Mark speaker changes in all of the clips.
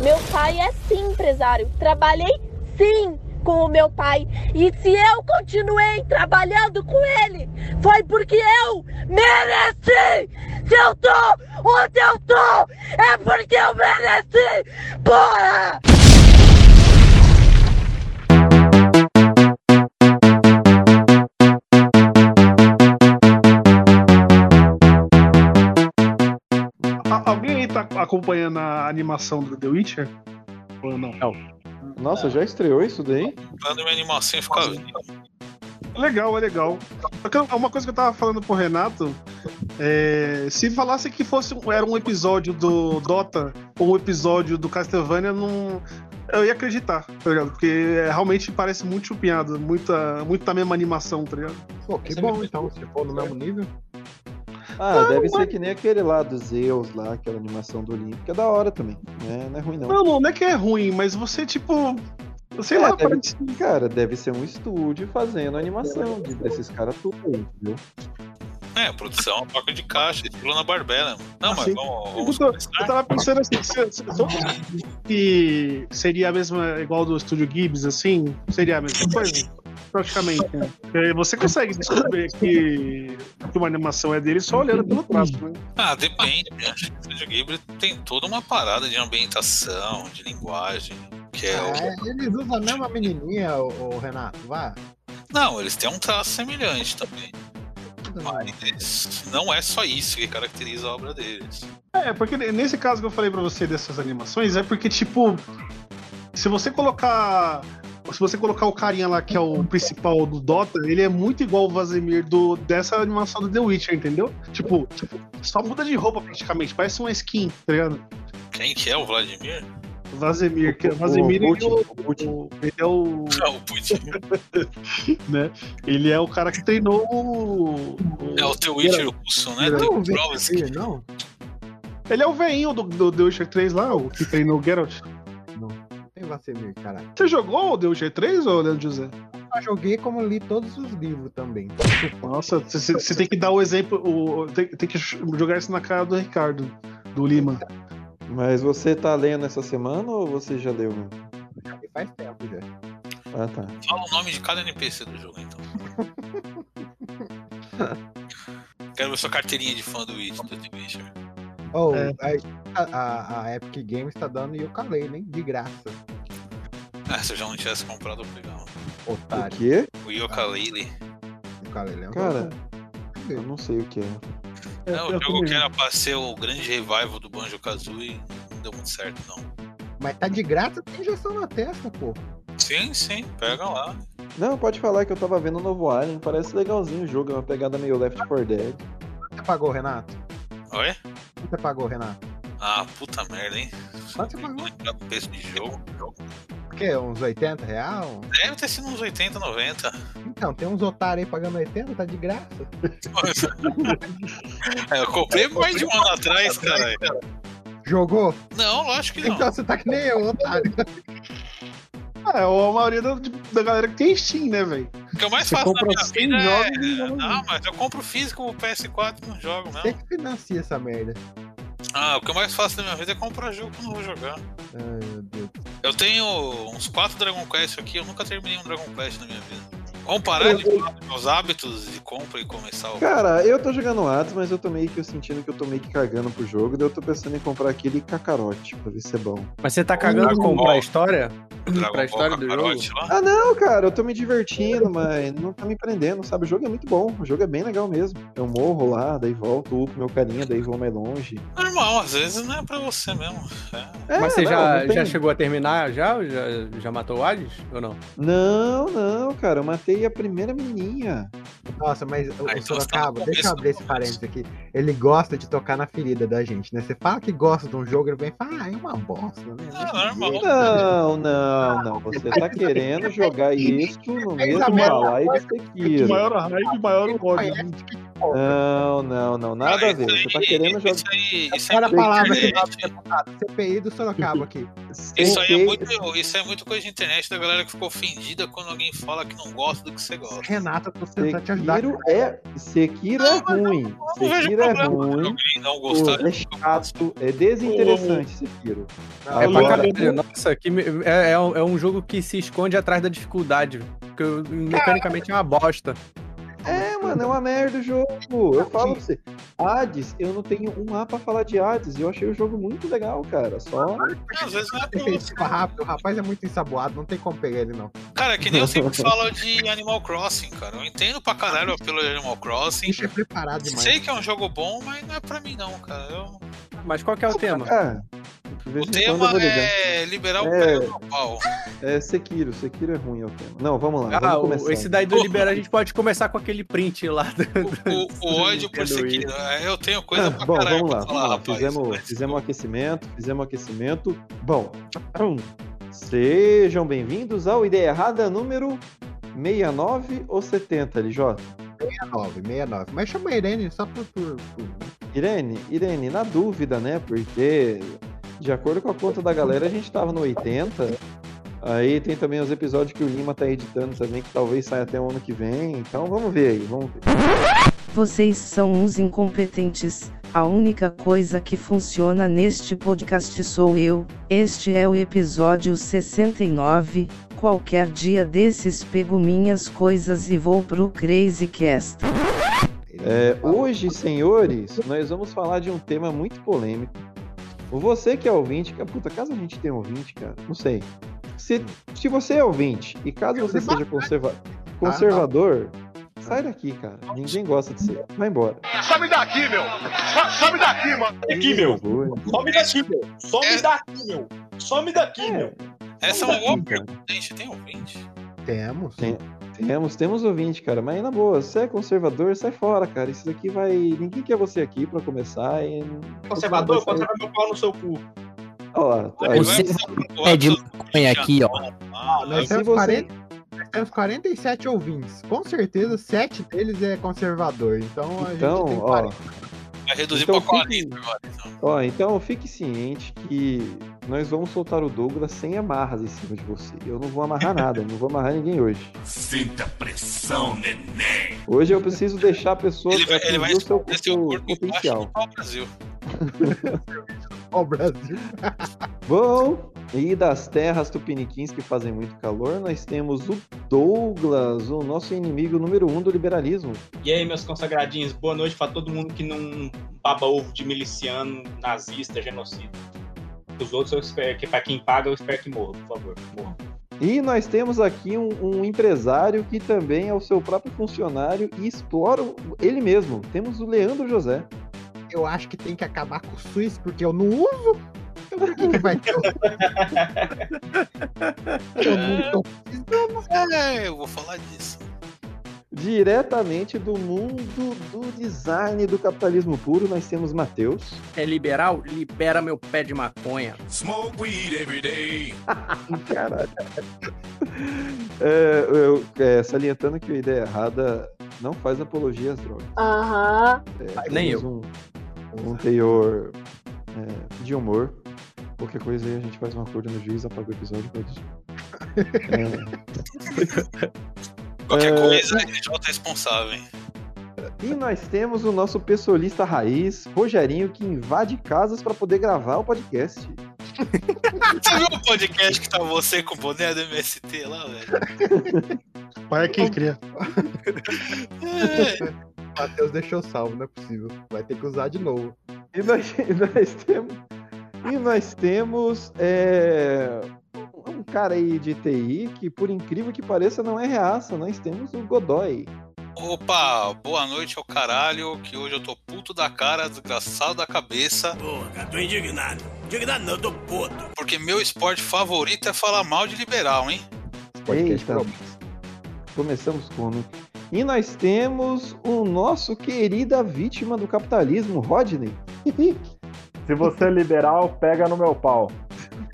Speaker 1: Meu pai é sim empresário. Trabalhei sim com o meu pai. E se eu continuei trabalhando com ele, foi porque eu mereci! Se eu tô onde eu tô, é porque eu mereci! Porra!
Speaker 2: Alguém aí tá acompanhando a animação do The Witcher? Ou não?
Speaker 3: Nossa, já estreou isso daí?
Speaker 4: Quando minha animação fica viva.
Speaker 2: Legal, é legal. Uma coisa que eu tava falando pro Renato, é, se falasse que fosse era um episódio do Dota ou um episódio do Castlevania, não, eu ia acreditar, tá ligado? Porque é, realmente parece muito chupinhado, muita, muito da mesma animação, tá ligado?
Speaker 5: Pô, que bom então, se for no mesmo nível.
Speaker 3: Ah, deve ser que nem aquele lá do Zeus lá, aquela animação do Olimpo, que é da hora também. né? não é ruim não.
Speaker 2: Não, não, não é que é ruim, mas você, tipo. Sei
Speaker 3: É,
Speaker 2: lá,
Speaker 3: deve,
Speaker 2: parece.
Speaker 3: cara, deve ser um estúdio fazendo animação de- desses caras tudo entendeu?
Speaker 4: É, produção, uma placa de caixa, estilo na Barbela. Não, mas
Speaker 2: Sim.
Speaker 4: vamos,
Speaker 2: Eu,
Speaker 4: vamos
Speaker 2: tô- eu
Speaker 4: começar.
Speaker 2: tava pensando assim, se, se, se- que seria a mesma, igual do estúdio Gibbs, assim, seria a mesma coisa? Praticamente. né? Você consegue descobrir que, que uma animação é dele só olhando pelo traço, né?
Speaker 4: Ah, depende. Acho que o Studio Ghibli tem toda uma parada de ambientação, de linguagem, que é o...
Speaker 5: É, eles usam a mesma menininha, o, Renato, vá.
Speaker 4: Não, eles têm um traço semelhante também. Mas não é só isso que caracteriza a obra deles.
Speaker 2: É, porque nesse caso que eu falei pra você dessas animações, é porque, tipo, se você colocar. Se você colocar o carinha lá que é o principal do Dota, ele é muito igual o Vazemir do, dessa animação do The Witcher, entendeu? Tipo, tipo, só muda de roupa praticamente, parece uma skin, tá ligado?
Speaker 4: Quem que é o Vladimir?
Speaker 2: Vazemir, que
Speaker 3: O-
Speaker 2: Vazemir
Speaker 3: o
Speaker 2: ele,
Speaker 3: Putin,
Speaker 2: é o,
Speaker 3: o Putin.
Speaker 2: o- ele é o,
Speaker 4: Não, o Putin.
Speaker 2: né? Ele é o cara que treinou o,
Speaker 4: É o The Witcher russo, né?
Speaker 2: Não,
Speaker 5: Não, não?
Speaker 2: Ele é o veinho do, do The Witcher 3 lá, o que treinou o Geralt.
Speaker 5: Caralho.
Speaker 2: Você jogou o The Witcher 3, ô Leandro José?
Speaker 5: Eu joguei como li todos os livros também.
Speaker 2: Nossa, você- tem que dar o exemplo, o, tem, tem que jogar isso na cara do Ricardo, do Lima.
Speaker 3: Mas você tá lendo essa semana ou você já leu?
Speaker 5: E faz tempo já.
Speaker 3: Ah, tá.
Speaker 4: Fala o nome de cada NPC do jogo, então. Quero ver sua carteirinha de fã do Witcher, do The Witcher.
Speaker 5: Oh,
Speaker 2: É.
Speaker 5: a, a- a Epic Games tá dando Yooka-Laylee, hein? De graça.
Speaker 4: Ah, se eu já não tivesse comprado, eu pegava.
Speaker 3: O
Speaker 5: Otário.
Speaker 3: quê?
Speaker 4: O Yooka-Laylee.
Speaker 5: Yooka-Laylee é um
Speaker 3: Cara, eu não sei o que é.
Speaker 2: É,
Speaker 4: É o
Speaker 2: eu
Speaker 4: jogo que era pra ser o grande revival do Banjo-Kazooie não deu muito certo, não.
Speaker 5: Mas tá de graça, tem injeção na testa, pô.
Speaker 4: Sim, sim, pega lá.
Speaker 3: Não, pode falar que eu tava vendo o novo Alien, parece legalzinho o jogo, é uma pegada meio Left 4 Dead.
Speaker 5: Quanto você pagou, Renato?
Speaker 4: Oi?
Speaker 5: Quanto você pagou, Renato?
Speaker 4: Ah, puta merda, hein?
Speaker 5: Quanto você
Speaker 4: Não
Speaker 5: pagou?
Speaker 4: preço de jogo.
Speaker 5: O quê? Uns 80 real?
Speaker 4: Deve ter sido uns 80, 90.
Speaker 5: Então, tem uns otários aí pagando 80, tá de graça.
Speaker 4: É, eu comprei mais de um ano atrás, cara.
Speaker 5: Jogou?
Speaker 4: Não, lógico que não.
Speaker 5: Então você tá que nem eu, otário.
Speaker 2: É, a maioria da, da galera que tem Steam, né, velho?
Speaker 4: O que eu mais
Speaker 2: Você
Speaker 4: faço na minha
Speaker 2: 100
Speaker 4: vida
Speaker 2: jogos
Speaker 4: é.
Speaker 2: e joga
Speaker 4: Não, mas eu compro físico o PS4 e não jogo
Speaker 5: Você
Speaker 4: mesmo.
Speaker 5: que financia essa merda.
Speaker 4: Ah, o que eu mais faço na minha vida é comprar jogo que eu não vou jogar.
Speaker 5: Ai, meu Deus.
Speaker 4: Eu tenho uns 4 Dragon Quest aqui, eu nunca terminei um Dragon Quest na minha vida. Vamos parar de falar dos meus hábitos de compra e começar o.
Speaker 3: Cara, eu tô jogando Hades, mas eu tô meio que sentindo que eu tô meio que cagando pro jogo, daí eu tô pensando em comprar aquele Kakarote pra ver se é bom.
Speaker 6: Mas você tá cagando
Speaker 4: Dragon
Speaker 6: com
Speaker 4: Ball.
Speaker 6: pra história?
Speaker 4: Dragon
Speaker 6: pra história do jogo?
Speaker 4: lá.
Speaker 3: Ah, não, cara, eu tô me divertindo, mas não tá me prendendo, sabe? O jogo é muito bom, o jogo é bem legal mesmo. Eu morro lá, daí volto, upo meu carinha, daí vou mais longe.
Speaker 4: Normal, às vezes não é pra você mesmo. É.
Speaker 3: É,
Speaker 6: Mas você
Speaker 3: não,
Speaker 6: já,
Speaker 3: não tem-
Speaker 6: já chegou a terminar já? Já, já matou o Hades ou não?
Speaker 3: Não, não, cara, eu matei a primeira menininha.
Speaker 5: Nossa, mas o,
Speaker 4: Ah, então tá
Speaker 5: Sorocaba, deixa eu abrir esse parênteses aqui. Ele gosta de tocar na ferida da gente, né? Você fala que gosta de um jogo, ele vem e fala, ah, é uma bosta, né?
Speaker 4: Ah, normal.
Speaker 3: Não, não, não. Você tá querendo jogar isso no mesmo
Speaker 2: Quanto
Speaker 3: Sekiro.
Speaker 2: maior a raiva, maior o ódio.
Speaker 5: Que
Speaker 3: Não, não, não, nada a ver. Você tá querendo jogar.
Speaker 4: Isso aí, isso é
Speaker 5: Olha a
Speaker 4: muito
Speaker 5: palavra que. CPI do Sorocaba aqui.
Speaker 4: Isso aí é muito, isso é muito coisa de internet da galera que ficou ofendida quando alguém fala que não gosta do que você gosta.
Speaker 5: Renata, tô tentando te ajudar.
Speaker 3: Sekiro é, Sekiro é ruim. Sekiro é ruim.
Speaker 4: não gostar.
Speaker 3: É chato, é desinteressante Sekiro.
Speaker 6: É pra
Speaker 3: Agora,
Speaker 6: caralho. Nossa, que me- é, é um, é um jogo que se esconde atrás da dificuldade. Porque mecanicamente é uma bosta.
Speaker 3: É, mano, é uma merda o jogo. Eu falo pra você. Hades, eu não tenho um A pra falar de Hades. Eu achei o jogo muito legal, cara. Só.
Speaker 4: Às vezes não é bom.
Speaker 5: Defensiva rápido, o rapaz é muito ensaboado, não tem como pegar ele, não.
Speaker 4: Cara, que nem eu sempre falo de Animal Crossing, cara. Eu entendo pra caralho pelo Animal Crossing.
Speaker 5: Bicho é preparado demais.
Speaker 4: Sei que é um jogo bom, mas não é pra mim não, cara. Eu-
Speaker 6: Mas qual que é o tema?
Speaker 3: Ah, de vez
Speaker 4: O
Speaker 3: em quando eu
Speaker 4: tema
Speaker 3: vou ligar.
Speaker 4: é liberar o
Speaker 3: É.
Speaker 4: pé do pau.
Speaker 3: É Sekiro, Sekiro é ruim é o tema. Não, vamos lá.
Speaker 6: Ah,
Speaker 3: vamos
Speaker 6: o- esse daí do Libera, a gente pode começar com aquele print lá. do-
Speaker 4: O, o ódio por. Sekiro. é, Eu tenho coisa
Speaker 3: Ah,
Speaker 4: pra
Speaker 3: bom,
Speaker 4: caralho
Speaker 3: vamos lá,
Speaker 4: pra
Speaker 3: vamos
Speaker 4: falar,
Speaker 3: lá.
Speaker 4: rapaz.
Speaker 3: Fizemos,
Speaker 4: Mas-
Speaker 3: fizemos um aquecimento, fizemos um aquecimento. Bom, hum, sejam bem-vindos ao Ideia Errada número 69 ou 70, LJ?
Speaker 5: 69, 69. Mas chama a Irene só por. por, por-
Speaker 3: Irene, Irene, na dúvida, né? Porque, de acordo com a conta da galera, a gente tava no 80. Aí tem também os episódios que o Lima tá editando também, que talvez saia até o ano que vem. Então vamos ver aí, vamos ver.
Speaker 7: Vocês são uns incompetentes. A única coisa que funciona neste podcast sou eu. Este é o episódio 69. Qualquer dia desses pego minhas coisas e vou pro Crazy Cast.
Speaker 3: É, hoje, senhores, nós vamos falar de um tema muito polêmico. Você que é ouvinte, que, puta, caso a gente tenha ouvinte, cara, não sei. Se, se você é ouvinte e caso você seja conserva- conservador, sai daqui, cara. Ninguém gosta de ser. Vai embora.
Speaker 8: Some daqui, meu! So- Some daqui, mano! Aqui, meu! Some daqui, meu! Some
Speaker 4: É.
Speaker 8: daqui, meu! Some daqui, meu!
Speaker 4: Essa é uma pergunta. Gente, tem ouvinte?
Speaker 5: Temos.
Speaker 3: Tem. Temos, temos ouvinte, cara, mas na boa, se é conservador, sai fora, cara. Isso daqui vai. Ninguém quer você aqui pra começar e.
Speaker 8: Conservador,
Speaker 3: Você vai
Speaker 8: conserva meu pau no seu cu.
Speaker 3: Olha lá, tá
Speaker 9: Você
Speaker 4: precisar do
Speaker 9: pé de
Speaker 4: WhatsApp
Speaker 9: maconha aqui, ó.
Speaker 4: Ah,
Speaker 5: Nós
Speaker 3: se
Speaker 5: temos,
Speaker 3: você-
Speaker 5: 40, nós temos 47 ouvintes. Com certeza, 7 deles é conservador. Então a
Speaker 3: Então,
Speaker 5: gente tem
Speaker 3: ó.
Speaker 5: 40.
Speaker 4: Vai reduzir
Speaker 3: Então
Speaker 4: pra
Speaker 3: fique-
Speaker 4: 40 agora. Então.
Speaker 3: Ó, então fique ciente que nós vamos soltar o Douglas sem amarras em cima de você. Eu não vou amarrar nada, não vou amarrar ninguém hoje.
Speaker 8: Sinta pressão, neném!
Speaker 3: Hoje eu preciso deixar a pessoa
Speaker 4: Ele vai, ele vai
Speaker 3: o seu,
Speaker 4: seu
Speaker 3: seu potencial.
Speaker 4: Brasil.
Speaker 5: Ó, o Brasil.
Speaker 3: Bom, e das terras tupiniquins que fazem muito calor, nós temos o Douglas, o nosso inimigo número um do liberalismo.
Speaker 8: E aí, meus consagradinhos, boa noite pra todo mundo que não baba ovo de miliciano, nazista, genocida. Os outros, eu espero que pra quem paga, eu espero que morra, por favor. Morra.
Speaker 3: E nós temos aqui um, um empresário que também é o seu próprio funcionário e explora ele mesmo. Temos o Leandro José.
Speaker 5: Eu acho que tem que acabar com o SUS, porque eu não uso. Então por que, que vai ter? eu não tô
Speaker 4: É, eu vou falar disso.
Speaker 3: Diretamente do mundo do design do capitalismo puro, nós temos Matheus.
Speaker 6: É liberal? Libera meu pé de maconha.
Speaker 8: Smoke weed every day!
Speaker 3: Caralho. É, eu, é, salientando que a ideia errada não faz apologia às drogas.
Speaker 1: Aham.
Speaker 3: É,
Speaker 6: Nem
Speaker 3: temos Um, um teor é, de humor. Qualquer coisa aí a gente faz um acordo no juiz, apaga o episódio. Pode... É,
Speaker 4: Qualquer
Speaker 3: É,
Speaker 4: coisa, ele já tá responsável, hein?
Speaker 3: E nós temos o nosso pessoalista raiz, Rogerinho, que invade casas para poder gravar o podcast.
Speaker 4: Você viu o podcast que tá você com o boné do MST lá, velho?
Speaker 2: Pai é quem cria.
Speaker 4: É,
Speaker 5: Matheus deixou salvo, não é possível. Vai ter que usar de novo.
Speaker 3: E nós, e nós temos. E nós temos é, um cara aí de TI que, por incrível que pareça, não é reaça. Nós temos o Godoy.
Speaker 4: Opa, boa noite ao caralho, que hoje eu tô puto da cara, desgraçado da cabeça,
Speaker 8: Porra, tô indignado. Indignado não, tô puto.
Speaker 4: porque meu esporte favorito é falar mal de liberal, hein?
Speaker 5: Podcast
Speaker 3: Eita. Começamos como? E nós temos o nosso querida vítima do capitalismo, Rodney.
Speaker 10: Se você é liberal, pega no meu pau.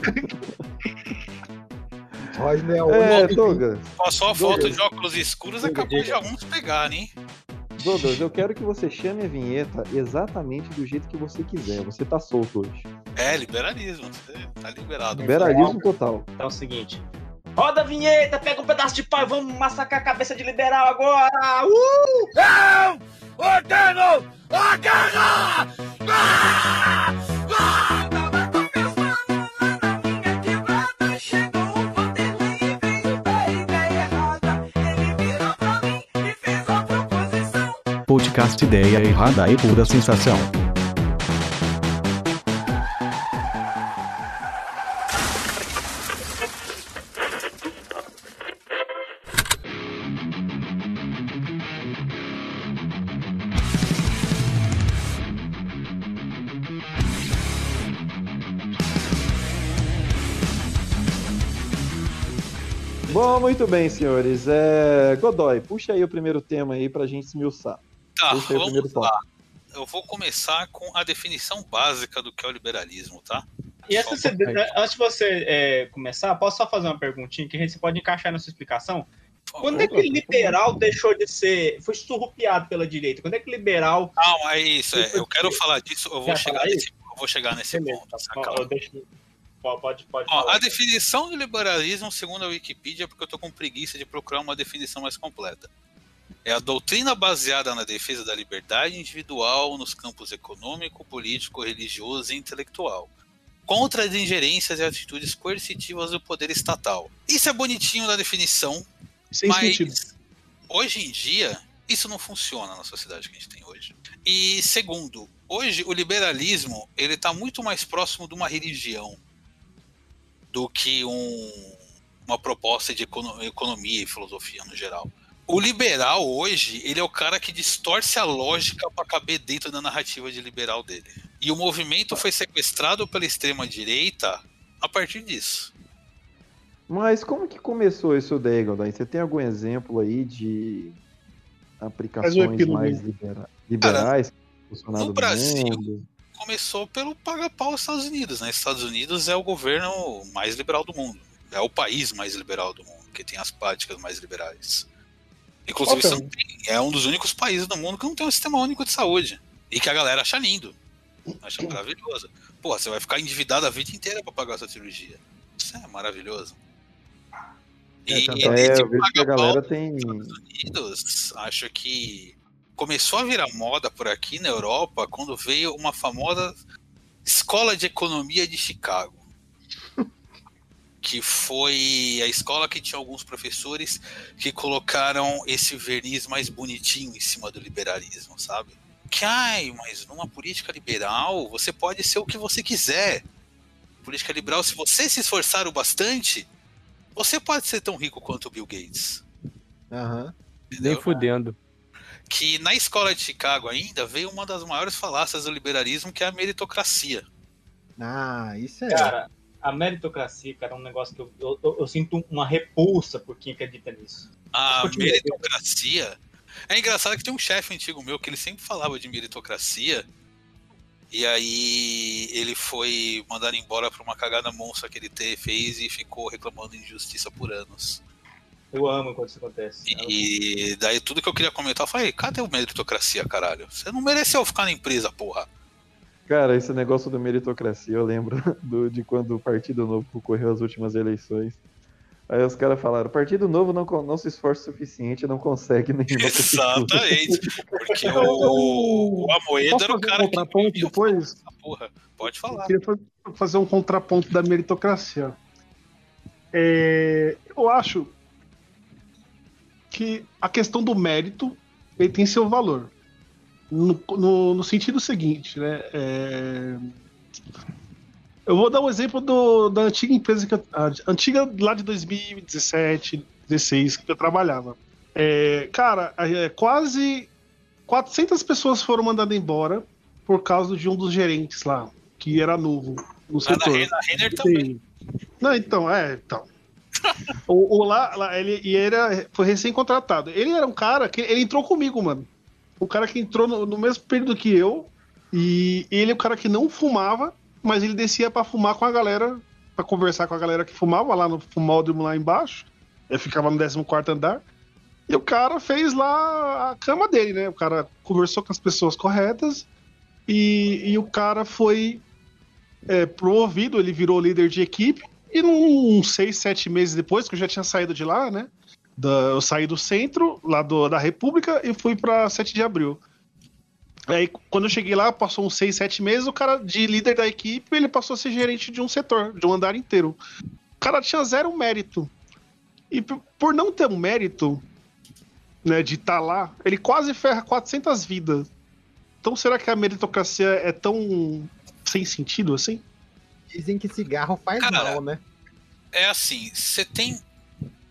Speaker 5: Rodney é o
Speaker 3: É, Douglas.
Speaker 4: Com a foto
Speaker 3: Douglas.
Speaker 4: de óculos escuros, é capaz de alguns pegarem, hein?
Speaker 3: Douglas, eu quero que você chame a vinheta exatamente do jeito que você quiser. Você tá solto hoje.
Speaker 4: É, liberalismo. Você tá liberado.
Speaker 3: Liberalismo total.
Speaker 8: Então é o seguinte. Roda a vinheta, pega um pedaço de pau e vamos massacrar a cabeça de liberal agora! Uh!
Speaker 9: Não! Ordeno a guerra!
Speaker 11: Podcast Ideia Errada e Pura Sensação.
Speaker 3: Muito bem, senhores. É... Godoy, puxa aí o primeiro tema aí pra gente esmiuçar.
Speaker 4: Tá,
Speaker 3: Puxa aí o primeiro
Speaker 4: lá. Eu vou começar com a definição básica do que é o liberalismo, tá?
Speaker 8: E essa, você- antes de você é, começar, posso só fazer uma perguntinha que a gente pode encaixar na sua explicação? Quando é que liberal deixou de ser. Foi surrupiado pela direita? Quando é que liberal.
Speaker 4: Não, é isso. É. Eu quero falar disso, eu vou
Speaker 8: Quer
Speaker 4: chegar
Speaker 8: falar
Speaker 4: nesse, eu vou chegar nesse ponto. saca?
Speaker 8: Ó, eu deixo- Pode, pode,
Speaker 4: Ó,
Speaker 8: falar.
Speaker 4: a definição do liberalismo, segundo a Wikipedia, é porque eu tô com preguiça de procurar uma definição mais completa. É a doutrina baseada na defesa da liberdade individual nos campos econômico, político, religioso e intelectual, contra as ingerências e atitudes coercitivas do poder estatal. Isso é bonitinho na definição,
Speaker 2: Sem
Speaker 4: mas
Speaker 2: sentido.
Speaker 4: hoje em dia isso não funciona na sociedade que a gente tem hoje. E segundo, hoje o liberalismo ele está muito mais próximo de uma religião do que um- uma proposta de econo- economia e filosofia no geral. O liberal hoje, ele é o cara que distorce a lógica para caber dentro da narrativa de liberal dele. E o movimento foi sequestrado pela extrema direita a partir disso.
Speaker 3: Mas como que começou isso daí, Godoy? Você tem algum exemplo aí de aplicações mais libera- liberais funcionaram
Speaker 4: no Brasil,
Speaker 3: mundo?
Speaker 4: Começou pelo paga-pau dos Estados Unidos, né? Estados Unidos é o governo mais liberal do mundo. É o país mais liberal do mundo, que tem as práticas mais liberais. Inclusive, tem- é um dos únicos países do mundo que não tem um sistema único de saúde. E que a galera acha lindo. Acha maravilhoso. Pô, você vai ficar endividado a vida inteira pra pagar essa cirurgia. Isso é maravilhoso. E
Speaker 3: É, eu vejo que a galera tem.
Speaker 4: Unidos, acho que começou a virar moda por aqui na Europa quando veio uma famosa escola de economia de Chicago. Que foi a escola que tinha alguns professores que colocaram esse verniz mais bonitinho em cima do liberalismo, sabe? Que, ai, mas numa política liberal você pode ser o que você quiser. Política liberal, se você se esforçar o bastante, você pode ser tão rico quanto o Bill Gates.
Speaker 5: Aham.
Speaker 6: Nem fudendo.
Speaker 4: Que na escola de Chicago ainda veio uma das maiores falácias do liberalismo, que é a meritocracia.
Speaker 5: Ah, isso é.
Speaker 8: Cara, a meritocracia, cara, é um negócio que eu, eu, eu- sinto uma repulsa por quem acredita nisso.
Speaker 4: A meritocracia. É engraçado que tem um chefe antigo meu que ele sempre falava de meritocracia. E aí ele foi mandado embora por uma cagada monstra que ele fez e ficou reclamando de injustiça por anos.
Speaker 8: Eu amo quando isso acontece.
Speaker 4: E daí tudo que eu queria comentar, eu falei, cadê o meritocracia, caralho? Você não mereceu ficar na empresa, porra.
Speaker 3: Cara, esse negócio do meritocracia, eu lembro do- de quando o Partido Novo concorreu às últimas eleições. Aí os caras falaram, o Partido Novo não, não se esforça o suficiente, não consegue nenhuma
Speaker 4: Exatamente. Porque o, o Amoedo era o
Speaker 2: fazer um
Speaker 4: cara que
Speaker 2: depois?
Speaker 4: porra. Pode
Speaker 2: Eu
Speaker 4: falar.
Speaker 2: queria fa- fazer um contraponto da meritocracia. É, eu acho que a questão do mérito ele tem seu valor. No, no- no sentido seguinte, né? é, eu vou dar um exemplo do- da antiga empresa que eu, antiga lá de 2017, 16 que eu trabalhava. É, cara, é, quase 400 pessoas foram mandadas embora por causa de um dos gerentes lá, que era novo no
Speaker 4: Lá
Speaker 2: setor.
Speaker 4: Na Renner também.
Speaker 2: Não, então, é, então. O, o lá, lá, ele e era, foi recém-contratado. Ele era um cara que ele entrou comigo, mano. O cara que entrou no, no mesmo período que eu. E ele é o cara que não fumava, mas ele descia pra fumar com a galera, pra conversar com a galera que fumava lá no fumódromo lá embaixo. Ele ficava no 14 andar. E o cara fez lá a cama dele, né? O cara conversou com as pessoas corretas e, e o cara foi é, promovido, ele virou líder de equipe. E uns seis, sete meses depois, que eu já tinha saído de lá, né? Da, eu saí do centro, lá do, da República, e fui pra 7 de abril. Aí, quando eu cheguei lá, passou uns seis, sete meses, o cara de líder da equipe, ele passou a ser gerente de um setor, de um andar inteiro. O cara tinha zero mérito. E por, não ter um mérito, né, de estar lá, ele quase ferra 400 vidas. Então será que a meritocracia é tão sem sentido assim?
Speaker 5: Dizem que cigarro faz
Speaker 4: Cara,
Speaker 5: mal, né?
Speaker 4: É assim, você tem.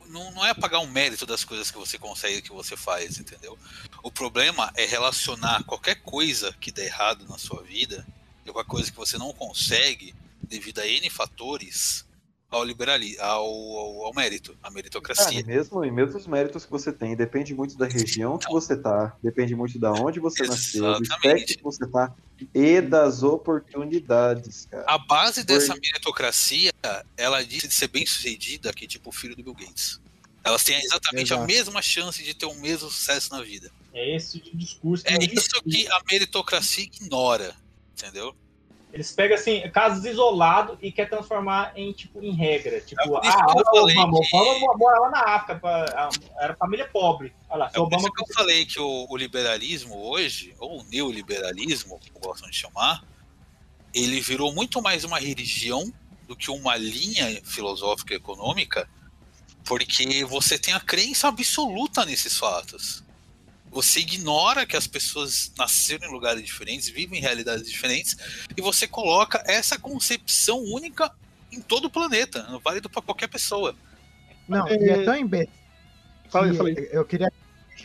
Speaker 4: Não, não é pagar um mérito das coisas que você consegue, que você faz, entendeu? O problema é relacionar qualquer coisa que dê errado na sua vida, qualquer coisa que você não consegue, devido a N fatores, ao liberalismo, ao, ao, ao mérito, à meritocracia.
Speaker 3: e mesmo, e mesmo os méritos que você tem, depende muito da região que você tá, depende muito da onde você nasceu, do espectro que você tá e das oportunidades, cara.
Speaker 4: A base dessa
Speaker 3: Por-
Speaker 4: meritocracia, ela diz de ser bem sucedida que tipo o filho do Bill Gates. Elas têm exatamente a
Speaker 8: Exato.
Speaker 4: mesma chance de ter o mesmo sucesso na vida.
Speaker 8: É esse discurso que
Speaker 4: É isso que a meritocracia ignora, entendeu?
Speaker 8: Eles pegam assim, casos isolados e quer transformar em tipo em regra. Tipo,
Speaker 4: isso
Speaker 8: ah, Obama,
Speaker 4: que-
Speaker 8: Obama na África, pra- era família pobre. Olha lá,
Speaker 4: É por
Speaker 8: Obama
Speaker 4: que eu falei que o, o liberalismo hoje, ou o neoliberalismo, como gostam de chamar, ele virou muito mais uma religião do que uma linha filosófica e econômica, porque você tem a crença absoluta nesses fatos. Você ignora que as pessoas nasceram em lugares diferentes, vivem em realidades diferentes, e você coloca essa concepção única em todo o planeta, válido para qualquer pessoa.
Speaker 5: Não, e é tão imbecil.
Speaker 2: Fala aí,
Speaker 5: que
Speaker 2: fala aí.
Speaker 5: Eu queria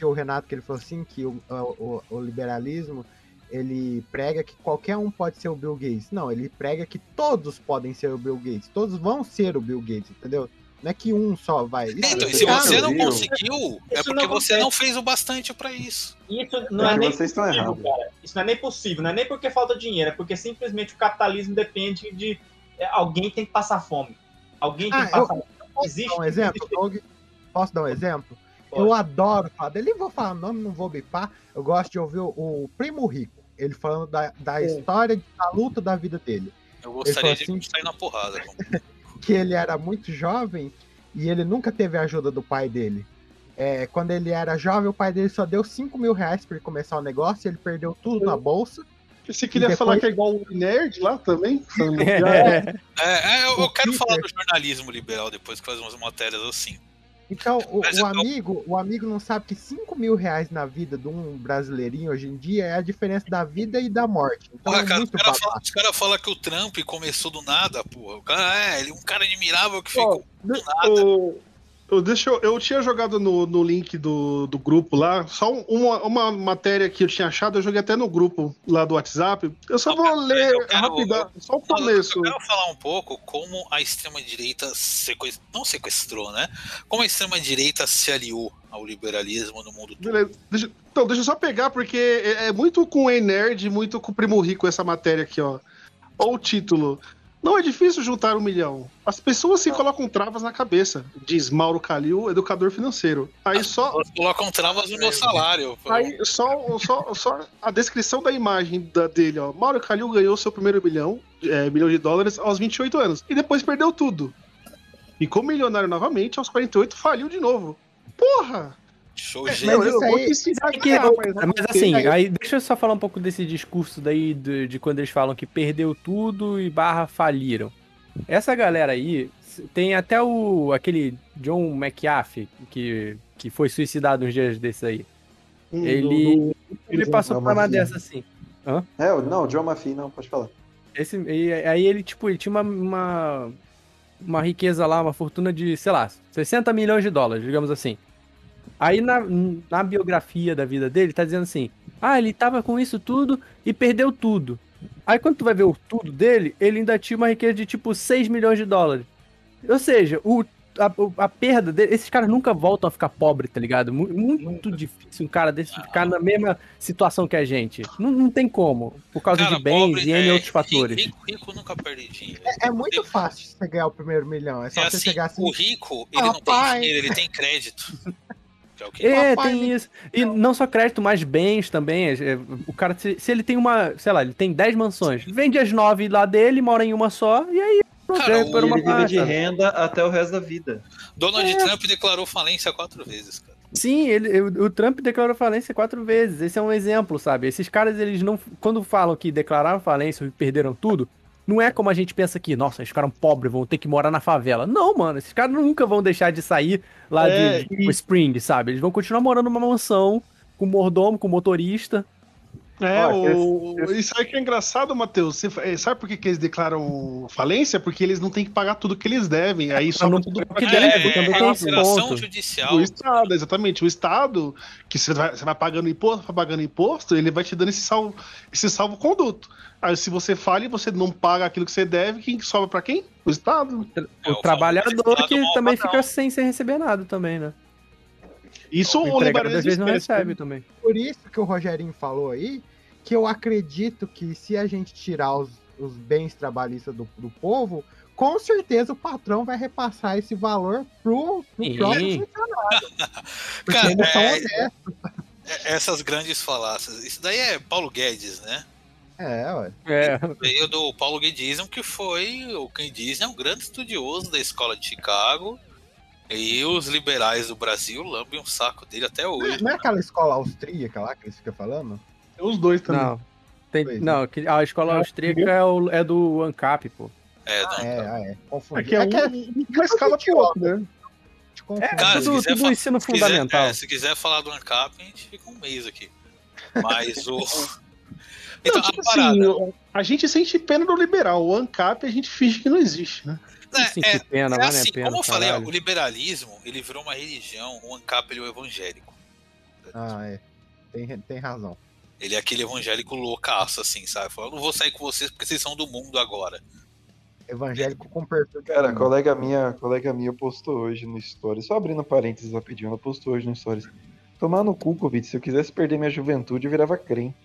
Speaker 5: o Renato, que ele falou assim, que o, o, o liberalismo, ele prega que qualquer um pode ser o Bill Gates. Não, ele prega que todos podem ser o Bill Gates. Todos vão ser o Bill Gates, entendeu? Não é que um só vai. Isso-
Speaker 4: Então, e
Speaker 5: esse
Speaker 4: se você não conseguiu, é
Speaker 8: Isso
Speaker 4: porque
Speaker 8: não
Speaker 4: você não fez o bastante para isso.
Speaker 8: Isso não é,
Speaker 3: É,
Speaker 8: nem
Speaker 3: vocês estão
Speaker 8: possível, cara. Isso não é nem possível, não é nem porque falta dinheiro, é porque simplesmente o capitalismo depende de é, alguém tem que passar fome. Alguém tem
Speaker 5: Ah,
Speaker 8: que
Speaker 5: eu-
Speaker 8: passar fome.
Speaker 5: Posso
Speaker 8: Existe,
Speaker 5: dar um exemplo, Doug? Posso dar um exemplo? Eu adoro falar dele, nem vou falar o nome, não vou bipar. Eu gosto de ouvir o, o Primo Rico, ele falando da, da história, da luta da vida dele.
Speaker 4: Eu gostaria de
Speaker 5: assim-
Speaker 4: sair na porrada.
Speaker 5: que ele era muito jovem e ele nunca teve a ajuda do pai dele. É, quando ele era jovem, o pai dele só deu 5 mil reais pra ele começar o negócio, ele perdeu tudo na bolsa.
Speaker 2: Você queria
Speaker 5: depois-
Speaker 2: falar que é igual o nerd lá também?
Speaker 4: É, é, eu, eu quero falar do jornalismo liberal depois que faz umas matérias assim.
Speaker 5: Então, o, o amigo, o amigo não sabe que 5 mil reais na vida de um brasileirinho hoje em dia é a diferença da vida e da morte. Então
Speaker 4: Porra,
Speaker 5: é
Speaker 4: cara, os
Speaker 5: muito
Speaker 4: caras falam cara fala que o Trump começou do nada, porra. O cara é, ele é um cara admirável que ficou do nada.
Speaker 2: O- eu, deixa eu, eu tinha jogado no, no link do, do grupo lá, só um- uma, uma matéria que eu tinha achado, eu joguei até no grupo lá do WhatsApp. Eu só vou ler rapidão, só o começo.
Speaker 4: Eu quero falar um pouco como a extrema-direita sequest... não sequestrou, né? Como a extrema-direita se aliou ao liberalismo no mundo todo.
Speaker 2: Deixa- então, deixa eu só pegar, porque é, é muito com o E-Nerd, muito com o Primo Rico essa matéria aqui, ó. Olha o título. Não é difícil juntar um milhão. As pessoas se colocam travas na cabeça, diz Mauro Calil, educador financeiro. Aí só.
Speaker 4: Elas colocam travas no meu salário. pô.
Speaker 2: Aí só, só, só a descrição da imagem da- dele, ó. Mauro Calil ganhou seu primeiro milhão, é, milhão de dólares aos 28 anos. E depois perdeu tudo. Ficou milionário novamente, aos 48 faliu de novo. Porra!
Speaker 4: Show,
Speaker 2: É, meu, eu vou
Speaker 6: É que-
Speaker 2: ganhar, mas-
Speaker 6: mas assim, aí deixa eu só falar um pouco desse discurso daí de, de quando eles falam que perdeu tudo e barra faliram. Essa galera aí tem até o aquele John McAfee que, que foi suicidado uns dias desses aí.
Speaker 3: Hum,
Speaker 6: ele
Speaker 3: do- do-
Speaker 6: ele passou por uma dessa assim. Hã?
Speaker 3: É, o- não, John Maffei, não, pode falar.
Speaker 6: Esse, e aí ele, tipo, ele tinha uma, uma, uma riqueza lá, uma fortuna de, sei lá, 60 milhões de dólares, digamos assim. Aí na, na biografia da vida dele, tá dizendo assim: ah, ele tava com isso tudo e perdeu tudo. Aí quando tu vai ver o tudo dele, ele ainda tinha uma riqueza de tipo 6 milhões de dólares. Ou seja, o, a, a perda dele, esses caras nunca voltam a ficar pobres, tá ligado? Mu- Muito difícil um cara desse ficar na mesma situação que a gente. Não, não tem como, por causa
Speaker 4: Cara,
Speaker 6: de bens
Speaker 4: pobre,
Speaker 6: e N
Speaker 4: é,
Speaker 6: outros fatores.
Speaker 4: Rico, rico nunca perde dinheiro.
Speaker 5: É, é muito fácil você ganhar o primeiro milhão. É só
Speaker 4: É
Speaker 5: você
Speaker 4: assim,
Speaker 5: chegar assim.
Speaker 4: o rico, ele
Speaker 5: "Ah,
Speaker 4: não
Speaker 5: pai."
Speaker 4: tem dinheiro, ele tem crédito. Que é o que
Speaker 6: É, tem isso. E não só crédito, mas bens também. É, é, O cara, se, se ele tem uma, sei lá, ele tem 10 mansões, vende as 9 lá dele, mora em uma só, e aí pronto,
Speaker 4: Cara,
Speaker 6: é
Speaker 4: o-
Speaker 6: por uma
Speaker 3: ele vive de renda até o resto da vida.
Speaker 4: Donald
Speaker 6: É.
Speaker 4: Trump declarou falência quatro vezes, cara.
Speaker 6: Sim, ele, o, o Trump declarou falência quatro vezes. Esse é um exemplo, sabe? Esses caras, eles não. Quando falam que declararam falência e perderam tudo, não é como a gente pensa aqui, nossa, eles ficaram pobres, vão ter que morar na favela. Não, mano, esses caras nunca vão deixar de sair lá
Speaker 2: É,
Speaker 6: de, de Spring, sabe? Eles vão continuar morando numa mansão, com mordomo, com motorista.
Speaker 2: É, o...
Speaker 10: esse-
Speaker 2: isso aí que é engraçado, Matheus. Você... é, Sabe por que, que eles declaram falência? Porque eles não têm que pagar tudo que eles devem. Aí sobra
Speaker 6: não-
Speaker 2: tudo pra
Speaker 6: que deve,
Speaker 4: é operação
Speaker 6: ponto.
Speaker 4: judicial.
Speaker 2: O Estado, exatamente. O Estado, que você vai, você vai pagando imposto, vai pagando imposto, ele vai te dando esse salvo, esse salvo-conduto. Aí se você falha e você não paga aquilo que você deve, quem que sobra pra quem? O Estado.
Speaker 4: É,
Speaker 6: o trabalhador que também fica sem, sem receber nada também, né?
Speaker 2: Isso
Speaker 6: O
Speaker 2: o
Speaker 6: às vezes não recebe
Speaker 2: né?
Speaker 6: também.
Speaker 5: Por isso que o Rogerinho falou aí, que eu acredito que se a gente tirar os, os bens trabalhistas do, do povo, com certeza o patrão vai repassar esse valor pro, pro próprio funcionário. Porque
Speaker 4: Cara,
Speaker 5: eles são
Speaker 4: é-
Speaker 5: honestos.
Speaker 4: É, Essas grandes falácias. Isso daí é Paulo Guedes, né?
Speaker 5: É, ué.
Speaker 6: É,
Speaker 4: Veio do Paulo Guedismo, que foi. O Guedismo é um grande estudioso da escola de Chicago. E os liberais do Brasil lambem um saco dele até hoje.
Speaker 5: Não é aquela escola austríaca lá que eles ficam falando?
Speaker 2: Tem os dois também.
Speaker 6: não. Tem,
Speaker 5: Pois é.
Speaker 6: não, que- a escola austríaca é, o- é do ANCAP, pô.
Speaker 4: É,
Speaker 5: Ah,
Speaker 4: não,
Speaker 5: é, ah, é. Confundi.
Speaker 2: Aqui é,
Speaker 5: É que é
Speaker 2: um, uma escala pro outro, né?
Speaker 5: te confundi.
Speaker 4: Cara, se
Speaker 6: tudo,
Speaker 4: quiser
Speaker 6: tudo ensino
Speaker 4: se quiser-
Speaker 6: fundamental.
Speaker 4: é, se quiser falar do ANCAP, a gente fica um mês aqui. Mas o. Então,
Speaker 2: não, tipo
Speaker 4: a
Speaker 2: assim, a gente sente pena do liberal. O ANCAP a gente finge que não existe, né?
Speaker 4: Né,
Speaker 6: Sentir
Speaker 4: é,
Speaker 6: pena,
Speaker 4: é
Speaker 6: vale
Speaker 4: assim,
Speaker 6: pena,
Speaker 4: como eu falei, ó, o liberalismo ele virou uma religião, o ANCAP ele é o evangélico.
Speaker 5: Ah, é. Tem, tem razão.
Speaker 4: Ele é aquele evangélico loucaço, assim, sabe? Falando, não vou sair com vocês porque vocês são do mundo agora.
Speaker 5: Evangélico com perfil
Speaker 3: Cara, colega minha, colega minha postou hoje no Stories, só abrindo parênteses rapidinho, ela postou hoje no Stories. Tomar no cu, Covid, se eu quisesse perder minha juventude, eu virava crente.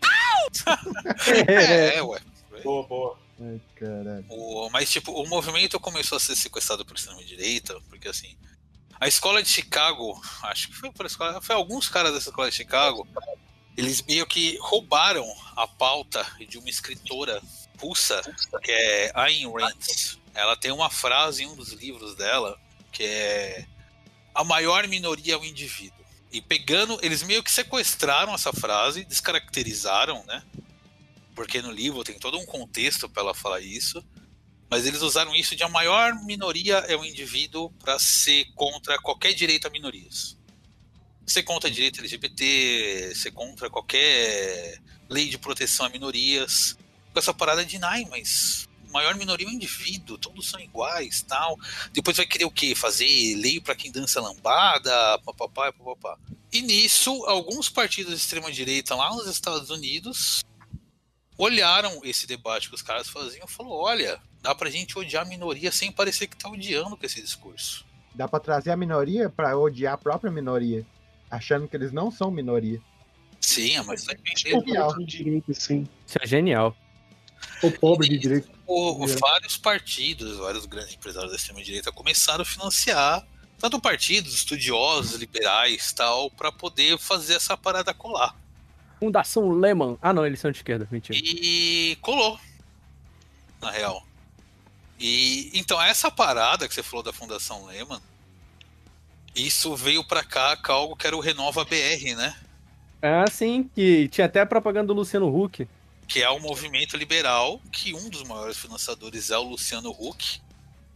Speaker 4: É, é, ué.
Speaker 8: Boa, boa.
Speaker 5: Ai, caralho.
Speaker 4: O- mas, tipo, o movimento começou a ser sequestrado por extrema-direita, porque, assim, a escola de Chicago, acho que foi por escola, foi alguns caras dessa escola de Chicago, eles meio que roubaram a pauta de uma escritora russa, que é Ayn Rand. Ela tem uma frase em um dos livros dela, que é a maior minoria é o indivíduo. E pegando, eles meio que sequestraram essa frase, descaracterizaram, né? Porque no livro tem todo um contexto para ela falar isso. Mas eles usaram isso de a maior minoria é o indivíduo para ser contra qualquer direito a minorias. Ser contra direito LGBT, ser contra qualquer lei de proteção a minorias. Com essa parada de, ai, mas maior minoria é o indivíduo, todos são iguais, tal. Depois vai querer o quê? Fazer lei para quem dança lambada, papapá, papapá. E nisso, alguns partidos de extrema direita lá nos Estados Unidos olharam esse debate que os caras faziam e falou: olha, dá pra gente odiar a minoria sem parecer que tá odiando com esse discurso.
Speaker 5: Dá pra trazer a minoria pra odiar a própria minoria. Achando que eles não são minoria.
Speaker 4: Sim, mas vai
Speaker 2: O
Speaker 4: entender.
Speaker 5: Genial.
Speaker 2: povo de direita, sim.
Speaker 6: Isso é genial.
Speaker 2: O pobre de direita.
Speaker 4: O-
Speaker 2: É.
Speaker 4: vários partidos, vários grandes empresários da extrema-direita começaram a financiar tanto partidos, estudiosos, liberais tal, para poder fazer essa parada colar.
Speaker 6: Fundação Lehman. Ah, não, eles são de esquerda, mentira.
Speaker 4: E colou, na real. E então essa parada que você falou da Fundação Lehman, isso veio pra cá com algo que era o Renova BR, né?
Speaker 6: Ah, sim, que tinha até a propaganda do Luciano Huck.
Speaker 4: Que é o movimento liberal, que um dos maiores financiadores é o Luciano Huck.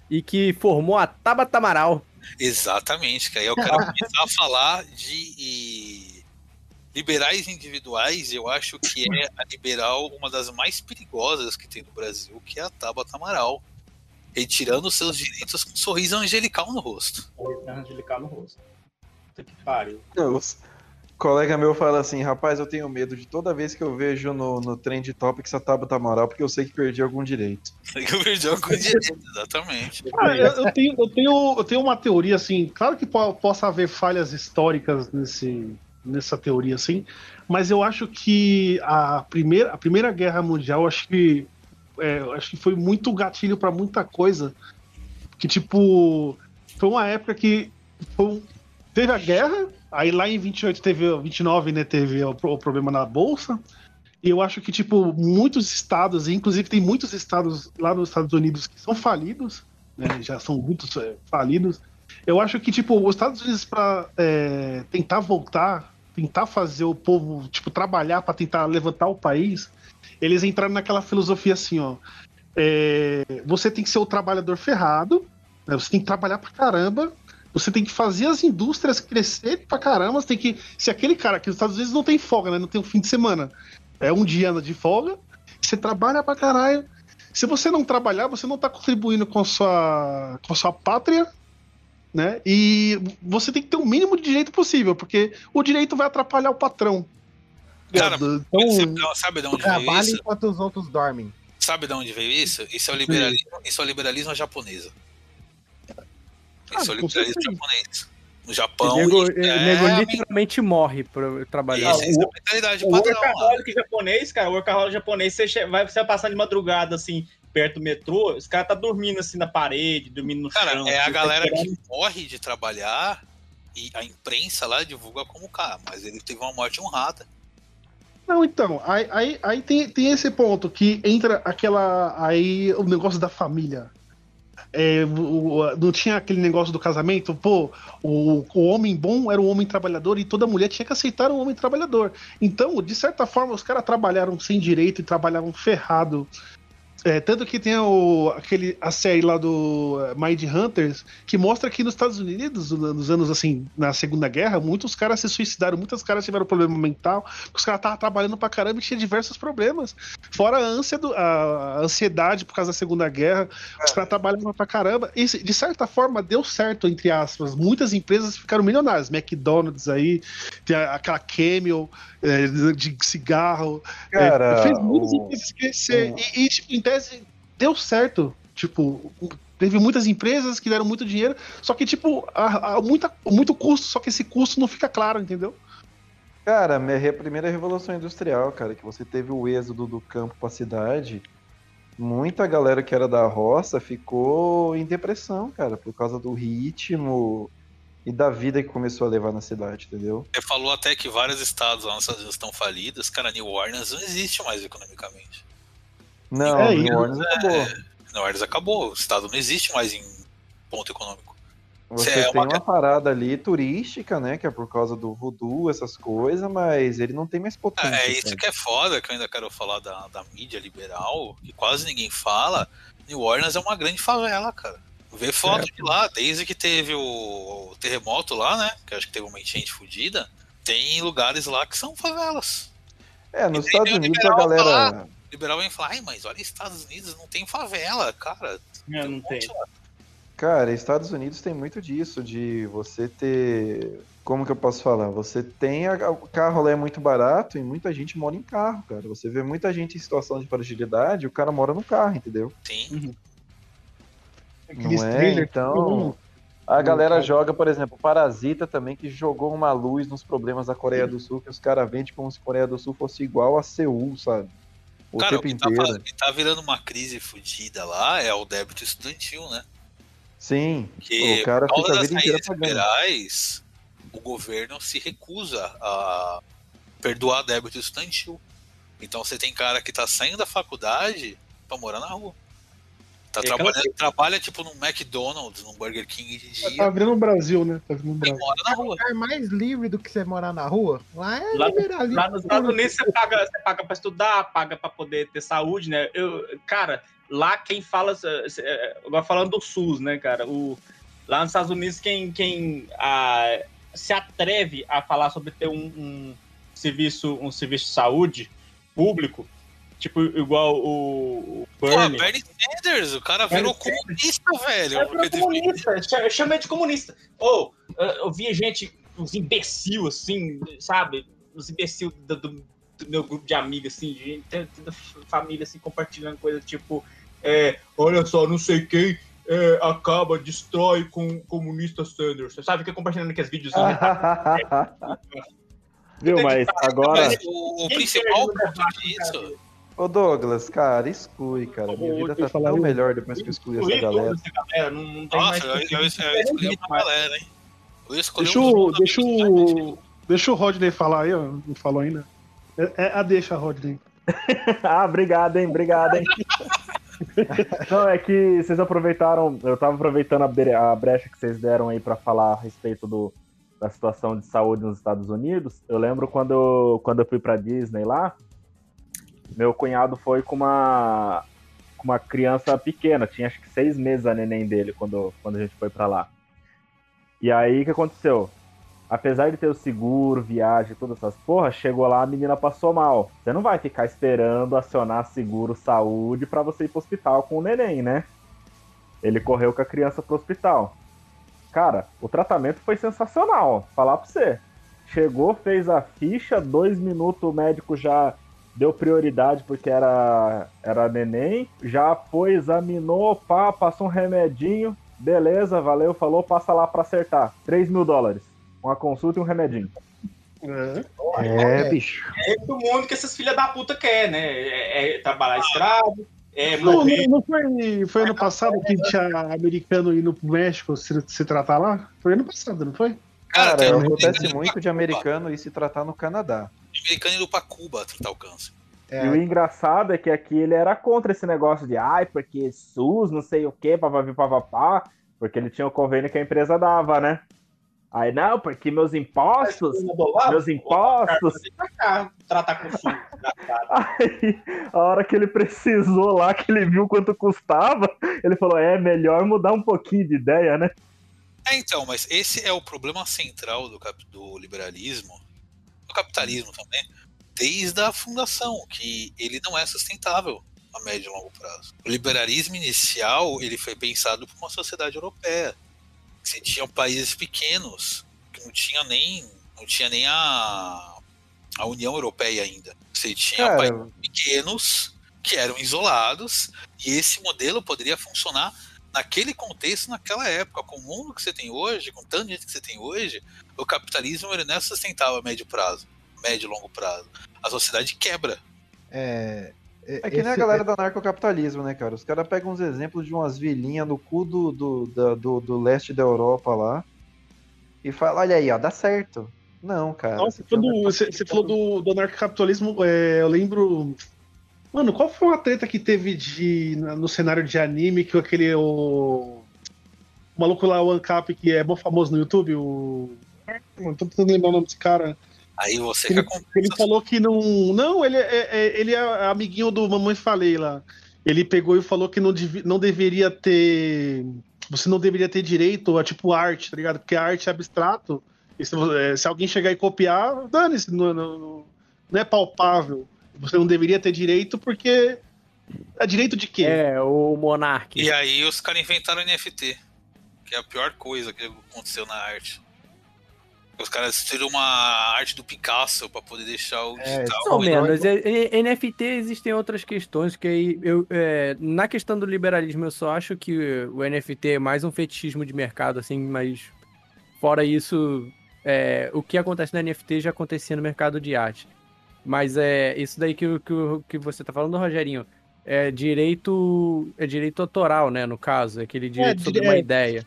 Speaker 6: E que formou a Tabata Amaral.
Speaker 4: Exatamente, que aí eu quero começar a falar de e, liberais individuais, eu acho que é a liberal uma das mais perigosas que tem no Brasil, que é a Tabata Amaral. Retirando seus direitos com um sorriso angelical no rosto.
Speaker 8: Oi, angelical no rosto. Puta que pariu.
Speaker 3: Os- colega meu fala assim, rapaz, eu tenho medo de toda vez que eu vejo no, no Trend Topics a Tabata Amaral, porque eu sei que perdi algum direito.
Speaker 4: Eu perdi algum direito, exatamente.
Speaker 2: Ah, eu, eu tenho, eu, tenho, eu tenho uma teoria, assim, claro que po- possa haver falhas históricas nesse, nessa teoria, assim, mas eu acho que a primeira, a primeira guerra mundial, acho que, é, acho que foi muito gatilho para muita coisa. Que, tipo, foi uma época que foi um- teve a guerra, Aí lá em 28 teve, 29, né, teve o, o problema na bolsa. E eu acho que, tipo, muitos estados, inclusive tem muitos estados lá nos Estados Unidos que são falidos, né, já são muitos é, falidos. Eu acho que, tipo, os Estados Unidos, pra é, tentar voltar, tentar fazer o povo, tipo, trabalhar para tentar levantar o país, eles entraram naquela filosofia assim, ó. é, você tem que ser o trabalhador ferrado, né, você tem que trabalhar pra caramba, você tem que fazer as indústrias crescerem pra caramba. Você tem que. Se aquele cara que nos Estados Unidos não tem folga, né? Não tem um fim de semana. É um dia de folga. Você trabalha pra caralho. Se você não trabalhar, você não tá contribuindo com a sua, com a sua pátria, né? E você tem que ter o mínimo de direito possível, porque o direito vai atrapalhar o patrão.
Speaker 4: Cara,
Speaker 2: Então,
Speaker 4: Você sabe de onde veio
Speaker 5: Trabalha
Speaker 4: isso?
Speaker 5: enquanto os outros dormem.
Speaker 4: Sabe de onde veio isso? Isso é o liberalismo, isso é o liberalismo japonesa. Isso é o
Speaker 2: Ah,
Speaker 4: liberalismo japonês. No
Speaker 6: O
Speaker 4: Japão.
Speaker 6: nego,
Speaker 4: é,
Speaker 6: o nego literalmente morre pra trabalhar.
Speaker 4: Isso, isso é a mentalidade
Speaker 8: O
Speaker 4: padrão
Speaker 8: workaholic japonês, cara, o workaholic japonês, você vai você vai passar de madrugada, assim, perto do metrô, os caras tá dormindo, assim, na parede, dormindo no
Speaker 4: Cara,
Speaker 8: chão.
Speaker 4: é a
Speaker 8: assim,
Speaker 4: galera
Speaker 8: tá
Speaker 4: que morre de trabalhar e a imprensa lá divulga como cara, mas ele teve uma morte honrada.
Speaker 2: Não, então, aí, aí, aí tem, tem esse ponto que entra aquela. Aí o negócio da família. É, o- não tinha aquele negócio do casamento, pô, o, o homem bom era o homem trabalhador e toda mulher tinha que aceitar o homem trabalhador. Então, de certa forma, os caras trabalharam sem direito e trabalhavam ferrado. É, tanto que tem o, aquele, a série lá do eh, Mind Hunters, que mostra que nos Estados Unidos, no- nos anos assim, na Segunda Guerra, muitos caras se suicidaram, muitos caras tiveram problema mental, os caras estavam trabalhando pra caramba e tinha diversos problemas. Fora a, ânsia do, a ansiedade por causa da Segunda Guerra, os caras trabalhavam pra caramba. E de certa forma deu certo, entre aspas. Muitas empresas ficaram milionárias. McDonald's aí, tem aquela Camel é, de cigarro. é,
Speaker 3: Cara,
Speaker 2: fez muitas
Speaker 3: o-
Speaker 2: empresas crescer. E, e, tipo, tese, deu certo. Tipo, teve muitas empresas que deram muito dinheiro, só que, tipo, há, há muita, muito custo, só que esse custo não fica claro, entendeu?
Speaker 3: Cara, re- primeira revolução industrial, cara, que você teve o êxodo do campo pra cidade, muita galera que era da roça ficou em depressão, cara, por causa do ritmo e da vida que começou a levar na cidade, entendeu?
Speaker 4: Você falou até que vários estados lá nos Estados Unidos estão falidos. Cara, New Orleans não existe mais economicamente.
Speaker 3: Não,
Speaker 2: É,
Speaker 3: New Orleans acabou.
Speaker 4: New Orleans acabou. O estado não existe mais em ponto econômico.
Speaker 3: Você
Speaker 4: é
Speaker 3: tem
Speaker 4: uma-
Speaker 3: uma parada ali turística, né, que é por causa do voodoo, essas coisas, mas ele não tem mais potência.
Speaker 4: É, é isso
Speaker 3: cara.
Speaker 4: que é foda, que eu ainda quero falar da, da mídia liberal, que quase ninguém fala. New Orleans é uma grande favela, cara. Vê foto de lá, desde que teve o, o terremoto lá, né? Que eu acho que teve uma enchente fodida. Tem lugares lá que são favelas.
Speaker 3: É, nos Estados Unidos a
Speaker 4: liberal
Speaker 3: galera.
Speaker 4: O liberal vem falar, ai, mas olha, Estados Unidos não tem favela, cara.
Speaker 8: É, não tem.
Speaker 3: Cara, Estados Unidos tem muito disso, de você ter. Como que eu posso falar? Você tem. a- O carro lá é muito barato e muita gente mora em carro, cara. Você vê muita gente em situação de fragilidade e o cara mora no carro, entendeu?
Speaker 4: Sim.
Speaker 2: Aqueles
Speaker 3: Não é? Então. A galera
Speaker 2: cara.
Speaker 3: joga, por exemplo, Parasita também, que jogou uma luz nos problemas da Coreia do Sul, que os caras vendem como se a Coreia do Sul fosse igual a Seul, sabe? O
Speaker 4: Cara, o
Speaker 3: tempo
Speaker 4: que tá,
Speaker 3: inteiro.
Speaker 4: fa- o que tá virando uma crise fodida lá é o débito estudantil, né?
Speaker 3: Sim,
Speaker 4: Que
Speaker 3: o cara fica a
Speaker 4: das
Speaker 3: vida inteira pagando.
Speaker 4: liberais, o governo se recusa a perdoar débito estudantil. Então você tem cara que tá saindo da faculdade pra morar na rua. Tá
Speaker 8: É
Speaker 4: trabalhando, trabalha tipo num McDonald's, num Burger King de
Speaker 2: Tá
Speaker 4: dia
Speaker 2: virando o Brasil, né? Tá virando o
Speaker 4: e
Speaker 2: Brasil.
Speaker 4: mora na rua.
Speaker 5: É mais livre do que você morar na rua? Lá é
Speaker 8: Lá-
Speaker 5: liberalismo.
Speaker 8: Lá nos Estados Unidos você paga, você paga pra estudar, paga pra poder ter saúde, né? Eu, cara, lá quem fala. é, Agora falando do SUS, né, cara? O, lá nos Estados Unidos, quem, quem ah, se atreve a falar sobre ter um, um serviço, um serviço de saúde público, tipo, igual o, o
Speaker 4: Porra,
Speaker 8: Bernie.
Speaker 4: Bernie Sanders, o cara
Speaker 8: Bernie
Speaker 4: virou comunista, velho.
Speaker 8: É comunista, chama ele de comunista. Ou, eu via gente, uns imbecil, assim, sabe? Uns imbecil do, do- do meu grupo de amigos, assim, de da família, assim, compartilhando coisa tipo, é, olha só, não sei quem é, acaba, destrói com o comunista Sanders. Você sabe que compartilhando aqueles vídeos.
Speaker 10: Viu, mas agora.
Speaker 4: Mas o, o principal ponto disso.
Speaker 3: Ô Douglas, cara, exclui, cara. Minha vida tá
Speaker 2: falar
Speaker 3: tão melhor depois que eu excluí essa galera.
Speaker 8: galera, não, não tem mais.
Speaker 4: Nossa, eu, uma galera, hein? Eu escolhi
Speaker 2: Deixa o, deixa, o, deixa o Rodney falar aí, ó. Não falou ainda. É, é a deixa, Rodney.
Speaker 10: ah, obrigado, hein? Obrigado, hein? Não, é que vocês aproveitaram. Eu tava aproveitando a, bre- a brecha que vocês deram aí pra falar a respeito do, da situação de saúde nos Estados Unidos. Eu lembro quando, eu- quando eu fui pra Disney lá, meu cunhado foi com uma, com uma criança pequena, tinha acho que seis meses a neném dele quando, quando a gente foi pra lá. E aí o que aconteceu? Apesar de ter o seguro, viagem, todas essas porra, chegou lá, a menina passou mal. Você não vai ficar esperando acionar seguro saúde pra você ir pro hospital com o neném, né? Ele correu com a criança pro hospital. Cara, o tratamento foi sensacional, falar pra você. Chegou, fez a ficha, dois minutos o médico já deu prioridade porque era, era neném, já foi, examinou, pá, passou um remedinho, beleza, valeu, falou, passa lá pra acertar. 3 mil dólares. Uma consulta e um remedinho.
Speaker 3: É, bicho.
Speaker 8: É do mundo que essas filhas da puta quer, né? É, é trabalhar escravo, é
Speaker 2: Não, não, não foi, foi ano passado que tinha americano indo pro México se, se tratar lá? Foi ano passado, não foi?
Speaker 3: Cara,
Speaker 4: tem um
Speaker 3: acontece muito de americano ir se tratar no Canadá.
Speaker 4: Americano indo pra Cuba tratar o câncer.
Speaker 5: É,
Speaker 10: E o engraçado é que aqui ele era contra esse negócio de ai, porque SUS, não sei o que, papapá, papapá, porque ele tinha o convênio que a empresa dava, né? Aí, não, porque meus impostos, meus impostos.
Speaker 8: Cá, tratar com SUS.
Speaker 10: Aí, a hora que ele precisou lá, que ele viu quanto custava, ele falou, é melhor mudar um pouquinho de ideia, né?
Speaker 4: É, então, mas esse é o problema central do, cap- do liberalismo, do capitalismo também, desde a fundação, que ele não é sustentável a médio e longo prazo. O liberalismo inicial, ele foi pensado para uma sociedade europeia. Você tinha países pequenos, que não tinha nem, não tinha nem a, a União Europeia ainda. Você tinha
Speaker 3: Cara,
Speaker 4: países pequenos que eram isolados, e esse modelo poderia funcionar naquele contexto, naquela época, com o mundo que você tem hoje, com tanta gente que você tem hoje, o capitalismo ele não é sustentável a médio prazo, médio e longo prazo. A sociedade quebra.
Speaker 5: é,
Speaker 3: É que nem a galera do anarcocapitalismo, né, cara? Os caras pegam uns exemplos de umas vilinhas no cu do, do, da- do, do leste da Europa lá e fala, olha aí, ó, dá certo. Não, cara.
Speaker 2: Nossa, quando você, você falou do, do anarcocapitalismo, é, eu lembro. Mano, qual foi uma treta que teve de, no cenário de anime que aquele. O, o maluco lá, o Ancap, que é bom famoso no YouTube, o. Não tô tentando lembrar o nome desse cara.
Speaker 4: Aí você
Speaker 2: Ele, ele falou que não. Não, ele é, é- ele é amiguinho do Mamãe Falei lá. Ele pegou e falou que não, devi- não deveria ter. Você não deveria ter direito a tipo arte, tá ligado? Porque a arte é abstrato. E se, é, se alguém chegar e copiar, dane-se, não, não- não- não é palpável. Você não deveria ter direito porque. É direito de quê?
Speaker 6: É, o Monark.
Speaker 4: E aí os caras inventaram NFT, que é a pior coisa que aconteceu na arte. Os caras tiram uma arte do Picasso pra poder deixar o
Speaker 5: É,
Speaker 4: digital.
Speaker 5: Não,
Speaker 6: menos. É, é, NFT existem outras questões que aí eu é, na questão do liberalismo eu só acho que o NFT é mais um fetichismo de mercado assim, mas fora isso é, o que acontece no NFT já acontecia no mercado de arte. Mas é isso daí que, que, que você tá falando, Rogerinho, é direito é direito autoral, né, no caso, é aquele direito sobre uma ideia.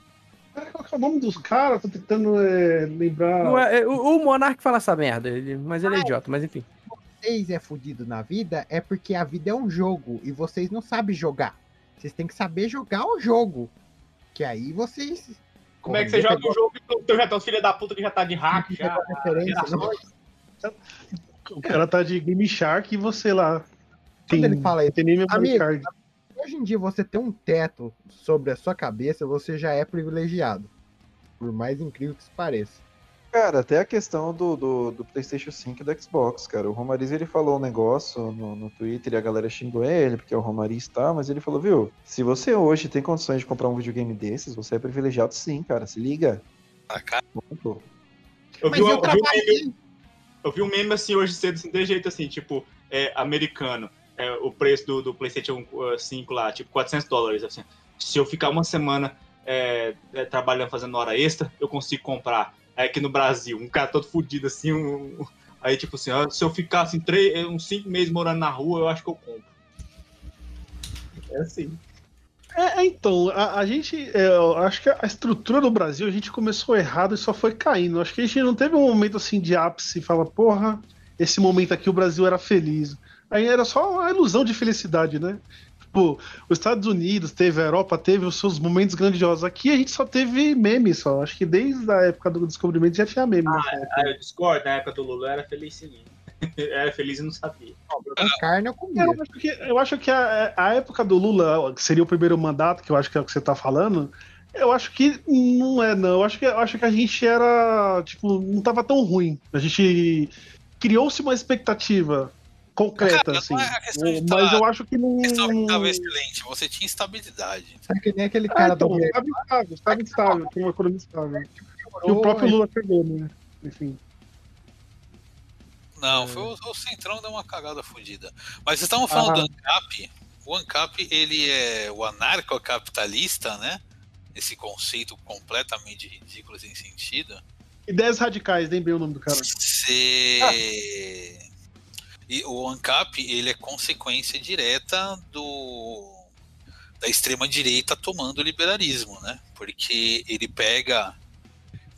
Speaker 2: Cara, Qual é o nome dos caras? Tô tentando é, lembrar.
Speaker 6: Não é- é, o, o Monark fala essa merda, ele- mas ele é idiota, mas enfim.
Speaker 5: vocês é fudido na vida é porque a vida é um jogo e vocês não sabem jogar. Vocês têm que saber jogar o jogo. Que aí vocês.
Speaker 8: Como é que você joga o jogo e o teu já tá filho da puta que já tá de hack? Já,
Speaker 5: referência, não?
Speaker 2: O cara tá de Game Shark e você lá.
Speaker 5: Quando ele fala isso,
Speaker 2: tem nem
Speaker 5: amigo. Hoje em dia, você ter um teto sobre a sua cabeça, você já é privilegiado. Por mais incrível que isso pareça.
Speaker 3: Cara, até a questão do, do, do PlayStation 5 e do Xbox, cara. O Romariz ele falou um negócio no, no Twitter e a galera xingou ele, porque é o Romariz tá, mas ele falou, viu, se você hoje tem condições de comprar um videogame desses, você é privilegiado sim, cara. Se liga.
Speaker 4: Ah, cara.
Speaker 8: Eu
Speaker 5: Mas
Speaker 8: vi, um-
Speaker 5: eu
Speaker 8: eu, vi um meme, eu vi um meme assim hoje cedo, assim, de jeito assim, tipo, é, americano. É, o preço do, do PlayStation uh, 5 lá, tipo, 400 dólares. Assim. Se eu ficar uma semana é, é, trabalhando, fazendo hora extra, eu consigo comprar. Aqui no Brasil, um cara todo fudido assim, um- aí tipo assim, se eu ficar assim, três, uns 5 meses morando na rua, eu acho que eu compro. É assim.
Speaker 2: É, é, então, a, a gente. é, eu acho que a estrutura do Brasil a gente começou errado e só foi caindo. Acho que a gente não teve um momento assim de ápice e fala, porra, esse momento aqui o Brasil era feliz. Aí era só uma ilusão de felicidade, né? Tipo, os Estados Unidos teve, a Europa teve os seus momentos grandiosos. Aqui a gente só teve meme só. Acho que desde a época do descobrimento já tinha meme.
Speaker 8: Ah, eu discordo, na época do Lula era feliz sim. era feliz e não sabia.
Speaker 5: Carne eu comia.
Speaker 2: Eu acho que, eu acho que a, a época do Lula, que seria o primeiro mandato, que eu acho que é o que você tá falando, eu acho que não é, não. Eu acho que, eu acho que a gente era, tipo, não tava tão ruim. A gente criou-se uma expectativa concreta,
Speaker 4: Cara,
Speaker 2: assim.
Speaker 4: não é a questão de
Speaker 2: Mas eu acho que não.
Speaker 4: A questão que tava excelente, você tinha estabilidade.
Speaker 5: Sabe que nem aquele
Speaker 2: Ah,
Speaker 5: cara
Speaker 2: então,
Speaker 5: do.
Speaker 2: estava estável, estava estável, tinha uma economia estável. E o próprio Lula chegou, né? Enfim.
Speaker 4: Não, foi o, o Centrão deu uma cagada fodida. Mas vocês estavam falando
Speaker 5: Ah.
Speaker 4: do ANCAP. O ANCAP, ele é o anarcocapitalista, né? Esse conceito completamente ridículo, sem sentido.
Speaker 2: Ideias radicais, lembrei o nome do cara.
Speaker 4: Você... E o ANCAP, ele é consequência direta do da extrema direita tomando o liberalismo, né? Porque ele pega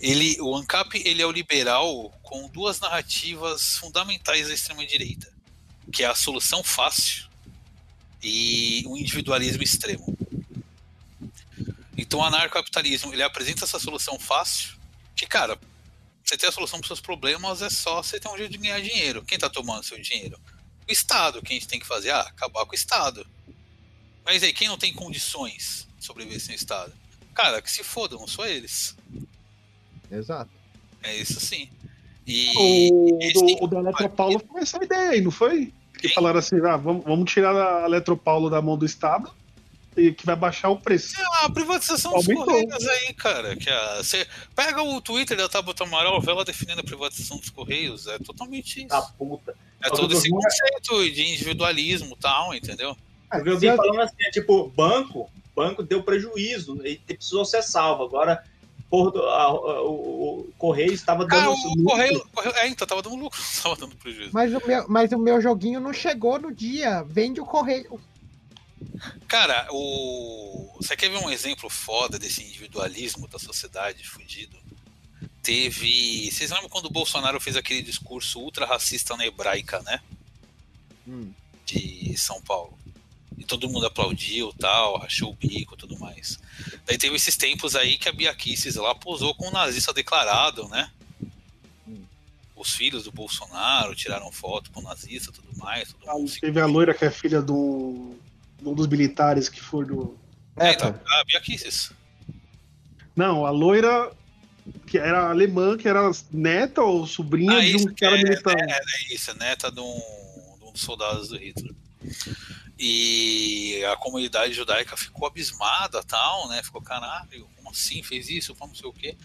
Speaker 4: ele o ANCAP, ele é o liberal com duas narrativas fundamentais da extrema direita, que é a solução fácil e o individualismo extremo. Então o anarcocapitalismo, ele apresenta essa solução fácil, que cara, você tem a solução para os seus problemas, é só você ter um jeito de ganhar dinheiro. Quem está tomando seu dinheiro? O Estado. O que a gente tem que fazer? Ah, acabar com o Estado. Mas aí, quem não tem condições de sobreviver sem o Estado? Cara, que se fodam, não sou eles.
Speaker 5: Exato.
Speaker 4: É isso sim. E
Speaker 2: O, do, o da Eletropaulo foi essa ideia aí, não foi? Que falaram assim, ah, vamos, vamos tirar a Eletropaulo da mão do Estado que vai baixar o preço.
Speaker 4: Ah, a privatização dos
Speaker 2: Aumentou.
Speaker 4: Correios aí, cara. Que a, você pega o Twitter da Tabata Amaral, vê ela defendendo a privatização dos Correios. É totalmente isso.
Speaker 8: Da puta.
Speaker 4: é todo esse conceito de individualismo e tal, entendeu?
Speaker 8: Eu vi alguém falando assim, é tipo, banco, banco deu prejuízo e precisou ser salvo. Agora, porra, a- a- o, o Correio estava dando
Speaker 4: Ah, o
Speaker 8: lucro.
Speaker 4: Correio, Correio. É, então tava dando lucro, não tava dando prejuízo.
Speaker 5: Mas o, meu, mas o meu joguinho não chegou no dia. Vende o correio.
Speaker 4: Cara, o. Você quer ver um exemplo foda desse individualismo da sociedade fudido? Teve. Vocês lembram quando o Bolsonaro fez aquele discurso ultra racista na hebraica, né?
Speaker 5: Hum.
Speaker 4: De São Paulo. E todo mundo aplaudiu tal, rachou o bico e tudo mais. Daí teve esses tempos aí que a Bia Kicis lá posou com um nazista declarado, né?
Speaker 5: Hum.
Speaker 4: Os filhos do Bolsonaro tiraram foto com o nazista e tudo mais. Todo se...
Speaker 2: Teve a loira que é filha do, um dos militares que foi do.
Speaker 4: É, então, a Bia Kicis.
Speaker 2: Não, a loira que era alemã, que era neta ou sobrinha
Speaker 4: Ah,
Speaker 2: de um cara
Speaker 4: é,
Speaker 2: militante.
Speaker 4: É, é isso, é neta de um, de um dos soldados do Hitler. E a comunidade judaica ficou abismada, tal, né? Ficou, caralho, como assim? Fez isso? Como não sei o quê.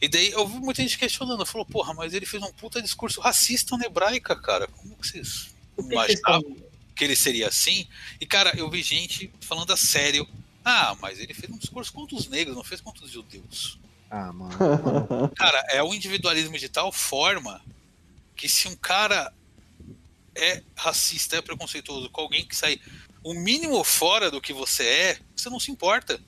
Speaker 4: E daí eu vi muita gente questionando, falou, porra, mas ele fez um puta discurso racista na hebraica, cara. Como que
Speaker 8: que que vocês
Speaker 4: imaginavam que ele seria assim? E, cara, eu vi gente falando a sério. Ah, mas ele fez um discurso contra os negros, não fez contra os judeus.
Speaker 5: Ah, mano.
Speaker 4: Cara, é o individualismo de tal forma que se um cara é racista, é preconceituoso com alguém que sai o mínimo fora do que você é, você não se importa.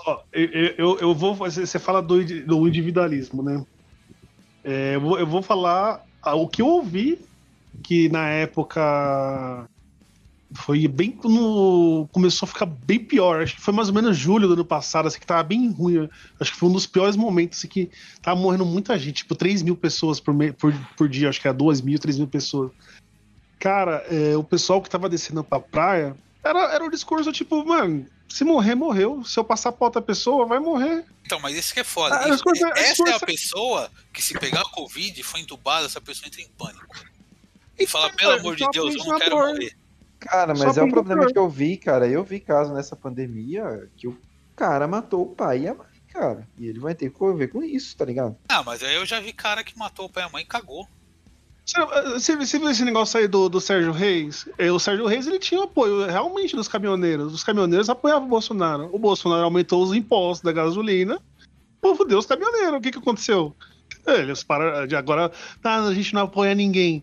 Speaker 2: Ó, eu, eu, eu vou fazer. Você fala do, do individualismo, né? É, eu, vou, eu vou falar ah, o que eu ouvi que na época foi bem quando começou a ficar bem pior. Acho que foi mais ou menos julho do ano passado, assim, que tava bem ruim. Acho que foi um dos piores momentos, assim, que tava morrendo muita gente, tipo 3 mil pessoas por, me- por, por dia, acho que era 2 mil, 3 mil pessoas. Cara, é, o pessoal que tava descendo pra praia era, era o discurso tipo, mano, se morrer, morreu. Se eu passar pra outra pessoa, vai morrer.
Speaker 4: Então, mas isso que é foda.
Speaker 2: Ah, coisas- as
Speaker 4: essa é a pessoa que se pegar Covid e for entubada, essa pessoa entra em pânico. E fala, pelo
Speaker 2: é,
Speaker 4: amor de
Speaker 2: só
Speaker 4: Deus, eu não quero morrer.
Speaker 3: Cara,
Speaker 2: Só
Speaker 3: mas é o problema que eu vi, cara. Eu vi caso nessa pandemia que o cara matou o pai e a mãe, cara. E ele vai ter que conviver com isso, tá ligado?
Speaker 4: Ah, mas aí eu já vi cara que matou o pai e a mãe e cagou.
Speaker 2: Você, viu esse negócio aí do, do Sérgio Reis? É, O Sérgio Reis ele tinha apoio realmente dos caminhoneiros. Os caminhoneiros apoiavam o Bolsonaro. O Bolsonaro aumentou os impostos da gasolina. Povo deu os caminhoneiros. O que, que aconteceu? Eles pararam de agora. Ah, a gente não apoia ninguém.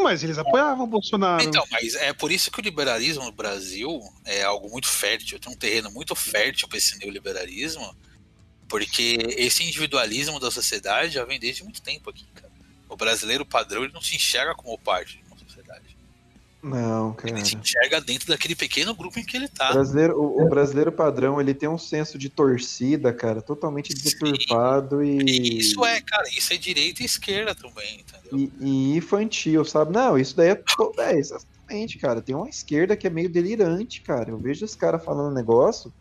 Speaker 2: Mas eles apoiavam o Bolsonaro.
Speaker 4: Então, mas é por isso que o liberalismo no Brasil é algo muito fértil, tem um terreno muito fértil para esse neoliberalismo, porque esse individualismo da sociedade já vem desde muito tempo aqui, cara. O brasileiro padrão ele não se enxerga como parte.
Speaker 3: Não, cara.
Speaker 4: Ele se enxerga dentro daquele pequeno grupo em que ele
Speaker 3: O
Speaker 4: tá.
Speaker 3: brasileiro, o, o brasileiro padrão, ele tem um senso de torcida, cara, totalmente deturpado e,
Speaker 4: Isso é, cara, isso é direita e esquerda também, entendeu?
Speaker 3: e, e infantil, sabe? Não, isso daí é, to- é exatamente, cara. Tem uma esquerda que é meio delirante, cara. Eu vejo os caras falando negócio,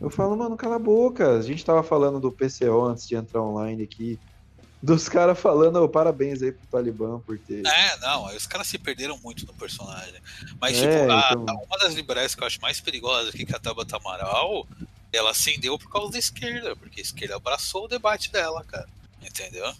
Speaker 3: eu falo, mano, cala a boca. A gente tava falando do PCO antes de entrar online aqui, dos caras falando, ô, parabéns aí pro Talibã por ter...
Speaker 4: É, não, aí os caras se perderam muito no personagem. Mas,
Speaker 3: É,
Speaker 4: tipo, a-
Speaker 3: então.
Speaker 4: uma das liberais que eu acho mais perigosa aqui, que é a Tabata Amaral, ela acendeu por causa da esquerda, porque a esquerda abraçou o debate dela, cara. Entendeu?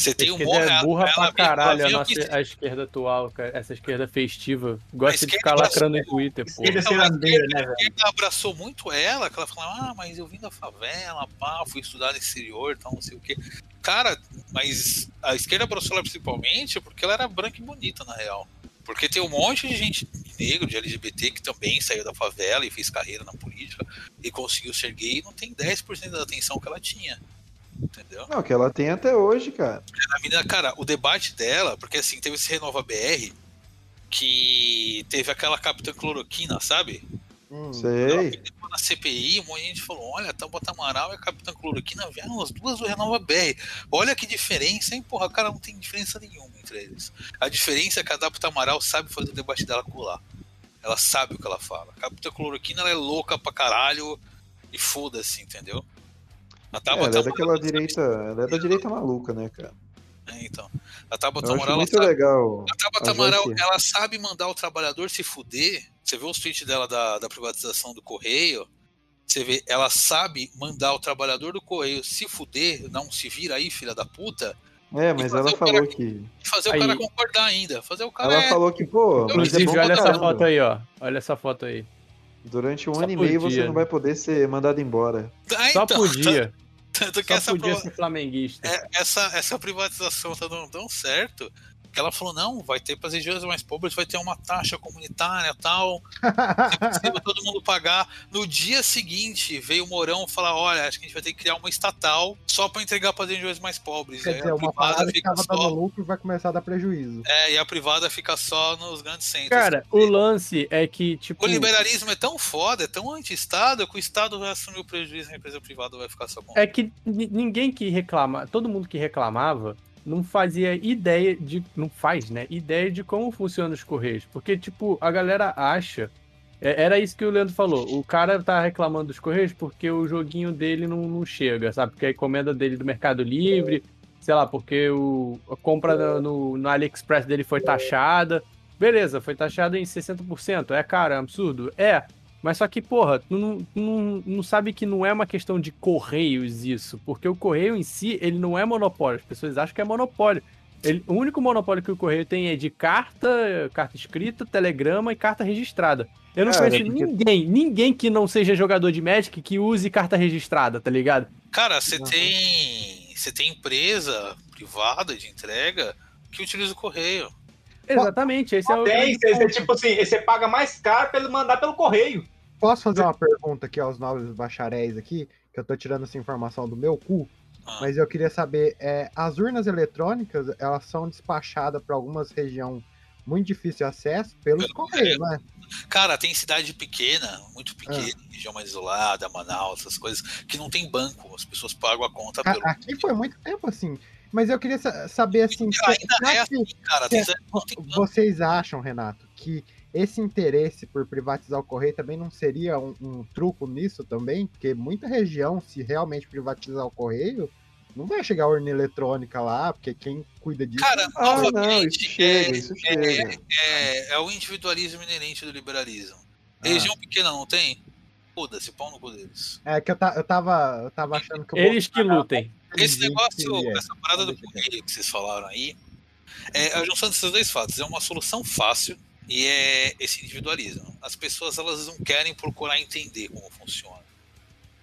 Speaker 4: Você tem
Speaker 6: A
Speaker 4: um
Speaker 6: esquerda é burra
Speaker 4: ela-
Speaker 6: pra
Speaker 4: ela
Speaker 6: caralho, a, nossa,
Speaker 4: que-
Speaker 6: a esquerda atual, cara. Essa esquerda festiva. Gosta de ficar
Speaker 4: abraçou-
Speaker 6: lacrando em Twitter, pô.
Speaker 8: Esquerda
Speaker 4: Então, esquerda-
Speaker 8: né, velho?
Speaker 4: abraçou muito ela, que ela falava, ah, mas eu vim da favela, pá, fui estudar no exterior, tal, não sei o quê. Cara, mas a esquerda abraçou ela principalmente porque ela era branca e bonita, na real. Porque tem um monte de gente negro, de LGBT, que também saiu da favela e fez carreira na política e conseguiu ser gay e não tem 10% da atenção que ela tinha. Entendeu?
Speaker 3: Não, que ela tem até hoje, cara.
Speaker 4: A menina, cara, o debate dela, porque assim, teve esse Renova BR que teve aquela Capitã Cloroquina, sabe?
Speaker 5: Hum,
Speaker 3: Sei.
Speaker 4: Na CPI, um monte de gente falou: olha, Tabata Amaral e a Capitã Cloroquina vieram as duas do Renova BR. Olha que diferença, hein? Porra, cara, não tem diferença nenhuma entre eles. A diferença é que a Tabata Amaral sabe fazer o debate dela colar. Ela sabe o que ela fala. A Capitã Cloroquina ela é louca pra caralho e foda-se, entendeu? A
Speaker 3: É,
Speaker 4: Tabata
Speaker 3: ela é
Speaker 4: Amaral
Speaker 3: daquela direita. Ela é da direita maluca, né, cara?
Speaker 4: É, então. A Tabata
Speaker 3: acho
Speaker 4: Amaral ela
Speaker 3: muito
Speaker 4: sabe,
Speaker 3: legal.
Speaker 4: a Tabata Amaral,
Speaker 3: Joyce.
Speaker 4: ela sabe mandar o trabalhador se fuder. Você vê os tweets dela da, da privatização do Correio. Você vê, ela sabe mandar o trabalhador do Correio se fuder, não se vira aí, filha da puta,
Speaker 3: É, mas ela falou
Speaker 4: cara-
Speaker 3: que.
Speaker 4: e fazer
Speaker 6: Aí.
Speaker 4: o cara concordar ainda. Fazer o cara
Speaker 3: Ela
Speaker 4: é-
Speaker 3: falou que, pô, mas é
Speaker 6: Inclusive,
Speaker 3: bom
Speaker 6: olha essa foto aí, ó. Olha essa foto aí.
Speaker 3: Durante um
Speaker 6: Só
Speaker 3: ano e meio você não
Speaker 6: né?
Speaker 3: vai poder ser mandado embora.
Speaker 4: Ah,
Speaker 6: Só
Speaker 4: então,
Speaker 6: podia.
Speaker 4: Tanto que
Speaker 6: Só
Speaker 4: essa,
Speaker 6: podia
Speaker 4: pro-
Speaker 6: ser flamenguista.
Speaker 4: é- essa, essa privatização tá dando tão certo que ela falou: não, vai ter para as regiões mais pobres, vai ter uma taxa comunitária tal. Possível, todo mundo pagar. No dia seguinte, veio o Mourão falar: olha, acho que a gente vai ter que criar uma estatal só para entregar para as regiões mais pobres.
Speaker 5: Quer
Speaker 4: Aí
Speaker 5: dizer,
Speaker 4: a
Speaker 5: uma
Speaker 4: privada
Speaker 5: que
Speaker 4: fica
Speaker 5: tava
Speaker 4: só.
Speaker 5: dando lucro vai começar a dar prejuízo.
Speaker 4: É, e a privada fica só nos grandes centros.
Speaker 6: Cara, o lance é que, tipo.
Speaker 4: O liberalismo é tão foda, é tão anti-Estado, que o Estado vai assumir o prejuízo e a empresa privada vai ficar só com.
Speaker 6: É que ni- ninguém que reclama, todo mundo que reclamava não fazia ideia de, não faz, né, ideia de como funciona os correios, porque tipo, a galera acha, é- era isso que o Leandro falou, o cara tá reclamando dos correios porque o joguinho dele não, não chega, sabe, porque a encomenda dele do Mercado Livre, sei lá, porque o, a compra no, no, AliExpress dele foi taxada, beleza, foi taxada em 60%, é caro, é um absurdo, é, mas só que, porra, tu não, não, não sabe que não é uma questão de correios isso, porque o correio em si, ele não é monopólio. As pessoas acham que é monopólio. Ele- o único monopólio que o correio tem é de carta, carta escrita, telegrama e carta registrada. Eu não
Speaker 3: Cara,
Speaker 6: conheço
Speaker 3: porque-
Speaker 6: ninguém, ninguém que não seja jogador de Magic que use carta registrada, tá ligado?
Speaker 4: Cara, você tem. Você tem empresa privada de entrega que utiliza o correio.
Speaker 6: Exatamente, esse é o.
Speaker 8: Tem, você,
Speaker 6: ponto.
Speaker 8: tipo assim, você paga mais caro pra ele mandar pelo correio.
Speaker 5: Posso fazer uma pergunta aqui aos nobres bacharéis aqui? Que eu tô tirando essa informação do meu cu.
Speaker 4: Ah.
Speaker 5: Mas eu queria saber, é, as urnas eletrônicas, elas são despachadas para algumas regiões muito difícil de acesso pelos
Speaker 4: Pelo
Speaker 5: correios, né?
Speaker 4: Cara, tem cidade pequena, muito pequena,
Speaker 5: Ah.
Speaker 4: região mais isolada, Manaus, essas coisas, que não tem banco. As pessoas pagam a conta
Speaker 5: A-
Speaker 4: pelo.
Speaker 5: Aqui foi muito tempo assim. Mas eu queria sa- saber assim,
Speaker 4: é assim, cara.
Speaker 5: É, vocês acham, Renato, que esse interesse por privatizar o correio também não seria um, um truco nisso também? Porque muita região, se realmente privatizar o correio, não vai chegar a urna eletrônica lá, porque quem cuida disso.
Speaker 4: Cara,
Speaker 3: Ah, não, isso
Speaker 4: novamente,
Speaker 3: chega,
Speaker 4: é,
Speaker 3: isso chega.
Speaker 4: é, é o individualismo inerente do liberalismo.
Speaker 5: Ah.
Speaker 4: Região pequena não tem? Foda-se, pau no cu deles.
Speaker 5: É que eu, ta- eu, tava, eu tava achando que o
Speaker 6: Eles que lutem.
Speaker 4: Esse negócio,
Speaker 5: é.
Speaker 4: essa parada do correio que vocês falaram aí, é a junção desses dois fatos. É uma solução fácil e é esse individualismo. As pessoas elas não querem procurar entender como funciona.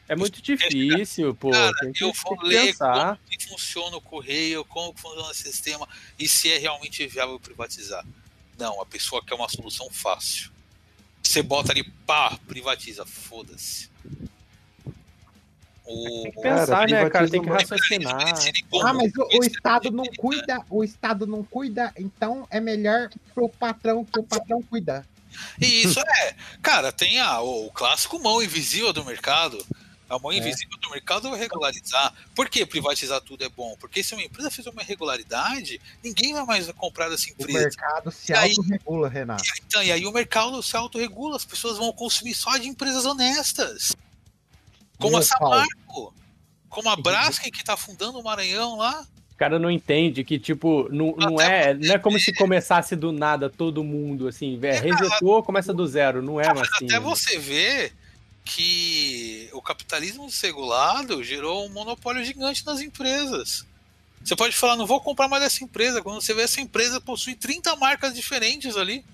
Speaker 6: É muito difícil, pô.
Speaker 4: Cara, eu vou ler
Speaker 6: pensar.
Speaker 4: como que funciona o correio, como funciona o sistema e se é realmente viável privatizar. Não, a pessoa quer uma solução fácil. Você bota ali, pá, privatiza, foda-se. O...
Speaker 6: Tem que pensar, né, cara? Tem que raciocinar.
Speaker 5: Ah, mas o, o Estado não cuida, o Estado não cuida, então é melhor pro patrão que o patrão cuidar.
Speaker 4: E isso é, cara, tem a, o, o clássico mão invisível do mercado. A mão
Speaker 5: É.
Speaker 4: invisível do mercado vai regularizar. Por que privatizar tudo é bom? Porque se uma empresa fizer uma irregularidade, ninguém vai mais comprar dessa
Speaker 5: O
Speaker 4: empresa.
Speaker 5: mercado se
Speaker 4: E
Speaker 5: autorregula, Renato.
Speaker 4: Então, e aí o mercado se autorregula, as pessoas vão consumir só de empresas honestas. Como
Speaker 5: Meu
Speaker 4: a Samarco, como a Braskem que tá afundando o Maranhão lá.
Speaker 6: O cara não entende que, tipo, não, não, é, não é como se começasse do nada todo mundo, assim, é, resetou, começa do zero, não é mais assim.
Speaker 4: Até você ver que o capitalismo desregulado gerou um monopólio gigante nas empresas. Você pode falar, não vou comprar mais essa empresa. Quando você vê essa empresa possui 30 marcas diferentes ali.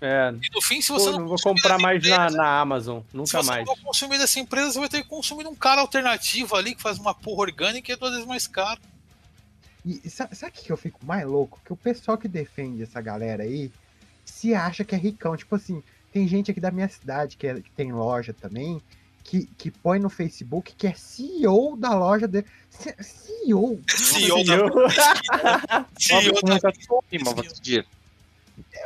Speaker 6: É,
Speaker 4: E no fim, se
Speaker 6: pô,
Speaker 4: você
Speaker 6: não
Speaker 4: não,
Speaker 6: vou comprar mais
Speaker 4: empresa,
Speaker 6: na, na Amazon,
Speaker 4: se
Speaker 6: nunca
Speaker 4: você
Speaker 6: mais.
Speaker 4: não for consumir dessa empresa, você vai ter que consumir de um cara alternativo ali que faz uma porra orgânica e é duas vezes mais caro.
Speaker 5: E sa- sabe o que que eu fico mais louco? Que o pessoal que defende essa galera aí se acha que é ricão. Tipo assim, tem gente aqui da minha cidade que, é- que tem loja também, que, que põe no Facebook que é CEO da loja dele. CEO?
Speaker 4: CEO da CEO da
Speaker 12: Irmão, vou te dizer.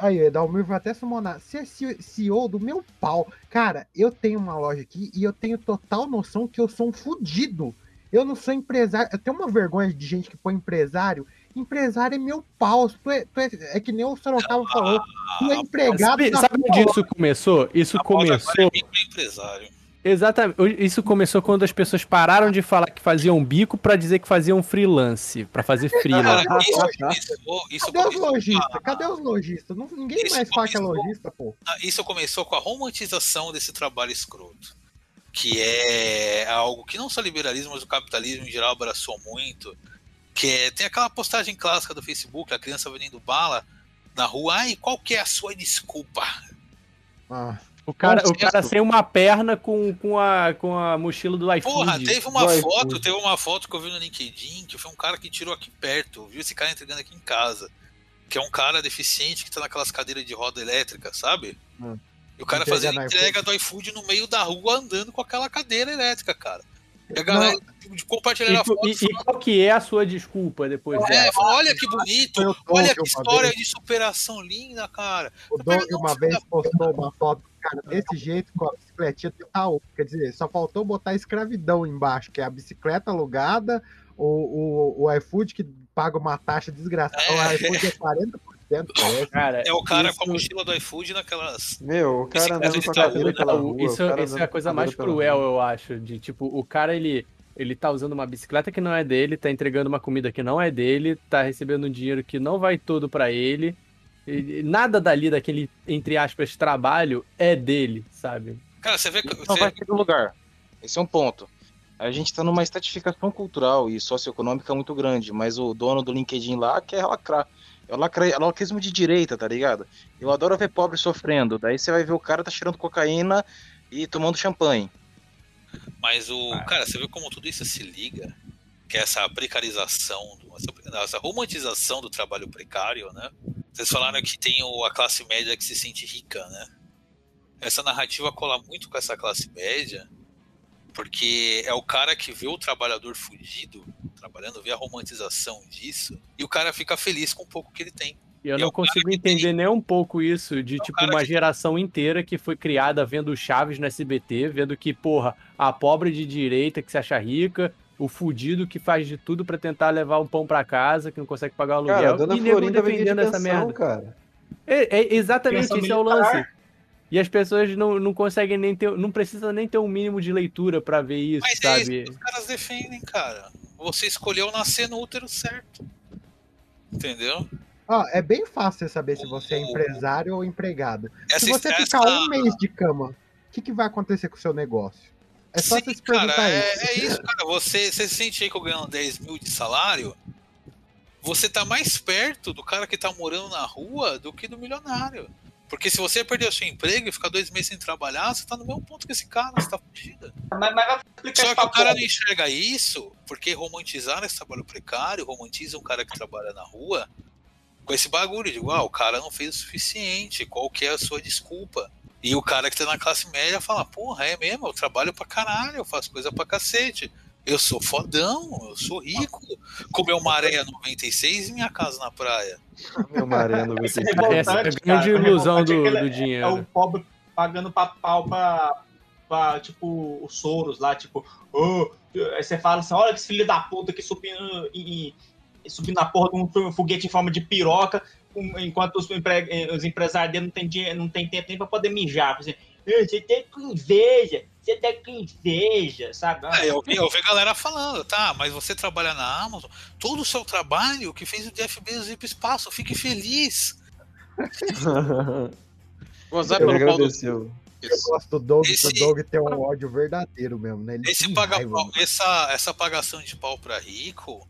Speaker 5: Aí, o Edalmir vai até summonar. Você é CEO do meu pau. Cara, eu tenho uma loja aqui e eu tenho total noção que eu sou um fudido. Eu não sou empresário. Eu tenho uma vergonha de gente que põe empresário. Empresário é meu pau. Tu é, tu é, é que nem o Sorocaba falou. Tu é empregado
Speaker 6: Sabe, sabe onde isso começou? Isso começou.
Speaker 4: empresário.
Speaker 6: Exatamente. Isso começou quando as pessoas pararam de falar que faziam bico pra dizer que faziam freelance, pra fazer freelance.
Speaker 4: Cara, isso começou, isso
Speaker 5: Cadê os lojistas? Cadê os lojistas? Ninguém
Speaker 4: Isso
Speaker 5: mais fala que é lojista, pô.
Speaker 4: Ah, isso começou com a romantização desse trabalho escroto. Que é algo que não só o liberalismo, mas o capitalismo em geral abraçou muito. Que é, tem aquela postagem clássica do Facebook, a criança vendendo bala na rua. Ai, qual que é a sua desculpa?
Speaker 5: Ah.
Speaker 6: O cara, o cara sem uma perna com, com, a, com a mochila do iFood.
Speaker 4: Porra, teve uma foto, teve uma foto que eu vi no LinkedIn, que foi um cara que tirou aqui perto, viu esse cara entregando aqui em casa. Que é um cara deficiente que tá naquelas cadeiras de roda elétrica, sabe?
Speaker 5: Hum.
Speaker 4: E o cara
Speaker 5: Entrega
Speaker 4: fazendo entrega do iFood no meio da rua andando com aquela cadeira elétrica, cara. E a galera de compartilhar a
Speaker 6: E,
Speaker 4: foto.
Speaker 6: e- e qual que é a sua desculpa depois
Speaker 4: É,
Speaker 6: dessa?
Speaker 4: olha que bonito, olha
Speaker 5: que
Speaker 4: história de superação linda, cara.
Speaker 5: O Doug uma vez postou uma foto, cara, desse jeito, com a bicicletinha do Itaú. Quer dizer, só faltou botar escravidão embaixo, que é a bicicleta alugada, o, o, o iFood que paga uma taxa desgraçada. O iFood é 40%, parece.
Speaker 6: Cara,
Speaker 4: É o cara
Speaker 6: isso-
Speaker 4: com a mochila do iFood naquelas.
Speaker 3: Meu, o cara andando com a cadeira pela
Speaker 6: Não,
Speaker 3: rua.
Speaker 6: isso,
Speaker 3: o cara
Speaker 6: isso é a coisa mais cruel, eu acho. De tipo, o cara ele, ele tá usando uma bicicleta que não é dele, tá entregando uma comida que não é dele, tá recebendo um dinheiro que não vai todo pra ele. Nada dali daquele, entre aspas, trabalho é dele, sabe?
Speaker 4: Cara, você vê que.
Speaker 12: Não
Speaker 4: você-
Speaker 12: vai ter lugar. Esse é um ponto. A gente está numa estratificação cultural e socioeconômica muito grande, mas o dono do LinkedIn lá quer lacrar. É o lacra- é o lacrismo de direita, tá ligado? Eu adoro ver pobre sofrendo. Daí você vai ver o cara tá cheirando cocaína e tomando champanhe.
Speaker 4: Mas o. Cara, você vê como tudo isso se liga? Que é essa precarização, do- essa, essa romantização do trabalho precário, né? Vocês falaram que tem o- a classe média que se sente rica, né? Essa narrativa cola muito com essa classe média, porque é o cara que vê o trabalhador fugido trabalhando, vê a romantização disso, e o cara fica feliz com o pouco que ele tem.
Speaker 6: E eu
Speaker 4: E é
Speaker 6: não
Speaker 4: cara
Speaker 6: consigo entender nem um pouco isso de, tipo, uma geração inteira que foi criada vendo Chaves no SBT, vendo que, porra, a pobre de direita que se acha rica, o fudido que faz de tudo pra tentar levar um pão pra casa, que não consegue pagar o aluguel,
Speaker 3: Cara, a dona
Speaker 6: e
Speaker 3: Florinda
Speaker 6: defendendo essa
Speaker 3: pensão,
Speaker 6: merda.
Speaker 3: cara.
Speaker 6: É, é exatamente,
Speaker 8: Pensão
Speaker 6: esse é o lance. E as pessoas não, não conseguem nem ter, não precisa nem ter um mínimo de leitura pra ver isso,
Speaker 4: Mas é isso
Speaker 6: sabe?
Speaker 4: que os caras defendem, cara. Você escolheu nascer no útero certo. Entendeu?
Speaker 5: Ó, é bem fácil você saber se você é empresário ou empregado.
Speaker 4: Essa
Speaker 5: se você
Speaker 4: essa-
Speaker 5: ficar um mês de cama, o que, que vai acontecer com o seu negócio? É só
Speaker 4: Sim,
Speaker 5: você se
Speaker 4: cara,
Speaker 5: perguntar
Speaker 4: é,
Speaker 5: isso.
Speaker 4: é isso, cara. Você, você se sente aí que eu ganhando 10 mil de salário, você tá mais perto do cara que tá morando na rua do que do milionário. Porque se você perder o seu emprego e ficar dois meses sem trabalhar, você tá no mesmo ponto que esse cara, você tá fudido.
Speaker 8: Mas, mas
Speaker 4: Só que o cara não enxerga isso porque romantizaram esse trabalho precário, romantizam um cara que trabalha na rua com esse bagulho de igual, o cara não fez o suficiente, qual que é a sua desculpa? E o cara que tá na classe média fala, porra, é mesmo, eu trabalho pra caralho, eu faço coisa pra cacete. Eu sou fodão, eu sou rico. Comer uma areia 96 e minha casa na praia.
Speaker 3: Meu maré
Speaker 8: Esse é
Speaker 3: 96.
Speaker 8: revoltante,
Speaker 6: Essa é a grande
Speaker 8: é
Speaker 6: ilusão do- do
Speaker 8: é-
Speaker 6: dinheiro.
Speaker 8: É o pobre pagando pra pau pra, pra, tipo, os Soros lá, tipo, "Oh", aí você fala assim, olha que esse filho da puta que subindo, em- em- subindo na porra de um foguete em forma de piroca, enquanto os, empre- os empresários dele não tem, dinheiro, não tem tempo nem pra poder mijar. Assim, "Ah, você tem com inveja, você tá com inveja, sabe?
Speaker 4: É, eu, vi, eu vi a galera falando, tá, mas você trabalha na Amazon, todo o seu trabalho que fez o Jeff Bezos ir pro espaço, fique feliz.
Speaker 12: Gozar pelo pau do.
Speaker 5: Eu gosto do Doug,
Speaker 4: Esse-
Speaker 5: o Doug tem um ódio verdadeiro mesmo, né? Ele
Speaker 4: Esse
Speaker 5: tem
Speaker 4: paga
Speaker 5: raiva,
Speaker 4: essa, essa pagação de pau pra rico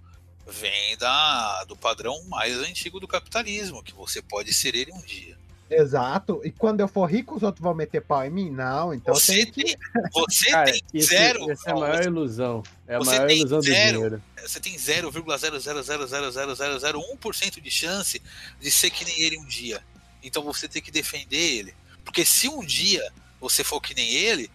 Speaker 4: vem da, do padrão mais antigo do capitalismo, que você pode ser ele um dia.
Speaker 5: Exato. E quando eu for rico, os outros vão meter pau em mim? Não, então
Speaker 4: Você
Speaker 5: tem que.
Speaker 4: você
Speaker 6: Cara,
Speaker 4: tem
Speaker 6: esse-
Speaker 4: zero.
Speaker 6: essa é a maior ilusão. É a
Speaker 4: Você
Speaker 6: maior ilusão do
Speaker 4: zero.
Speaker 6: dinheiro.
Speaker 4: Você tem 0,000000001% de chance de ser que nem ele um dia. Então você tem que defender ele. Porque se um dia você for que nem ele,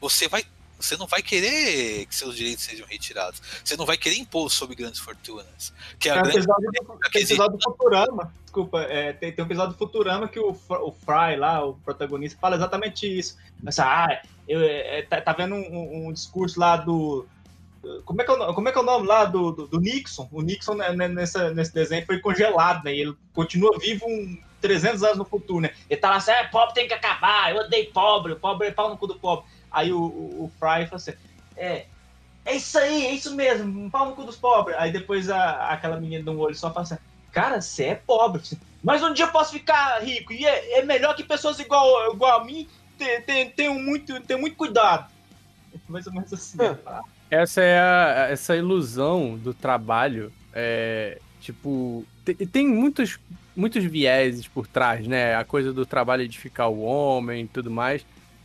Speaker 4: você vai. Você não vai querer que seus direitos sejam retirados. Você não vai querer impor sobre grandes fortunas. Que é a
Speaker 8: Tem um
Speaker 4: grande
Speaker 8: um episódio do Futurama. Desculpa, é, tem, tem um episódio do Futurama que o, o Fry lá, o protagonista, fala exatamente isso. Essa, ah, eu, é, tá, tá vendo um, um- discurso lá do. Como é que é o, como é, que é o nome lá do, do, do Nixon? O Nixon né, né, nessa, nesse desenho foi congelado, né? E ele continua vivo um 300 anos no futuro, né? Ele tá lá assim, ah, pobre tem que acabar, eu odeio pobre, o pobre é pau no cu do pobre. Aí o, o, o Fry fala assim, é, é isso aí, é isso mesmo, pau no cu dos pobres. Aí depois a, aquela menina de um olho só fala assim, cara, você é pobre, mas um dia eu posso ficar rico, e é, é melhor que pessoas igual, igual a mim tenham tem, muito, tenham muito cuidado. Mais ou menos assim.
Speaker 6: Essa é a, essa ilusão do trabalho. É, tipo, te- tem, muitos, muitos vieses por trás, né? A coisa do trabalho edificar o homem e tudo mais.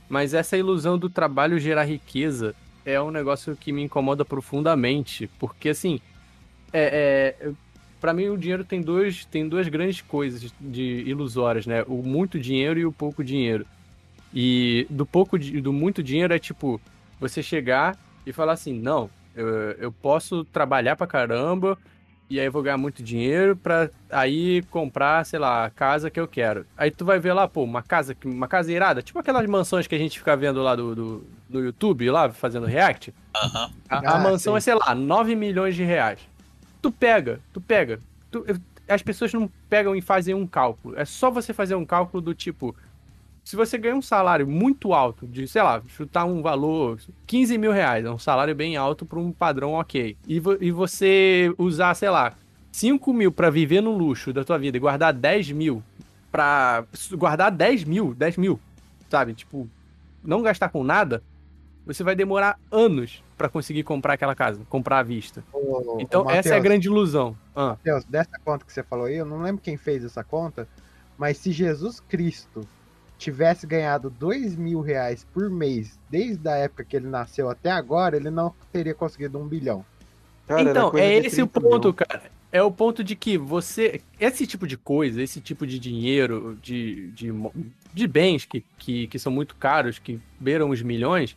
Speaker 6: Mas essa ilusão do trabalho gerar riqueza é um negócio que me incomoda profundamente. Porque, assim, é, é, para mim o dinheiro tem, dois, tem duas grandes coisas de ilusórias, né? O muito dinheiro e o pouco dinheiro. E do pouco do muito dinheiro é tipo você chegar e falar assim, não, eu, eu posso trabalhar pra caramba e aí eu vou ganhar muito dinheiro pra aí comprar, sei lá, a casa que eu quero. Aí tu vai ver lá, pô, uma casa, que- uma casa irada, tipo aquelas mansões que a gente fica vendo lá do, do, do YouTube, lá, fazendo react.
Speaker 4: Aham.
Speaker 6: A, a
Speaker 5: Ah,
Speaker 6: mansão
Speaker 5: sim.
Speaker 6: é, sei lá, 9 milhões de reais. Tu pega, tu pega. Tu- as pessoas não pegam e fazem um cálculo. É só você fazer um cálculo do tipo. Se você ganha um salário muito alto, de, sei lá, chutar um valor 15 mil reais, é um salário bem alto para um padrão ok. E, vo- e você usar, sei lá, 5 mil para viver no luxo da tua vida e guardar 10 mil pra. Guardar 10 mil, 10 mil, sabe? Tipo, não gastar com nada, você vai demorar anos para conseguir comprar aquela casa, comprar à vista.
Speaker 5: Ô,
Speaker 6: Então,
Speaker 5: ô,
Speaker 6: essa é a grande ilusão. Ah,
Speaker 5: Matheus, dessa conta que você falou aí, eu não lembro quem fez essa conta, mas se Jesus Cristo tivesse ganhado dois mil reais por mês, desde a época que ele nasceu até agora, ele não teria conseguido um bilhão.
Speaker 3: Cara,
Speaker 6: então, é esse o
Speaker 3: 30
Speaker 6: ponto,
Speaker 3: mil.
Speaker 6: cara. É o ponto de que você. Esse tipo de coisa, esse tipo de dinheiro, de, de, de bens que, que, que são muito caros, que beiram os milhões.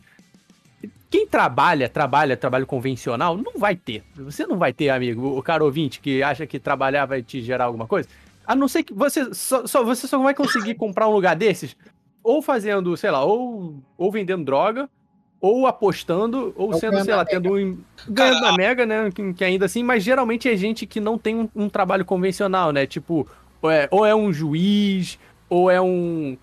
Speaker 6: Quem trabalha, trabalha, trabalho convencional, não vai ter. Você não vai ter, amigo, o cara ouvinte que acha que trabalhar vai te gerar alguma coisa. A não ser que você só, só- você só vai conseguir comprar um lugar desses ou fazendo, sei lá, ou, ou vendendo droga, ou apostando, ou
Speaker 5: Ou
Speaker 6: sendo, sei lá, tendo um. Ganhando na Mega, né? Que, que ainda assim, mas geralmente é gente que não tem um, um trabalho convencional, né? Tipo, ou é, ou é um juiz, ou é um.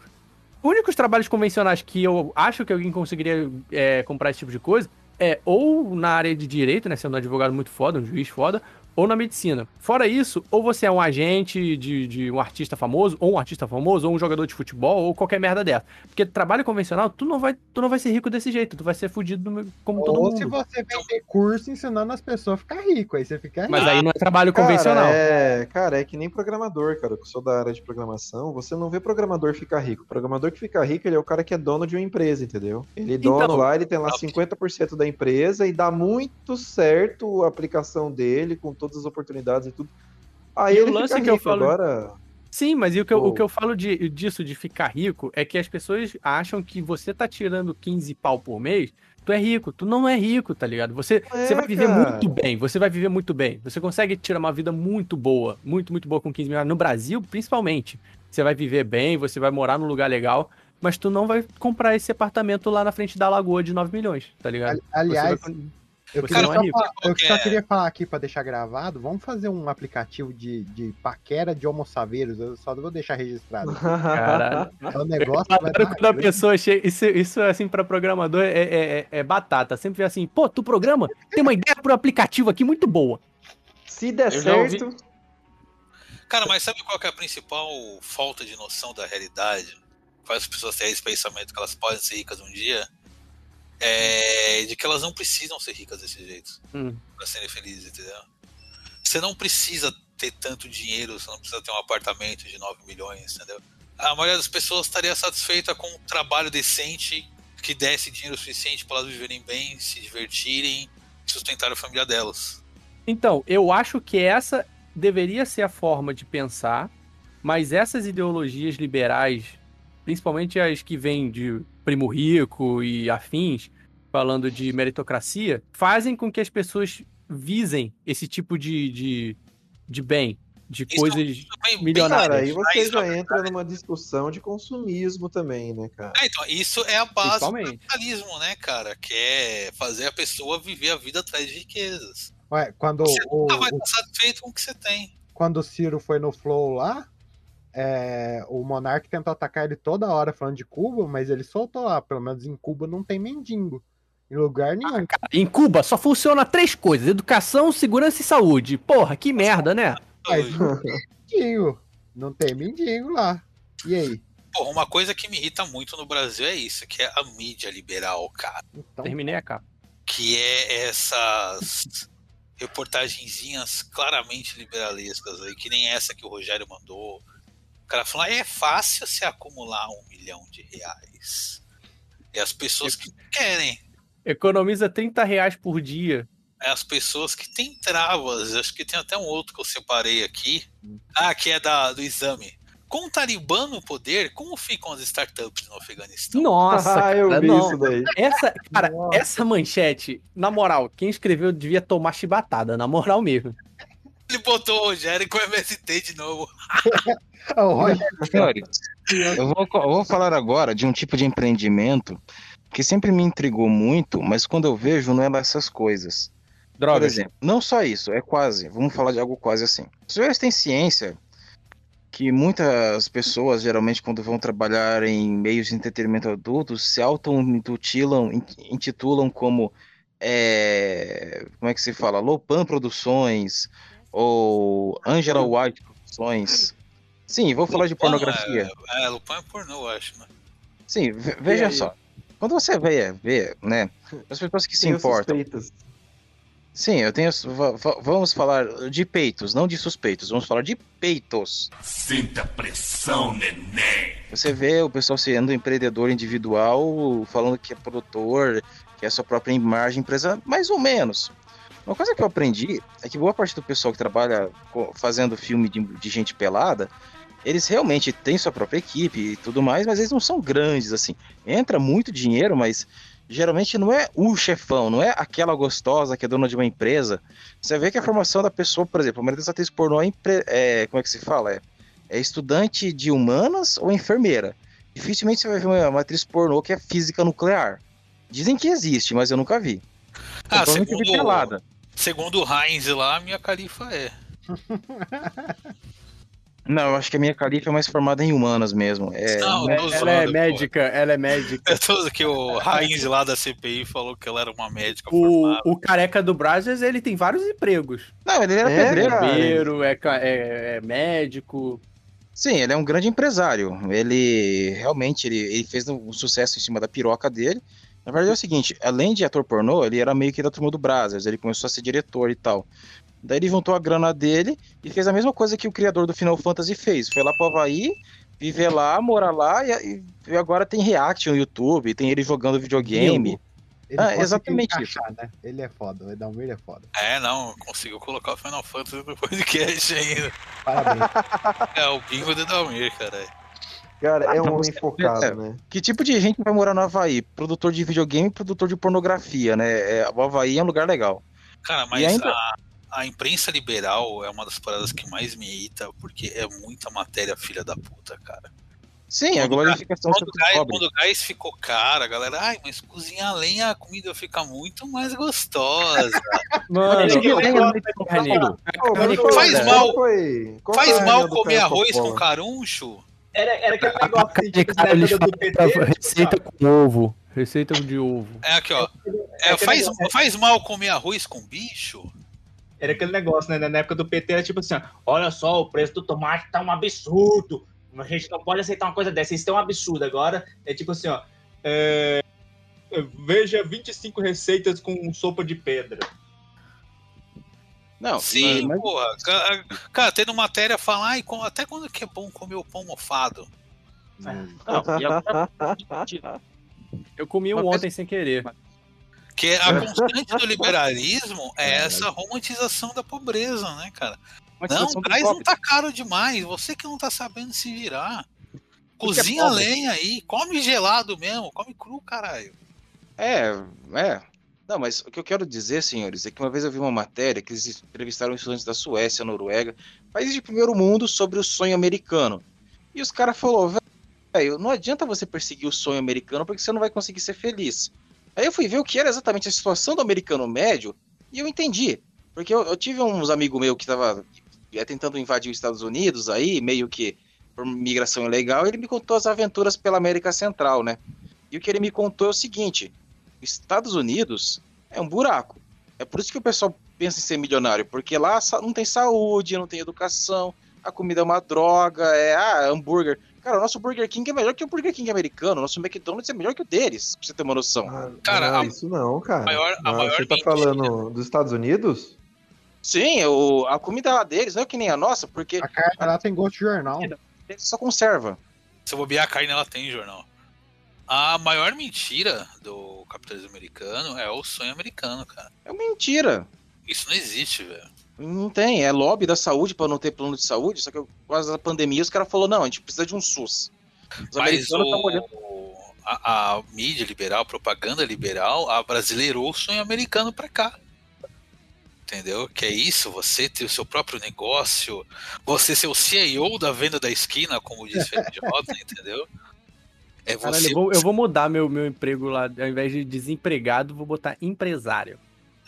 Speaker 6: Os únicos trabalhos convencionais que eu acho que alguém conseguiria é, comprar esse tipo de coisa é ou na área de direito, né? Sendo um advogado muito foda, um juiz foda, ou na medicina. Fora isso, ou você é um agente de, de um artista famoso, ou um artista famoso, ou um jogador de futebol, ou qualquer merda dessa. Porque trabalho convencional, tu não vai, tu não vai ser rico desse jeito, tu vai ser fudido do- como todo
Speaker 5: Ou
Speaker 6: mundo.
Speaker 5: se você vender curso ensinando as pessoas a ficar rico, aí você fica rico.
Speaker 6: Mas aí não é trabalho
Speaker 3: Cara,
Speaker 6: convencional.
Speaker 3: é, cara, é que nem programador, cara. Eu sou da área de programação. Você não vê programador ficar rico. O programador que fica rico, ele é o cara que é dono de uma empresa, entendeu? Ele é dono
Speaker 6: Então-
Speaker 3: lá, ele tem lá 50% da empresa e dá muito certo a aplicação dele, com todas as oportunidades e tudo. Aí
Speaker 6: E o lance
Speaker 3: fica
Speaker 6: que eu falo-
Speaker 3: Agora,
Speaker 6: Sim, mas e o que eu, o que eu falo de, disso, de ficar rico, é que as pessoas acham que você tá tirando 15 pau por mês, tu é rico. Tu não é rico, tá ligado? Você,
Speaker 3: É,
Speaker 6: você vai viver
Speaker 3: cara.
Speaker 6: muito bem, você vai viver muito bem. Você consegue tirar uma vida muito boa, muito, muito boa com 15 mil reais. No Brasil, principalmente. Você vai viver bem, você vai morar num lugar legal, mas tu não vai comprar esse apartamento lá na frente da lagoa de 9 milhões, tá ligado?
Speaker 5: Aliás,
Speaker 6: vai-
Speaker 5: Eu, queria
Speaker 6: é
Speaker 5: só falar- eu só
Speaker 4: Qualquer-
Speaker 5: queria falar aqui pra deixar gravado. Vamos fazer um aplicativo de, de paquera de homossaveiros. Eu só vou deixar registrado.
Speaker 6: Caralho.
Speaker 5: É um negócio que
Speaker 6: Eu
Speaker 5: vai
Speaker 6: quando a pessoa chega. Isso, isso assim, pra programador, é, é, é- é batata. Sempre assim, pô, tu programa? Tem uma ideia pro aplicativo aqui muito boa.
Speaker 3: se der
Speaker 12: Eu
Speaker 3: certo.
Speaker 4: Cara, mas sabe qual que é a principal falta de noção da realidade? Faz as pessoas terem esse pensamento que elas podem ser ricas um dia? É de que elas não precisam ser ricas desse jeito
Speaker 6: Hum.
Speaker 4: pra serem felizes, entendeu? Você não precisa ter tanto dinheiro, você não precisa ter um apartamento de 9 milhões, entendeu? A maioria das pessoas estaria satisfeita com um trabalho decente que desse dinheiro suficiente para elas viverem bem, se divertirem sustentar a família delas.
Speaker 6: Então, eu acho que essa deveria ser a forma de pensar, mas essas ideologias liberais, principalmente as que vêm de primo rico e afins, falando de meritocracia, fazem com que as pessoas visem esse tipo de, de, de bem, de
Speaker 4: Isso-
Speaker 6: coisas
Speaker 4: Bem- bem
Speaker 6: milionárias.
Speaker 3: Cara, aí você
Speaker 4: na
Speaker 3: já entra numa discussão de consumismo também, né, cara?
Speaker 4: É, então, isso é a base do capitalismo, né, cara? Que é fazer a pessoa viver a vida atrás de riquezas.
Speaker 5: Ué, quando,
Speaker 4: Você
Speaker 5: o,
Speaker 4: nunca vai
Speaker 5: o-
Speaker 4: estar satisfeito com o que você tem.
Speaker 5: quando o Ciro foi no Flow lá, é, o Monark tentou atacar ele toda hora falando de Cuba, mas ele soltou lá. Pelo menos em Cuba não tem mendigo. Em lugar nenhum.
Speaker 6: Em Cuba só funciona três coisas: educação, segurança e saúde. Porra, que merda, né?
Speaker 5: Mas não tem mendigo. Não tem mendigo lá. E aí?
Speaker 4: Porra, uma coisa que me irrita muito no Brasil é isso, que é a mídia liberal, cara.
Speaker 5: Então,
Speaker 6: Terminei a capa.
Speaker 4: Que é essas reportagenzinhas claramente liberalescas aí, que nem essa que o Rogério mandou. O cara falando, é fácil se acumular um milhão de reais. E as pessoas que querem.
Speaker 6: Economiza 30 reais por dia.
Speaker 4: É as pessoas que têm travas. Acho que tem até um outro que eu separei aqui. Ah, que é da, do exame. Com o Talibã no poder, como ficam as startups no Afeganistão?
Speaker 6: Nossa,
Speaker 3: Ah, eu
Speaker 6: cara,
Speaker 3: vi
Speaker 6: não.
Speaker 3: isso daí.
Speaker 6: Essa, cara, essa manchete, na moral, quem escreveu devia tomar chibatada, na moral mesmo.
Speaker 4: Ele botou o Rogério com o MST de novo.
Speaker 5: Ah, o Rogério-
Speaker 12: eu vou, eu vou falar agora de um tipo de empreendimento que sempre me intrigou muito, mas quando eu vejo não é lá essas coisas. Por
Speaker 6: Droga.
Speaker 12: exemplo, não só isso, é quase. Vamos falar de algo quase assim. Os senhores têm ciência que muitas pessoas, geralmente, quando vão trabalhar em meios de entretenimento adultos, se auto-intitulam intitulam como. é, como é que se fala? Lopan Produções ou Angela White Produções. Sim, vou falar de pornografia.
Speaker 4: É, é Lupin é pornô, eu acho, né?
Speaker 12: Sim, ve- veja só. Quando você vê, vê, né, as pessoas que se
Speaker 3: Tenho
Speaker 12: importam.
Speaker 3: suspeitas.
Speaker 12: Sim, eu tenho. va- va- Vamos falar de peitos, não de suspeitos. Vamos falar de peitos.
Speaker 9: Sinta pressão, neném.
Speaker 12: Você vê o pessoal sendo empreendedor individual, falando que é produtor, que é a sua própria imagem, empresa, mais ou menos. Uma coisa que eu aprendi é que boa parte do pessoal que trabalha fazendo filme de, de gente pelada, eles realmente têm sua própria equipe e tudo mais, mas eles não são grandes assim. Entra muito dinheiro, mas geralmente não é o chefão, não é aquela gostosa que é dona de uma empresa. Você vê que a formação da pessoa, por exemplo, a maioria das atrizes pornô é, empre- é- como é que se fala? É, é estudante de humanas ou enfermeira. Dificilmente você vai ver uma, uma atriz pornô que é física nuclear. Dizem que existe, mas eu nunca vi.
Speaker 4: Ah,
Speaker 12: Então, eu vi
Speaker 4: segundo,
Speaker 12: pelada.
Speaker 4: Segundo o Heinz lá, a minha califa é.
Speaker 12: Não, eu acho que a minha califa é mais formada em humanas mesmo. É,
Speaker 4: Não,
Speaker 12: né?
Speaker 4: eu tô
Speaker 6: Ela
Speaker 4: zoando,
Speaker 6: é
Speaker 4: pô.
Speaker 6: médica, ela é médica.
Speaker 4: É tudo que o Raiz lá da CPI falou que ela era uma médica
Speaker 6: O,
Speaker 4: formada.
Speaker 6: o careca do Brazos, ele tem vários empregos.
Speaker 12: Não, ele era
Speaker 3: É,
Speaker 12: pedreiro.
Speaker 6: é, é- é médico.
Speaker 12: Sim, ele é um grande empresário. Ele realmente ele, ele fez um sucesso em cima da piroca dele. Na verdade é o seguinte, além de ator pornô, ele era meio que da turma do Brazzers, ele começou a ser diretor e tal. Daí ele juntou a grana dele e fez a mesma coisa que o criador do Final Fantasy fez. Foi lá pro Havaí, viver lá, morar lá e, e agora tem react no YouTube, tem ele jogando videogame.
Speaker 5: Ele
Speaker 12: Ah, exatamente
Speaker 5: encaixar, Né? Ele é foda, o Edalmir é foda.
Speaker 4: É, não, conseguiu colocar o Final Fantasy no podcast ainda.
Speaker 5: Parabéns.
Speaker 4: É o bingo do Dalmir, cara.
Speaker 3: Cara, é um
Speaker 12: Então,
Speaker 3: homem
Speaker 12: você-
Speaker 3: focado,
Speaker 12: é.
Speaker 3: né?
Speaker 12: Que tipo de gente vai morar no Havaí? Produtor de videogame e produtor de pornografia, né? É, o Havaí é um lugar legal.
Speaker 4: Cara, mas
Speaker 12: ainda-
Speaker 4: a, a imprensa liberal é uma das paradas que mais me irrita, porque é muita matéria filha da puta, cara.
Speaker 12: Sim, a
Speaker 4: Quando o
Speaker 12: glorificação
Speaker 4: Quando o,
Speaker 12: sempre
Speaker 4: gás, quando o gás ficou caro, a galera, ai, mas cozinhar a lenha, a comida fica muito mais gostosa.
Speaker 6: Mano,
Speaker 12: que lenha
Speaker 4: Faz mal.
Speaker 3: qual
Speaker 4: Faz
Speaker 3: a
Speaker 4: mal comer arroz com caruncho?
Speaker 8: Era, era aquele negócio assim,
Speaker 6: Carne
Speaker 8: tipo, na
Speaker 6: cara, eles
Speaker 8: época do PT, tipo,
Speaker 6: receita com ovo. Receita de ovo.
Speaker 4: É aqui, ó. É,
Speaker 8: aquele
Speaker 4: faz,
Speaker 8: negócio-
Speaker 4: faz mal comer arroz com bicho?
Speaker 8: Era aquele negócio, né? Na época do PT era tipo assim, ó, olha só, o preço do tomate tá um absurdo. A gente não pode aceitar uma coisa dessa, isso é um absurdo. Agora é tipo assim, ó. é, Veja 25 receitas com sopa de pedra.
Speaker 12: Não,
Speaker 4: Sim,
Speaker 12: mas-
Speaker 4: porra. Cara, cara, tendo matéria falar, ai, com- até quando que é bom comer o pão mofado?
Speaker 12: não, e agora-
Speaker 6: Eu comi um ontem sem querer.
Speaker 4: Que a constante do liberalismo é essa romantização da pobreza, né, cara? Não, o gás não tá caro demais. Você que não tá sabendo se virar.
Speaker 12: É
Speaker 4: Cozinha
Speaker 12: pobre.
Speaker 4: lenha aí, come gelado mesmo, come cru, caralho.
Speaker 12: É, é. Não, mas o que eu quero dizer, senhores, é que uma vez eu vi uma matéria que eles entrevistaram estudantes da Suécia, Noruega, países de primeiro mundo, sobre o sonho americano. E os caras falaram, velho, não adianta você perseguir o sonho americano porque você não vai conseguir ser feliz. Aí eu fui ver o que era exatamente a situação do americano médio e eu entendi. Porque eu, eu tive uns amigos meus que estavam tentando invadir os Estados Unidos aí, meio que por migração ilegal, ele me contou as aventuras pela América Central, né? E o que ele me contou é o seguinte: Estados Unidos é um buraco. É por isso que o pessoal pensa em ser milionário, porque lá não tem saúde, não tem educação, a comida é uma droga, é ah, hambúrguer. Cara, o nosso Burger King é melhor que o Burger King americano, o nosso McDonald's é melhor que o deles, pra você ter uma noção.
Speaker 3: Ah,
Speaker 4: Cara,
Speaker 3: não,
Speaker 4: a-
Speaker 3: isso não, cara.
Speaker 4: maior-
Speaker 3: Não,
Speaker 4: maior
Speaker 3: você tá falando dos Estados Unidos?
Speaker 12: Sim, o, a comida lá deles não é que nem a nossa, porque
Speaker 5: A carne lá tem gosto de jornal.
Speaker 12: só conserva.
Speaker 4: Se eu bobear a carne, ela tem jornal. A maior mentira do capitalismo americano é o sonho americano, cara.
Speaker 12: É mentira.
Speaker 4: Isso não existe, velho.
Speaker 12: Não tem, é lobby da saúde pra não ter plano de saúde, só que por causa da pandemia os caras falaram, não, a gente precisa de um SUS. Os
Speaker 4: Mas
Speaker 12: americanos estão olhando.
Speaker 4: a, a mídia liberal, a propaganda liberal, abrasileirou o sonho americano pra cá. Entendeu? Que é isso, você ter o seu próprio negócio, você ser o CEO da venda da esquina, como disse o Jota, entendeu? É
Speaker 6: Caralho,
Speaker 4: você.
Speaker 6: eu vou, eu vou mudar meu, meu emprego lá. Ao invés de desempregado, vou botar empresário.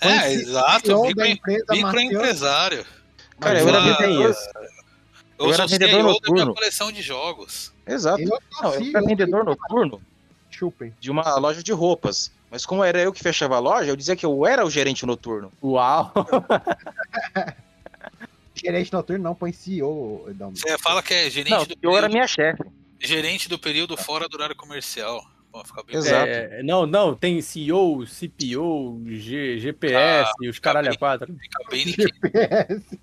Speaker 4: É, exato,
Speaker 5: CEO
Speaker 4: micro, microempresário.
Speaker 12: Cara, eu era vendedor.
Speaker 4: Eu,
Speaker 12: Eu
Speaker 4: sou
Speaker 12: era vendedor
Speaker 4: CEO da minha
Speaker 12: noturno.
Speaker 4: coleção de jogos.
Speaker 12: Exato.
Speaker 5: Eu
Speaker 12: Não, eu era vendedor noturno
Speaker 5: Chupem.
Speaker 12: de uma loja de roupas. Mas como era eu que fechava a loja, eu dizia que eu era o gerente noturno.
Speaker 6: Uau!
Speaker 5: Gerente noturno não, põe CEO. Edalmir.
Speaker 4: Você fala que é gerente,
Speaker 12: Não,
Speaker 4: do,
Speaker 12: eu era minha chefe.
Speaker 4: Gerente do período fora do horário comercial. Pô, fica bem
Speaker 12: Exato.
Speaker 6: É, não, não, tem CEO, CPO, G- GPS, os caralho a quatro.
Speaker 4: Fica bem.
Speaker 5: GPS.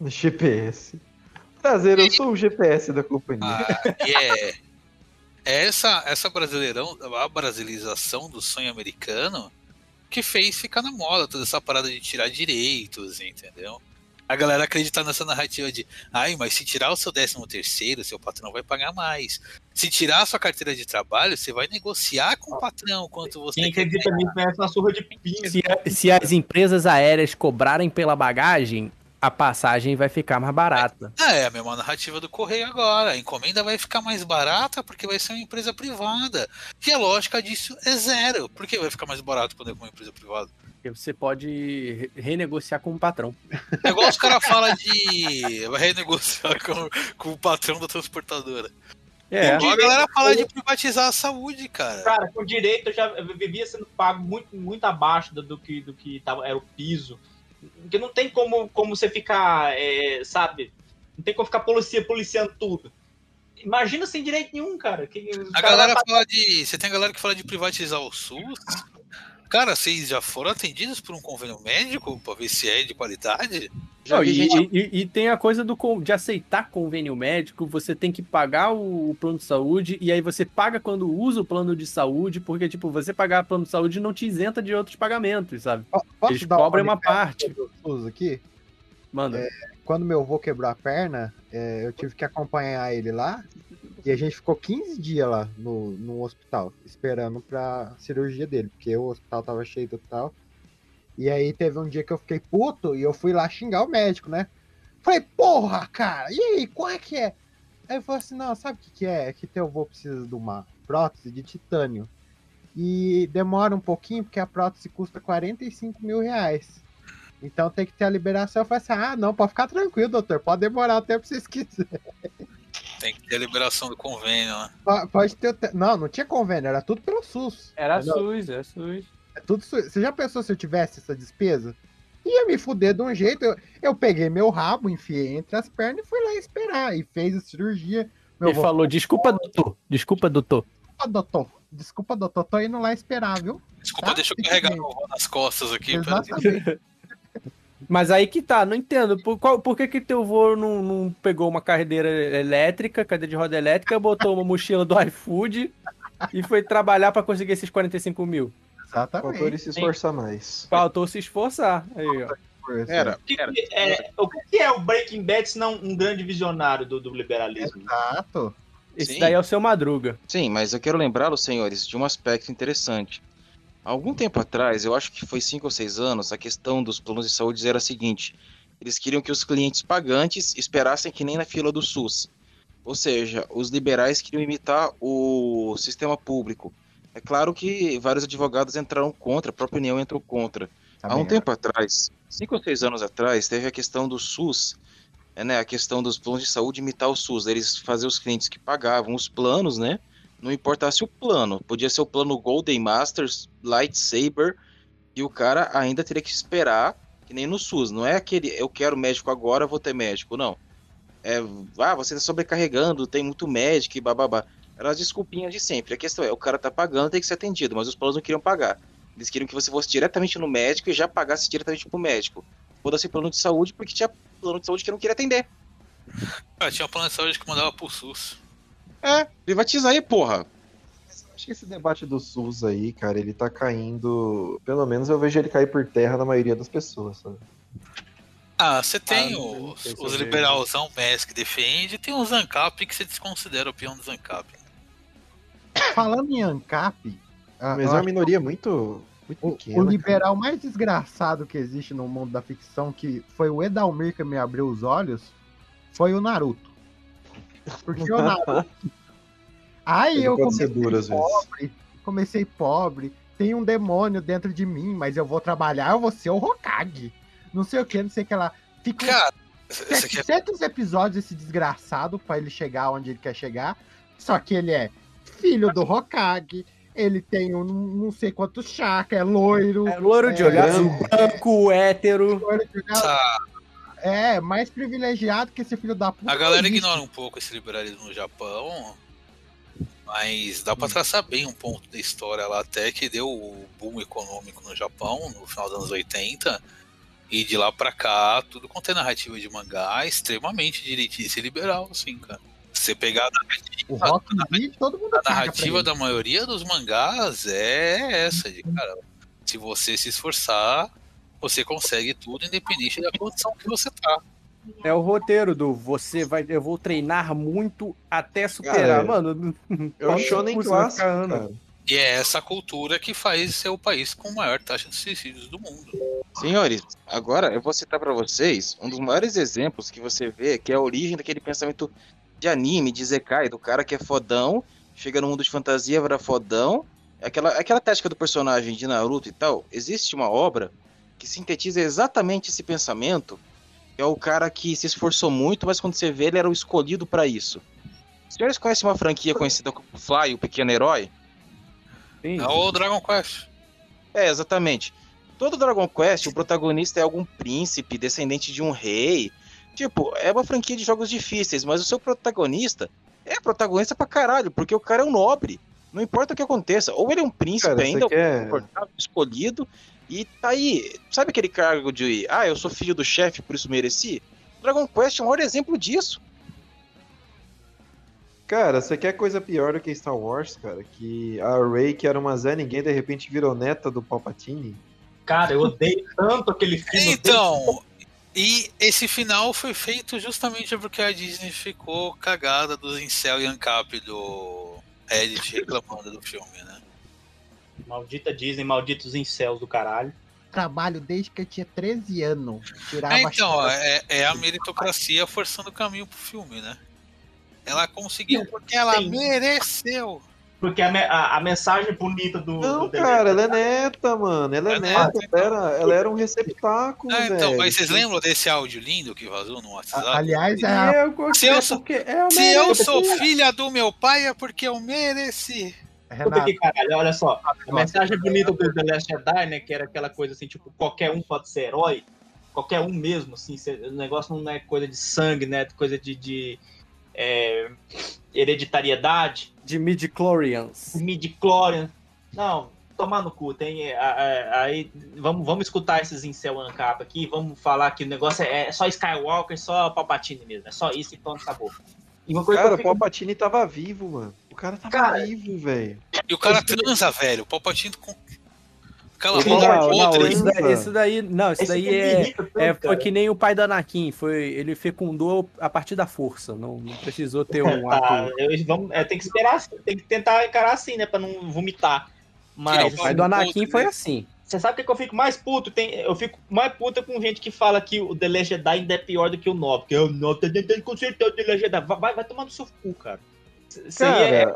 Speaker 3: GPS. Prazer, eu sou o GPS da companhia.
Speaker 4: Ah, é, é essa, essa brasileirão, a brasilização do sonho americano que fez ficar na moda toda essa parada de tirar direitos, entendeu? A galera acreditar nessa narrativa de, ai, mas se tirar o seu décimo terceiro, seu patrão vai pagar mais. Se tirar a sua carteira de trabalho, você vai negociar com o patrão quanto você
Speaker 8: Quem
Speaker 4: quer
Speaker 8: acredita nisso merece uma surra de pinha.
Speaker 6: Se, se as empresas aéreas cobrarem pela bagagem, a passagem vai ficar mais barata.
Speaker 4: Ah, é a mesma narrativa do correio agora. A encomenda vai ficar mais barata porque vai ser uma empresa privada. E a lógica disso é zero. Por que vai ficar mais barato quando é com uma empresa privada?
Speaker 6: Porque você pode re- renegociar com o patrão.
Speaker 4: É igual os caras falam de. Vai renegociar com, com o patrão da transportadora.
Speaker 6: É.
Speaker 4: Igual a galera fala de privatizar a saúde, cara.
Speaker 8: Cara, com direito eu já vivia sendo pago muito, muito abaixo do, do que, do que tava, era o piso. Porque não tem como, como você ficar, é, sabe? Não tem como ficar policia, policiando tudo. Imagina sem direito nenhum, cara. Que,
Speaker 4: A galera fala de. Você tem a galera que fala de privatizar o SUS. Cara, vocês já foram atendidos por um convênio médico pra ver se é de qualidade?
Speaker 12: Já
Speaker 6: Não,
Speaker 12: vi
Speaker 6: e,
Speaker 12: gente-
Speaker 6: e- e tem a coisa do, de aceitar convênio médico, você tem que pagar o, o plano de saúde, e aí você paga quando usa o plano de saúde, porque, tipo, você pagar plano de saúde não te isenta de outros pagamentos, sabe?
Speaker 5: Po- Posso
Speaker 6: Eles
Speaker 5: dar
Speaker 6: cobram uma
Speaker 5: recado
Speaker 6: parte.
Speaker 5: aqui?
Speaker 6: Mano,
Speaker 5: Quando meu avô quebrou a perna, é, eu tive que acompanhar ele lá. E a gente ficou 15 dias lá no, no hospital, esperando pra cirurgia dele, porque o hospital tava cheio do tal. E aí teve um dia que eu fiquei puto e eu fui lá xingar o médico, né? Falei, porra, cara, e aí, qual é que é? Aí ele falou assim, não, sabe o que, que é? É que teu avô precisa de uma prótese de titânio. E demora um pouquinho, porque a prótese custa 45 mil reais. Então tem que ter a liberação. Eu falei assim, ah, não, pode ficar tranquilo, doutor. Pode demorar o tempo que vocês quiserem.
Speaker 4: Tem que ter a liberação do convênio, né?
Speaker 5: Po- Pode ter. te- Não, não tinha convênio, era tudo pelo SUS.
Speaker 6: era
Speaker 5: Não.
Speaker 6: SUS, é SUS.
Speaker 5: É tudo SUS. Você já pensou se eu tivesse essa despesa? Ia me fuder de um jeito. Eu, eu peguei meu rabo, enfiei entre as pernas e fui lá esperar. E fez a cirurgia. Meu
Speaker 6: Ele
Speaker 5: avô
Speaker 6: falou, desculpa, doutor, desculpa, doutor.
Speaker 5: Desculpa, doutor. Desculpa, doutor. Tô indo lá esperar, viu?
Speaker 4: Desculpa,
Speaker 5: Tá?
Speaker 4: deixa eu carregar nas costas aqui.
Speaker 5: Exatamente.
Speaker 6: Mas aí que tá, não entendo. Por, qual- por que que teu avô não, não pegou uma cadeira elétrica, cadeira de roda elétrica, botou uma mochila do iFood e foi trabalhar pra conseguir esses 45 mil?
Speaker 3: Faltou ele
Speaker 5: Exatamente.
Speaker 3: se esforçar mais.
Speaker 6: Faltou se esforçar. Aí, ó.
Speaker 12: Era,
Speaker 8: O que, que é, o que que é o Breaking Bad se não um grande visionário do, do liberalismo?
Speaker 5: Exato.
Speaker 6: Esse
Speaker 12: Sim.
Speaker 6: daí é o seu Madruga.
Speaker 12: Sim, mas eu quero lembrá-los, senhores, de um aspecto interessante. Algum tempo atrás, eu acho que foi cinco ou seis anos, a questão dos planos de saúde era a seguinte: eles queriam que os clientes pagantes esperassem que nem na fila do SUS. Ou seja, os liberais queriam imitar o sistema público. É claro que vários advogados entraram contra, a própria União entrou contra. Há um
Speaker 5: Também
Speaker 12: tempo atrás, cinco ou seis anos atrás, teve a questão do SUS, é, né, a questão dos planos de saúde imitar o SUS. Eles faziam os clientes que pagavam os planos, né? Não importasse o plano. Podia ser o plano Golden Masters, Lightsaber, e o cara ainda teria que esperar, que nem no SUS. Não é aquele, eu quero médico agora, vou ter médico. Não. É, ah, você tá sobrecarregando, tem muito médico e bababá. Eram as desculpinhas de sempre. A questão é, o cara tá pagando, tem que ser atendido, mas os planos não queriam pagar. Eles queriam que você fosse diretamente no médico e já pagasse diretamente pro médico. Foda-se plano de saúde, porque tinha plano de saúde que não queria atender.
Speaker 4: Ah, tinha plano de saúde que mandava pro SUS.
Speaker 12: É, privatiza aí, porra.
Speaker 3: Acho que esse debate do SUS aí, cara, ele tá caindo. Pelo menos eu vejo ele cair por terra na maioria das pessoas, sabe?
Speaker 4: Ah, você tem
Speaker 6: Ah,
Speaker 4: os, os
Speaker 6: vejo.
Speaker 4: liberalzão MES que defende, e tem os ANCAP que você desconsidera o peão dos ANCAP.
Speaker 5: Falando em ANCAP, ah,
Speaker 3: Mas é uma minoria muito, muito
Speaker 5: O,
Speaker 3: pequena.
Speaker 5: o
Speaker 3: cara.
Speaker 5: liberal mais desgraçado que existe no mundo da ficção, que foi o Edalmir que me abriu os olhos, foi o Naruto. Porque o Naruto. Aí
Speaker 3: Ele
Speaker 5: eu comecei
Speaker 3: duro
Speaker 5: pobre, comecei pobre, tem um demônio dentro de mim, mas eu vou trabalhar, eu vou ser o Hokage. Não sei o que, não sei o que lá. Fica
Speaker 4: Cara, você quer
Speaker 5: 700 episódios esse desgraçado pra ele chegar onde ele quer chegar. Só que ele é filho do Hokage, ele tem um não sei quantos chakras, é loiro.
Speaker 6: É loiro de
Speaker 5: É,
Speaker 6: olhar
Speaker 3: branco.
Speaker 6: branco, hétero.
Speaker 5: loiro de olhar-
Speaker 4: essa-
Speaker 5: É, mais privilegiado que esse filho da puta.
Speaker 4: A galera ignora um pouco esse liberalismo no Japão, mas dá pra traçar bem um ponto da história lá até que deu o boom econômico no Japão no final dos anos 80. E de lá pra cá, tudo quanto é narrativa de mangá, é extremamente direitista e liberal, assim, cara. Você pegar a narrativa,
Speaker 5: O Rock Lee, todo mundo
Speaker 4: a
Speaker 5: pra
Speaker 4: narrativa da maioria dos mangás é essa, de cara, se você se esforçar, você consegue tudo, independente da condição que você tá.
Speaker 6: É o roteiro do você vai. Eu vou treinar muito até superar.
Speaker 3: Cara,
Speaker 6: Mano,
Speaker 3: shonen
Speaker 6: custa? Vai
Speaker 3: clássico, cara.
Speaker 4: E é essa cultura que faz ser o país com maior taxa de suicídios do mundo.
Speaker 12: Senhores, agora eu vou citar pra vocês um dos maiores exemplos que você vê, que é a origem daquele pensamento de anime, de Zekai, do cara que é fodão, chega no mundo de fantasia, vira fodão. Aquela, aquela tática do personagem de Naruto e tal, existe uma obra que sintetiza exatamente esse pensamento, é o cara que se esforçou muito, mas quando você vê, ele era o escolhido pra isso. Os senhores conhecem uma franquia conhecida como Fly, o Pequeno Herói?
Speaker 6: Sim.
Speaker 4: É o Dragon Quest.
Speaker 12: É, exatamente. Todo Dragon Quest, o protagonista é algum príncipe, descendente de um rei. Tipo, é uma franquia de jogos difíceis, mas o seu protagonista é protagonista pra caralho, porque o cara é um nobre. Não importa o que aconteça. Ou ele é um príncipe
Speaker 3: Cara,
Speaker 12: ainda,
Speaker 3: quer-
Speaker 12: confortável, escolhido, e tá aí. Sabe aquele cargo de, ah, eu sou filho do chefe, por isso mereci? Dragon Quest é o maior exemplo disso.
Speaker 3: Cara, você quer coisa pior do que Star Wars, cara? Que a Rey, que era uma Zé Ninguém, de repente virou neta do Palpatine?
Speaker 8: Cara, eu odeio tanto aquele filme.
Speaker 4: Então, e esse final foi feito justamente porque a Disney ficou cagada dos incel e ancap do Reddit reclamando do filme, né?
Speaker 8: Maldita Disney, malditos incels do caralho.
Speaker 5: Trabalho desde que eu tinha 13 anos. Tirava
Speaker 4: É, então, é, é a meritocracia forçando o caminho pro filme, né? Ela conseguiu porque ela
Speaker 8: Sim.
Speaker 4: mereceu.
Speaker 8: Porque a, a- a mensagem bonita do.
Speaker 3: Não,
Speaker 8: do
Speaker 3: cara, ela é neta, mano. Ela é
Speaker 4: É
Speaker 3: neta.
Speaker 4: neta,
Speaker 3: Ela era, ela era um receptáculo,
Speaker 4: Ah,
Speaker 3: velho.
Speaker 4: então, mas vocês lembram desse áudio lindo que vazou no WhatsApp?
Speaker 5: A- Aliás, é a-
Speaker 6: eu
Speaker 4: Se eu sou-
Speaker 6: é
Speaker 4: Se eu sou filha do meu pai é porque eu mereci.
Speaker 8: Puta
Speaker 5: Renato,
Speaker 8: que caralho, olha só. A mensagem bonita do The Last Jedi, né? Que era aquela coisa assim, tipo, qualquer um pode ser herói. Qualquer um mesmo, assim. cê- O negócio não é coisa de sangue, né? Coisa de, de é, hereditariedade.
Speaker 6: De midi-chlorians.
Speaker 8: midi-chlorian. Não, tomar no cu. Tem, a- a- aí, vamos, vamos escutar esses incel ancap aqui. Vamos falar que o negócio é, é só Skywalker, só Palpatine mesmo. É só isso e pronto, acabou. E uma coisa
Speaker 3: Cara, o
Speaker 8: fico...
Speaker 3: Palpatine tava vivo, mano. O cara tava
Speaker 8: Cara,
Speaker 3: vivo, velho.
Speaker 4: E o cara transa, velho. O Palpatine com
Speaker 3: Não,
Speaker 6: não,
Speaker 4: podre.
Speaker 6: isso daí, isso daí- não, isso
Speaker 8: Esse
Speaker 6: daí é,
Speaker 8: irrita
Speaker 6: é, foi que nem o pai do Anakin, foi, ele fecundou a partir da força, não, não precisou ter um
Speaker 8: Tá,
Speaker 6: ato.
Speaker 8: vamos, é, tem que esperar, tem que tentar encarar assim, né? Pra não vomitar. Mas
Speaker 6: O pai do Anakin foi assim.
Speaker 8: você sabe o que que eu fico mais puto? Tem, eu fico mais puta com gente que fala que o The Last Jedi ainda é pior do que o 9. Porque o 9 tá tentando consertar o The Last Jedi. Vai, vai, vai tomar no seu cu, cara. Isso aí é,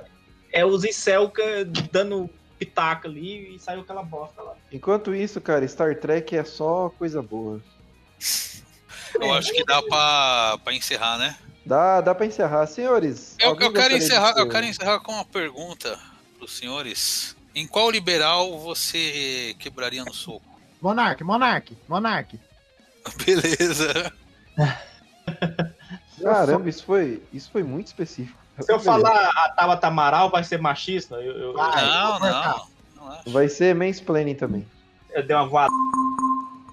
Speaker 8: é os incel ca- dando pitaca ali e saiu aquela bosta lá.
Speaker 3: enquanto isso, cara, Star Trek é só coisa boa.
Speaker 4: Eu acho que dá pra, pra encerrar, né?
Speaker 3: Dá, dá pra encerrar. Senhores,
Speaker 4: Eu, eu quero encerrar, eu quero encerrar com uma pergunta pros senhores. Em qual liberal você quebraria no soco?
Speaker 5: Monark, Monark, Monark.
Speaker 4: Beleza.
Speaker 3: Caramba, isso foi, isso foi muito específico.
Speaker 8: Se eu falar a Tabata Amaral vai ser machista, eu, eu,
Speaker 5: Vai,
Speaker 4: Não,
Speaker 5: vou
Speaker 4: não. não.
Speaker 3: Vai ser mansplaining também.
Speaker 8: eu dei uma voada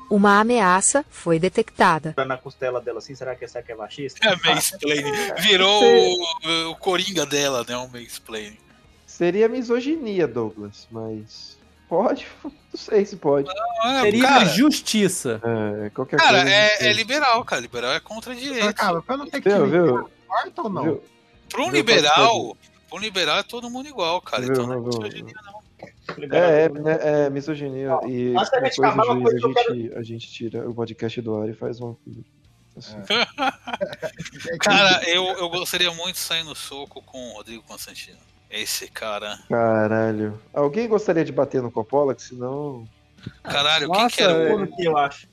Speaker 13: Uma ameaça foi detectada.
Speaker 8: na costela dela assim. Será que essa aqui é machista?
Speaker 4: É mansplaining. Virou o, o coringa dela, né? O mansplaining.
Speaker 3: Seria misoginia, Douglas, mas pode? Não sei se pode.
Speaker 4: Ah,
Speaker 6: Seria
Speaker 4: cara,
Speaker 6: justiça.
Speaker 3: É, qualquer
Speaker 4: cara,
Speaker 3: coisa.
Speaker 4: é, é liberal, cara. Liberal é contra a direita.
Speaker 5: Calma, pra não ter que
Speaker 3: Viu,
Speaker 5: corta ou não?
Speaker 3: Viu?
Speaker 4: Pra um liberal, pra um liberal é todo mundo igual, cara.
Speaker 3: Viu,
Speaker 4: Então não é misoginia, não.
Speaker 3: É, é, né, é misoginia. E
Speaker 8: gente acabar, uma
Speaker 3: coisa,
Speaker 8: coisa
Speaker 3: a, gente, a gente tira o podcast do ar e faz uma. Assim.
Speaker 4: Cara, eu, eu gostaria muito de sair no soco com o Rodrigo Constantino. Esse cara.
Speaker 3: Caralho. Alguém gostaria de bater no Coppola? Que senão.
Speaker 4: Caralho, quem
Speaker 6: Nossa,
Speaker 4: que era o.
Speaker 8: Que eu acho.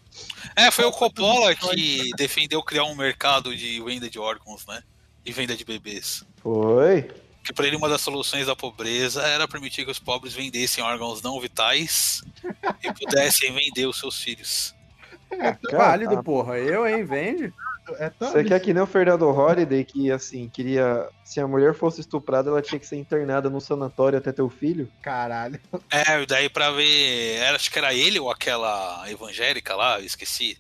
Speaker 4: É, foi o Coppola que defendeu criar um mercado de venda de órgãos, né? De venda de bebês.
Speaker 3: Foi?
Speaker 4: Que pra ele uma das soluções da pobreza era permitir que os pobres vendessem órgãos não vitais e pudessem vender os seus filhos.
Speaker 6: Válido, porra. Eu, hein? Vende?
Speaker 5: É tão
Speaker 3: Você quer que nem o Fernando Holliday, que assim, queria. Se a mulher fosse estuprada, ela tinha que ser internada no sanatório até ter o filho?
Speaker 5: Caralho.
Speaker 4: É, daí pra ver. Era, acho que era ele ou aquela evangélica lá, eu esqueci.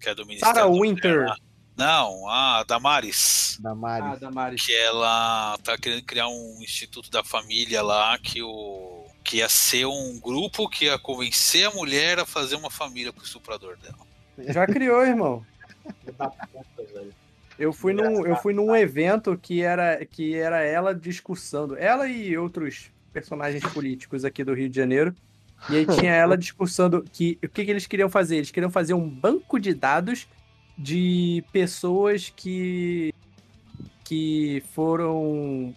Speaker 4: Que é do Ministério.
Speaker 6: Sarah Winter.
Speaker 4: Mulher. Não, a Damares.
Speaker 5: Da
Speaker 6: Ah. Damares.
Speaker 4: Que ela tá querendo criar um instituto da família lá que o. Que ia ser um grupo que ia convencer a mulher a fazer uma família com o estuprador dela.
Speaker 6: Já criou, irmão. Eu fui num, eu fui num evento que era, que era ela discursando. Ela e outros personagens políticos aqui do Rio de Janeiro. E aí tinha ela discursando que o que, que eles queriam fazer? Eles queriam fazer um banco de dados de pessoas que que foram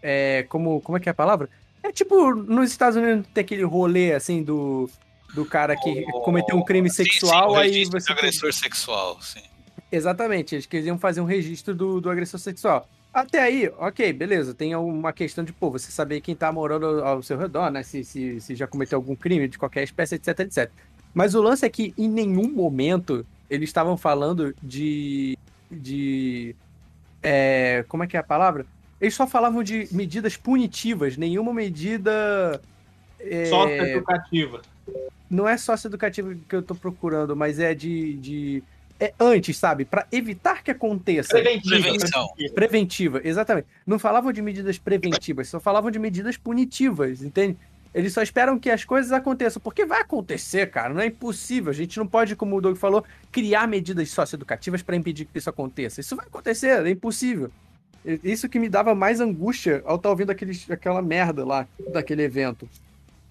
Speaker 6: é, como como é que é a palavra? É tipo nos Estados Unidos tem aquele rolê assim do do cara que cometeu um crime
Speaker 4: Sim, sim,
Speaker 6: sexual
Speaker 4: o
Speaker 6: aí você
Speaker 4: agressor sexual, sim.
Speaker 6: Exatamente, eles queriam fazer um registro do, do agressor sexual. Até aí, ok, beleza. Tem uma questão de, pô, você saber quem tá morando ao ao seu redor, né? Se, se, se já cometeu algum crime de qualquer espécie, etc, etc. Mas o lance é que em nenhum momento eles estavam falando de. de. é, como é que é a palavra? Eles só falavam de medidas punitivas, nenhuma medida. é,
Speaker 8: Socioeducativa.
Speaker 6: não é socioeducativa que eu tô procurando, mas é de. de é antes, sabe? Pra evitar que aconteça.
Speaker 8: Preventiva.
Speaker 4: Prevenção.
Speaker 6: Preventiva, exatamente. Não falavam de medidas preventivas, só falavam de medidas punitivas, entende? Eles só esperam que as coisas aconteçam, porque vai acontecer, cara, não é impossível. A gente não pode, como o Doug falou, criar medidas socioeducativas para impedir que isso aconteça. Isso vai acontecer, é impossível. Isso que me dava mais angústia ao estar ouvindo aqueles, aquela merda lá daquele evento.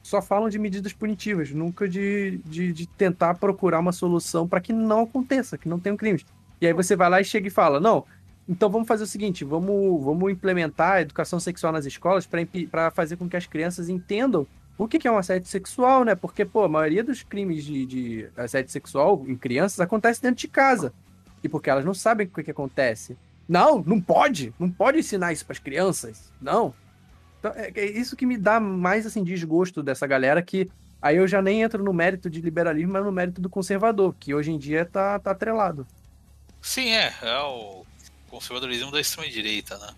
Speaker 6: Só falam de medidas punitivas, nunca de, de, de tentar procurar uma solução para que não aconteça, que não tenham crimes. E aí você vai lá e chega e fala: não, então vamos fazer o seguinte, vamos, vamos implementar a educação sexual nas escolas para fazer com que as crianças entendam o que, que é um assédio sexual, né? Porque, pô, a maioria dos crimes de, de assédio sexual em crianças acontece dentro de casa. E porque elas não sabem o que, que acontece. Não, não pode. Não pode ensinar isso para as crianças. Não. Então, é, é isso que me dá mais, assim, desgosto dessa galera que... Aí eu já nem entro no mérito de liberalismo, mas no mérito do conservador, que hoje em dia tá, tá atrelado.
Speaker 4: Sim, é. É o conservadorismo da extrema-direita, né?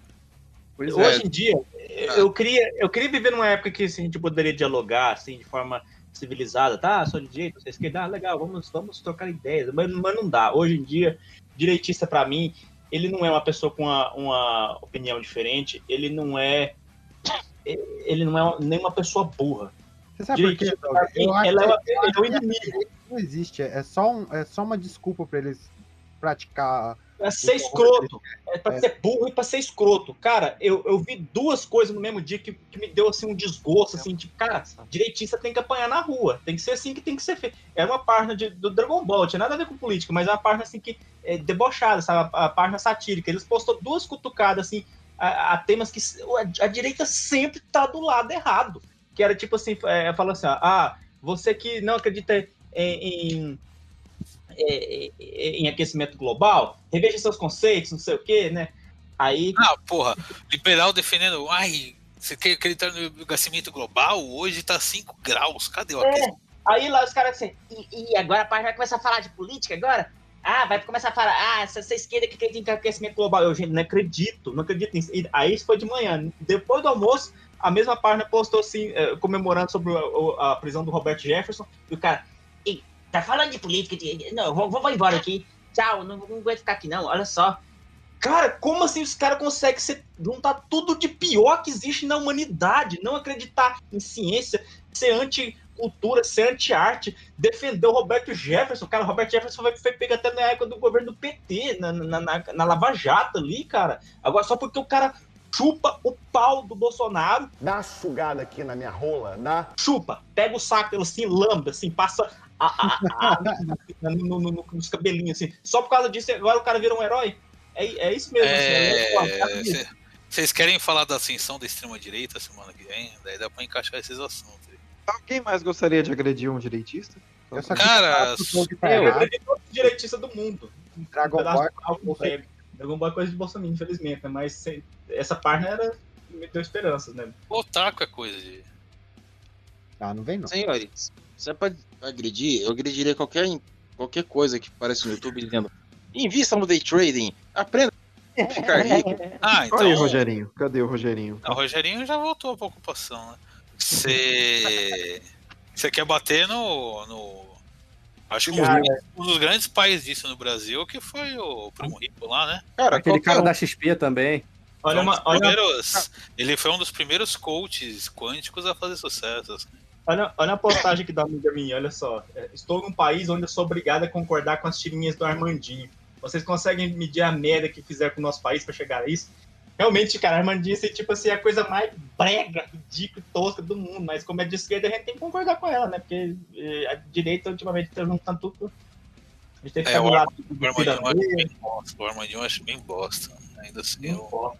Speaker 6: Pois
Speaker 8: Hoje
Speaker 6: é.
Speaker 8: em dia, eu queria, eu queria viver numa época que assim, a gente poderia dialogar assim, de forma civilizada, tá? Sou de direita, você é esquerda, ah, legal, vamos, vamos trocar ideias, mas, mas não dá. Hoje em dia, direitista pra mim, ele não é uma pessoa com uma, uma opinião diferente, ele não é ele não é nem uma pessoa burra.
Speaker 5: Você sabe por quê?
Speaker 8: Mim, ela é, é
Speaker 5: a
Speaker 8: inimigo.
Speaker 5: Não existe, é só, um, é só uma desculpa pra eles praticar.
Speaker 8: Pra ser escroto. É pra ser burro e pra ser escroto. Cara, eu, eu vi duas coisas no mesmo dia que, que me deu assim um desgosto, assim, tipo, cara, direitista tem que apanhar na rua. Tem que ser assim que tem que ser feito. Era uma página de- do Dragon Ball, tinha nada a ver com política, mas é uma página assim que é debochada, sabe? A, a página satírica. Eles postou duas cutucadas assim a, a temas que a, a direita sempre tá do lado errado. Que era tipo assim, é, falando assim, ó, ah, você que não acredita em- em é, é, em aquecimento global, reveja seus conceitos, não sei o quê, né? Aí.
Speaker 4: Ah, porra, liberal defendendo. Ai, você quer acreditar no aquecimento global? Hoje tá 5 graus. Cadê o
Speaker 8: É,
Speaker 4: aquecimento?
Speaker 8: aí lá os caras assim, e, e agora a página vai começar a falar de política agora? Ah, vai começar a falar, ah, essa, essa esquerda que acredita em aquecimento global. Eu, gente, não acredito, não acredito nisso. E aí isso foi de manhã. Depois do almoço, a mesma página postou assim, eh, comemorando sobre a prisão do Roberto Jefferson, e o cara, tá falando de política, de- não, vou, vou embora aqui. Tchau, não, não aguento ficar aqui não, olha só. Cara, como assim os caras conseguem ser, juntar tudo de pior que existe na humanidade? Não acreditar em ciência, ser anti-cultura, ser anti-arte, defender o Roberto Jefferson. Cara, o Roberto Jefferson foi, foi pego até na época do governo do PT, na, na, na, na Lava Jato ali, cara. Agora, só porque o cara chupa o pau do Bolsonaro.
Speaker 14: Dá uma sugada aqui na minha rola, dá.
Speaker 8: Chupa, pega o saco assim, lamba, assim, passa a, a- a- no- no- no- nos cabelinhos, assim. Só por causa disso, agora o cara vira um herói. É, é isso mesmo, assim. é-
Speaker 4: É, cê- Vocês querem falar da ascensão da extrema-direita semana que vem? Daí dá pra encaixar esses assuntos.
Speaker 3: Alguém mais gostaria de agredir um direitista?
Speaker 4: Cara,
Speaker 8: Eu todos os direitistas do mundo.
Speaker 5: Dragon Ball
Speaker 8: pego. Dragon Ball é coisa de Bolsonaro, infelizmente, né? Mas essa página era, me deu esperanças, né?
Speaker 4: Otaku é coisa de.
Speaker 5: Ah, não vem não.
Speaker 12: Senhores, se é pra agredir, eu agrediria qualquer, qualquer coisa que aparece no YouTube dizendo invista no day trading, aprenda a ficar rico.
Speaker 4: Ah, então.
Speaker 3: Olha aí, Rogerinho. Cadê o Rogerinho?
Speaker 4: Ah, O Rogerinho já voltou pra ocupação, né? Você. Você quer bater no. no... Acho que
Speaker 6: Cara,
Speaker 4: um dos grandes pais disso no Brasil que foi o Primo Rico lá, né?
Speaker 12: Cara,
Speaker 6: Aquele cara
Speaker 12: qualquer um.
Speaker 6: da XP também.
Speaker 8: Olha
Speaker 4: um
Speaker 8: uma, olha,
Speaker 4: primeiros- Ele foi um dos primeiros coaches quânticos a fazer sucesso. assim.
Speaker 8: Olha, olha a postagem que dá amiga minha, olha só. É, Estou num país onde eu sou obrigado a concordar com as tirinhas do Armandinho. Vocês conseguem medir a merda que fizeram com o nosso país para chegar a isso? Realmente, cara, Armandinho é tipo assim, a coisa mais brega, ridícula e tosca do mundo. Mas como é de esquerda, a gente tem que concordar com ela, né? Porque eh, a direita, ultimamente, tá juntando tudo. A gente tem que
Speaker 4: É, o Armandinho, o Armandinho bem bosta. O Armandinho eu acho bem bosta. Ainda assim, eu,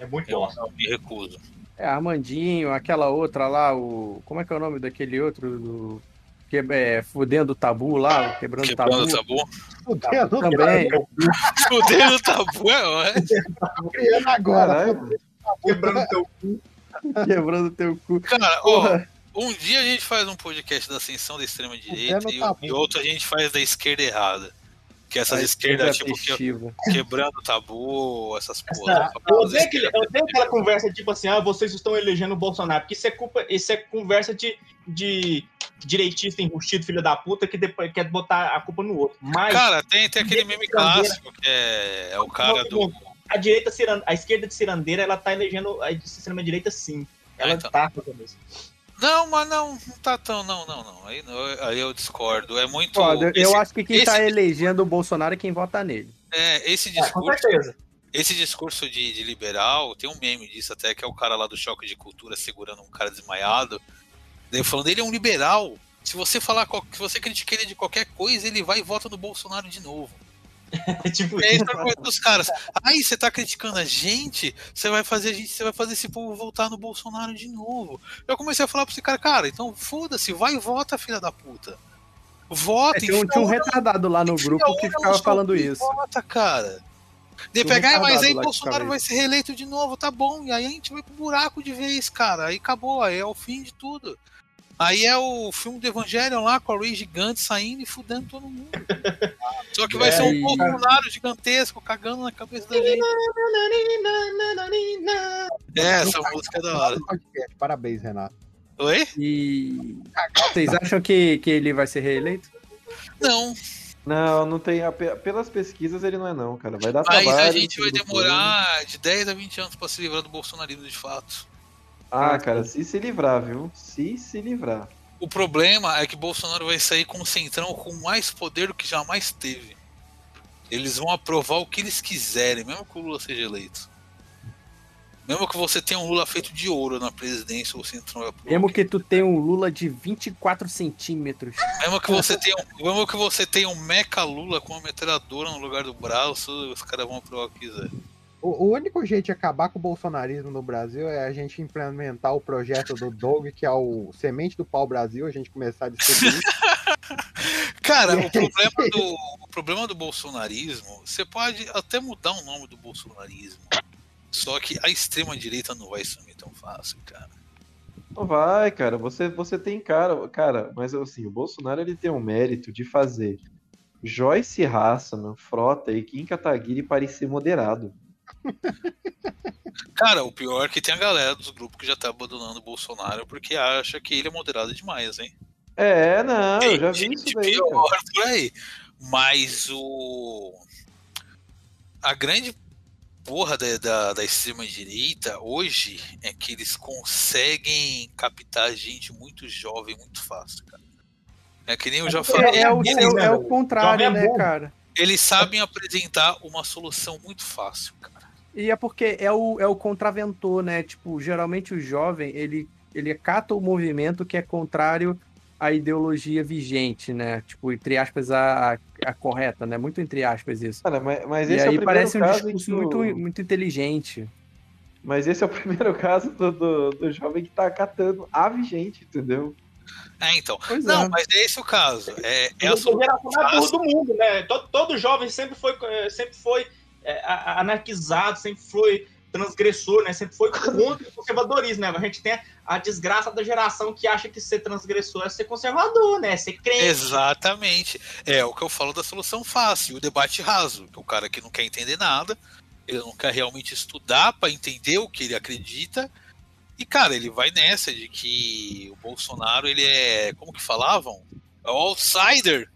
Speaker 8: É muito
Speaker 4: eu
Speaker 8: bosta.
Speaker 4: me recuso.
Speaker 6: É, Armandinho, aquela outra lá, o. Como é que é o nome daquele outro? Do... Que é, fudendo o tabu lá, quebrando,
Speaker 4: Quebrando
Speaker 6: tabu.
Speaker 4: o tabu.
Speaker 5: Fudendo,
Speaker 6: Também.
Speaker 4: Fudendo o tabu é ótimo.
Speaker 5: Criando agora.
Speaker 8: Quebrando teu cu.
Speaker 6: Quebrando teu cu.
Speaker 4: Cara, ó, um dia a gente faz um podcast da ascensão da extrema direita e,
Speaker 5: tabu.
Speaker 4: e outro a gente faz da esquerda errada. Que essas esquerdas,
Speaker 6: esquerda
Speaker 4: tipo, que- quebrando o tabu, essas
Speaker 8: Essa-
Speaker 4: porra.
Speaker 8: eu, odeio aquele- eu odeio aquela conversa tipo assim, ah, vocês estão elegendo o Bolsonaro, porque isso é culpa, isso é conversa de, de direitista enrustido, filho da puta, que depois quer botar a culpa no outro. Mas
Speaker 4: Cara, tem, tem aquele meme clássico que é, é o cara do.
Speaker 8: a direita a esquerda de cirandeira, ela tá elegendo a extrema direita sim. Ela
Speaker 4: Ah, então.
Speaker 8: tá fazendo isso.
Speaker 4: Não, mas não, não tá tão. Não, não, não. Aí, não- aí eu discordo. É muito.
Speaker 6: Foda, eu
Speaker 4: esse-
Speaker 6: acho que quem tá
Speaker 4: esse-
Speaker 6: elegendo o Bolsonaro é quem vota nele.
Speaker 4: É, esse
Speaker 8: É, com
Speaker 4: discurso.
Speaker 8: certeza.
Speaker 4: Esse discurso de, de liberal, tem um meme disso até, que é o cara lá do choque de cultura segurando um cara desmaiado. Daí falando, ele é um liberal. Se você falar, qual- se você critica ele de qualquer coisa, ele vai e vota no Bolsonaro de novo.
Speaker 8: É tipo
Speaker 4: E aí tá coisa dos caras. Aí você tá criticando a gente, você vai fazer a gente, você vai fazer esse povo voltar no Bolsonaro de novo. Eu comecei a falar pra esse cara, cara, então foda-se, vai e vota, filha da puta. Vota,
Speaker 6: É, tinha, um, tinha um retardado lá no grupo que ficava falando isso.
Speaker 4: Vota, cara. De
Speaker 6: um
Speaker 4: pegar, "Ah, mas aí Bolsonaro vai
Speaker 6: isso.
Speaker 4: ser reeleito de novo, tá bom. E aí a gente vai pro buraco de vez, cara. Aí acabou, aí é o fim de tudo. Aí é o filme do Evangelho lá, com a Ray gigante saindo e fudendo todo mundo. Só que vai
Speaker 8: É,
Speaker 4: ser um Bolsonaro gigantesco cagando na cabeça da gente. É, essa música é da hora.
Speaker 5: Parabéns, Renato.
Speaker 4: Oi?
Speaker 6: E vocês acham que, que ele vai ser reeleito?
Speaker 4: Não,
Speaker 3: Não, não tem. Pelas pesquisas ele não é, não, cara. Vai dar
Speaker 4: mas
Speaker 3: trabalho.
Speaker 4: a gente vai demorar de 10 a 20 anos pra se livrar do bolsonarismo de fato.
Speaker 3: Ah, cara, se se livrar, viu? Se se livrar.
Speaker 4: O problema é que Bolsonaro vai sair com um centrão com mais poder do que jamais teve. Eles vão aprovar o que eles quiserem, mesmo que o Lula seja eleito. Mesmo que você tenha um Lula feito de ouro na presidência, o centrão vai aprovar.
Speaker 6: Mesmo que tu tenha um Lula de 24 centímetros.
Speaker 4: Mesmo que você tenha, um- mesmo que você tenha um meca Lula com uma metralhadora no lugar do braço, os caras vão aprovar o que quiser.
Speaker 5: O, o único jeito de acabar com o bolsonarismo no Brasil é a gente implementar o projeto do Doug, que é o Semente do Pau Brasil, a gente começar a distribuir.
Speaker 4: Cara, o problema do, o problema do bolsonarismo, você pode até mudar o nome do bolsonarismo. Só que a extrema direita não vai sumir tão fácil, cara.
Speaker 3: Não vai, cara. Você, você tem cara. Cara, mas assim, o Bolsonaro ele tem o mérito de fazer Joyce Hasselman, Frota e Kim Kataguiri parecer moderado.
Speaker 4: Cara, o pior é que tem a galera dos grupos que já tá abandonando o Bolsonaro porque acha que ele é moderado demais, hein?
Speaker 3: É, não,
Speaker 4: Tem
Speaker 3: eu já vi isso daí.
Speaker 4: pior
Speaker 3: Cara.
Speaker 4: por aí. Mas o. A grande porra da, da, da extrema-direita hoje é que eles conseguem captar gente muito jovem muito fácil, cara. É que nem eu já falei.
Speaker 6: É, é o,
Speaker 4: eles,
Speaker 6: é, o- é o contrário,
Speaker 8: é
Speaker 6: né, cara?
Speaker 4: eles sabem apresentar uma solução muito fácil.
Speaker 6: E é porque é o, é o contraventor, né? Tipo, geralmente o jovem, ele, ele cata o movimento que é contrário à ideologia vigente, né? Tipo, entre aspas, a, a, correta, né? Muito entre aspas isso.
Speaker 3: Cara, mas, mas
Speaker 6: e
Speaker 3: esse é o
Speaker 6: aí
Speaker 3: primeiro
Speaker 6: parece um discurso
Speaker 3: o-
Speaker 6: muito, muito inteligente.
Speaker 3: Mas esse é o primeiro caso do, do, do jovem que tá catando a vigente, entendeu?
Speaker 4: É, então.
Speaker 6: Pois
Speaker 4: Não,
Speaker 6: é.
Speaker 4: mas é esse o caso. É, é a
Speaker 8: geração mais burra do mundo, né? Todo, todo jovem sempre foi, eh, sempre foi a- anarquizado, sempre foi transgressor, né? Sempre foi contra o conservadorismo, né? A gente tem a desgraça da geração que acha que ser transgressor é ser conservador, né? Ser crente.
Speaker 4: Exatamente. É o que eu falo da solução fácil, o debate raso. O cara que não quer entender nada, ele não quer realmente estudar para entender o que ele acredita. E, cara, ele vai nessa de que o Bolsonaro, ele é. Como que falavam? É o outsider.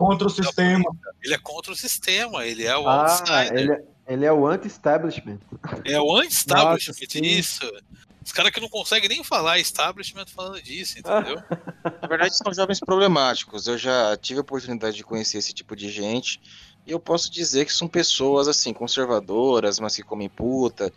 Speaker 8: Contra o sistema.
Speaker 4: Ele é contra o sistema, ele é o
Speaker 3: Ah,
Speaker 4: outsider.
Speaker 3: ele, é- ele é o anti-establishment.
Speaker 4: É o anti-establishment disso. Os caras que não conseguem nem falar establishment falando disso, entendeu?
Speaker 12: Na verdade, são jovens problemáticos. Eu já tive a oportunidade de conhecer esse tipo de gente. E eu posso dizer que são pessoas, assim, conservadoras, mas que comem puta.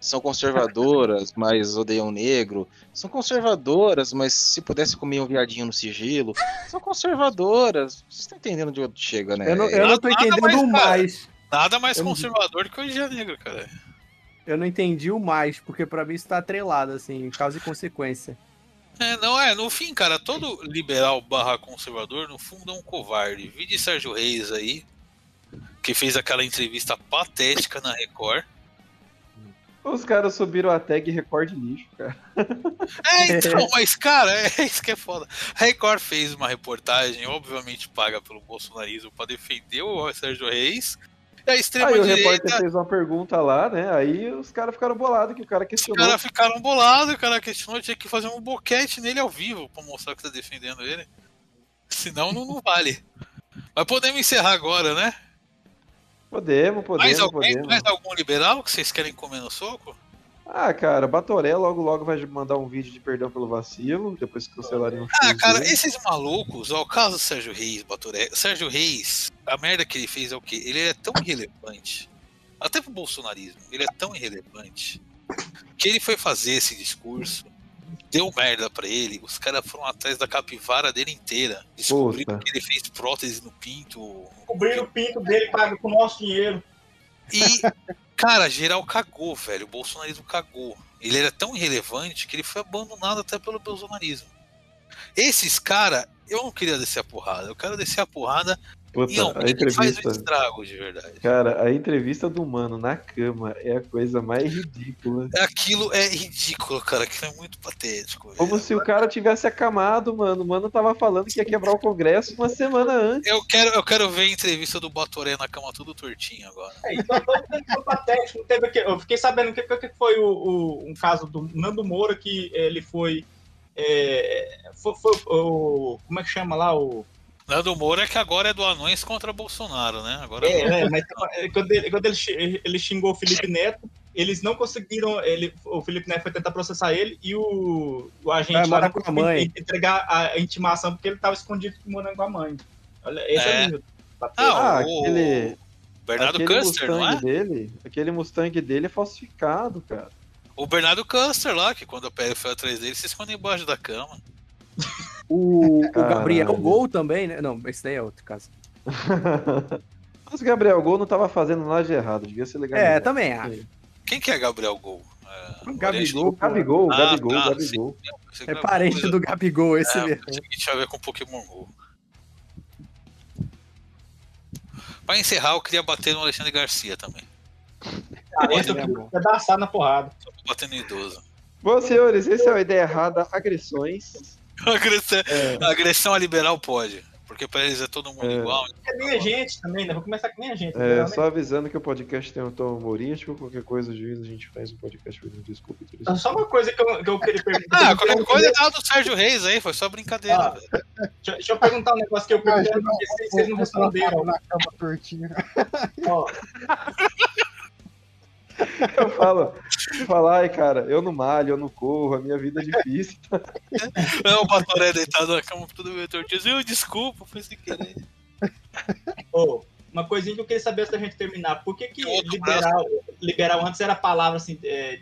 Speaker 12: São conservadoras, mas odeiam negro. São conservadoras, mas se pudesse comer um viadinho no sigilo. São conservadoras. Vocês estão entendendo de onde chega, né?
Speaker 6: Eu não, eu não tô
Speaker 4: Nada
Speaker 6: entendendo
Speaker 4: mais,
Speaker 6: mais.
Speaker 4: Nada mais
Speaker 6: Eu não-
Speaker 4: conservador do que o Dia Negro, cara.
Speaker 6: Eu não entendi o mais, porque pra mim isso tá atrelado, assim, causa e consequência.
Speaker 4: É, não é, no fim, cara, todo liberal barra conservador, no fundo, é um covarde. Vi de Sérgio Reis aí, que fez aquela entrevista patética na Record.
Speaker 3: Os caras subiram a tag recorde lixo, cara.
Speaker 4: É, então, mas, cara, é isso que é foda. A Record fez uma reportagem, obviamente paga pelo bolsonarismo, pra defender o Sérgio Reis. E a
Speaker 3: Aí o
Speaker 4: extrema-direita,
Speaker 3: repórter fez uma pergunta lá, né? Aí os caras ficaram bolados que o cara
Speaker 4: os
Speaker 3: questionou.
Speaker 4: caras ficaram bolados, o cara questionou, tinha que fazer um boquete nele ao vivo pra mostrar que tá defendendo ele. Senão não, não vale. Mas podemos encerrar agora, né?
Speaker 3: Podemos, podemos,
Speaker 4: mais, alguém,
Speaker 3: podemos.
Speaker 4: mais algum liberal que vocês querem comer no soco?
Speaker 3: Ah, cara, Batoré logo logo vai mandar um vídeo de perdão pelo vacilo, depois que cancelarem o
Speaker 4: Ah, cara,
Speaker 3: dele.
Speaker 4: esses malucos, ó, o caso do Sérgio Reis, Batoré. Sérgio Reis, a merda que ele fez é o quê? Ele é tão irrelevante, até pro bolsonarismo, ele é tão irrelevante, que ele foi fazer esse discurso, deu merda pra ele, os caras foram atrás da capivara dele inteira, descobriram
Speaker 3: Puta.
Speaker 4: que ele fez prótese no pinto.
Speaker 8: Cobriram o pinto dele paga com o nosso dinheiro.
Speaker 4: E, cara, geral cagou, velho, o bolsonarismo cagou. Ele era tão irrelevante que ele foi abandonado até pelo bolsonarismo. Esses caras, eu não queria descer a porrada, eu quero descer a porrada
Speaker 3: Puta,
Speaker 4: alguém
Speaker 3: a
Speaker 4: que faz um
Speaker 3: entrevista.
Speaker 4: estrago de verdade.
Speaker 3: Cara, a entrevista do mano na cama é a coisa mais ridícula.
Speaker 4: Aquilo é ridículo, cara, aquilo é muito patético. velho.
Speaker 3: Como se o cara tivesse acamado, mano. O mano tava falando que ia quebrar o Congresso uma semana antes.
Speaker 4: Eu quero, eu quero ver a entrevista do Batoré na cama tudo tortinho agora.
Speaker 8: É, então foi patético. não Teve, aquele- eu fiquei sabendo que, que foi o, o- um caso do Nando Moura que ele foi. é, foi, foi o. Como é que chama lá? O,
Speaker 4: Nando Moura é que agora é do Anões contra Bolsonaro, né? Agora
Speaker 8: É, é, mas é, quando, ele, quando ele ele xingou o Felipe Neto, eles não conseguiram. Ele, o Felipe Neto foi tentar processar ele e o, o agente lá não
Speaker 6: a
Speaker 8: conseguiu
Speaker 6: mãe.
Speaker 8: en- entregar a, intimação porque ele estava escondido morando com a mãe. Olha, esse é,
Speaker 4: É.
Speaker 8: o nível.
Speaker 4: Ah,
Speaker 3: Ah,
Speaker 4: o
Speaker 3: aquele.
Speaker 4: Bernardo
Speaker 3: aquele
Speaker 4: Custer,
Speaker 3: Mustang
Speaker 4: não é?
Speaker 3: dele. Aquele Mustang dele é falsificado, cara.
Speaker 4: O Bernardo Custer lá, que quando a PL foi atrás dele, se esconde embaixo da cama.
Speaker 6: O, o. Gabriel Gol também, né? Não, esse daí é outro caso.
Speaker 3: Mas o Gabriel Gol não tava fazendo nada de errado, devia ser legal.
Speaker 6: É, também acho.
Speaker 4: Quem que é Gabriel Gol? É,
Speaker 6: Gabigol,
Speaker 3: Gabigol,
Speaker 4: Ah,
Speaker 3: Gabigol,
Speaker 4: tá,
Speaker 3: Gabigol.
Speaker 4: Pensei
Speaker 6: É parente
Speaker 4: coisa-
Speaker 6: do Gabigol, esse
Speaker 4: É,
Speaker 6: mesmo.
Speaker 4: tinha a ver com Pokémon GO. Pra encerrar, eu queria bater no Alexandre Garcia também.
Speaker 8: Ah, esse queria pedaçar na porrada.
Speaker 4: Tô batendo no idoso.
Speaker 3: Bom, senhores, essa é a ideia errada. Agressões.
Speaker 4: Agressão, agressão a liberal pode. Porque pra eles é todo mundo
Speaker 3: É.
Speaker 4: igual.
Speaker 8: É nem a gente também, né? Vou começar que nem a gente.
Speaker 3: É,
Speaker 8: né?
Speaker 3: só avisando que o podcast tem um tom humorístico. Qualquer coisa, juiz, a gente faz um podcast pedindo desculpa. e tudo isso.
Speaker 8: Só uma coisa que eu, que eu queria perguntar.
Speaker 4: Ah, qualquer coisa é do Sérgio Reis aí, foi só brincadeira.
Speaker 8: Ah. Deixa, deixa eu perguntar um negócio que eu perguntei pra vocês, vocês não responderam.
Speaker 5: Na cama tortinha.
Speaker 8: Ó,
Speaker 3: Eu falo, falo, ai, cara, eu não malho, eu não corro, a minha vida é difícil.
Speaker 4: É o Batoré deitado na cama, tudo meio tortinho. Eu, desculpa, foi sem querer.
Speaker 8: ó, uma coisinha que eu queria saber antes da gente terminar. Por que, que liberal, liberal antes era palavra assim, é,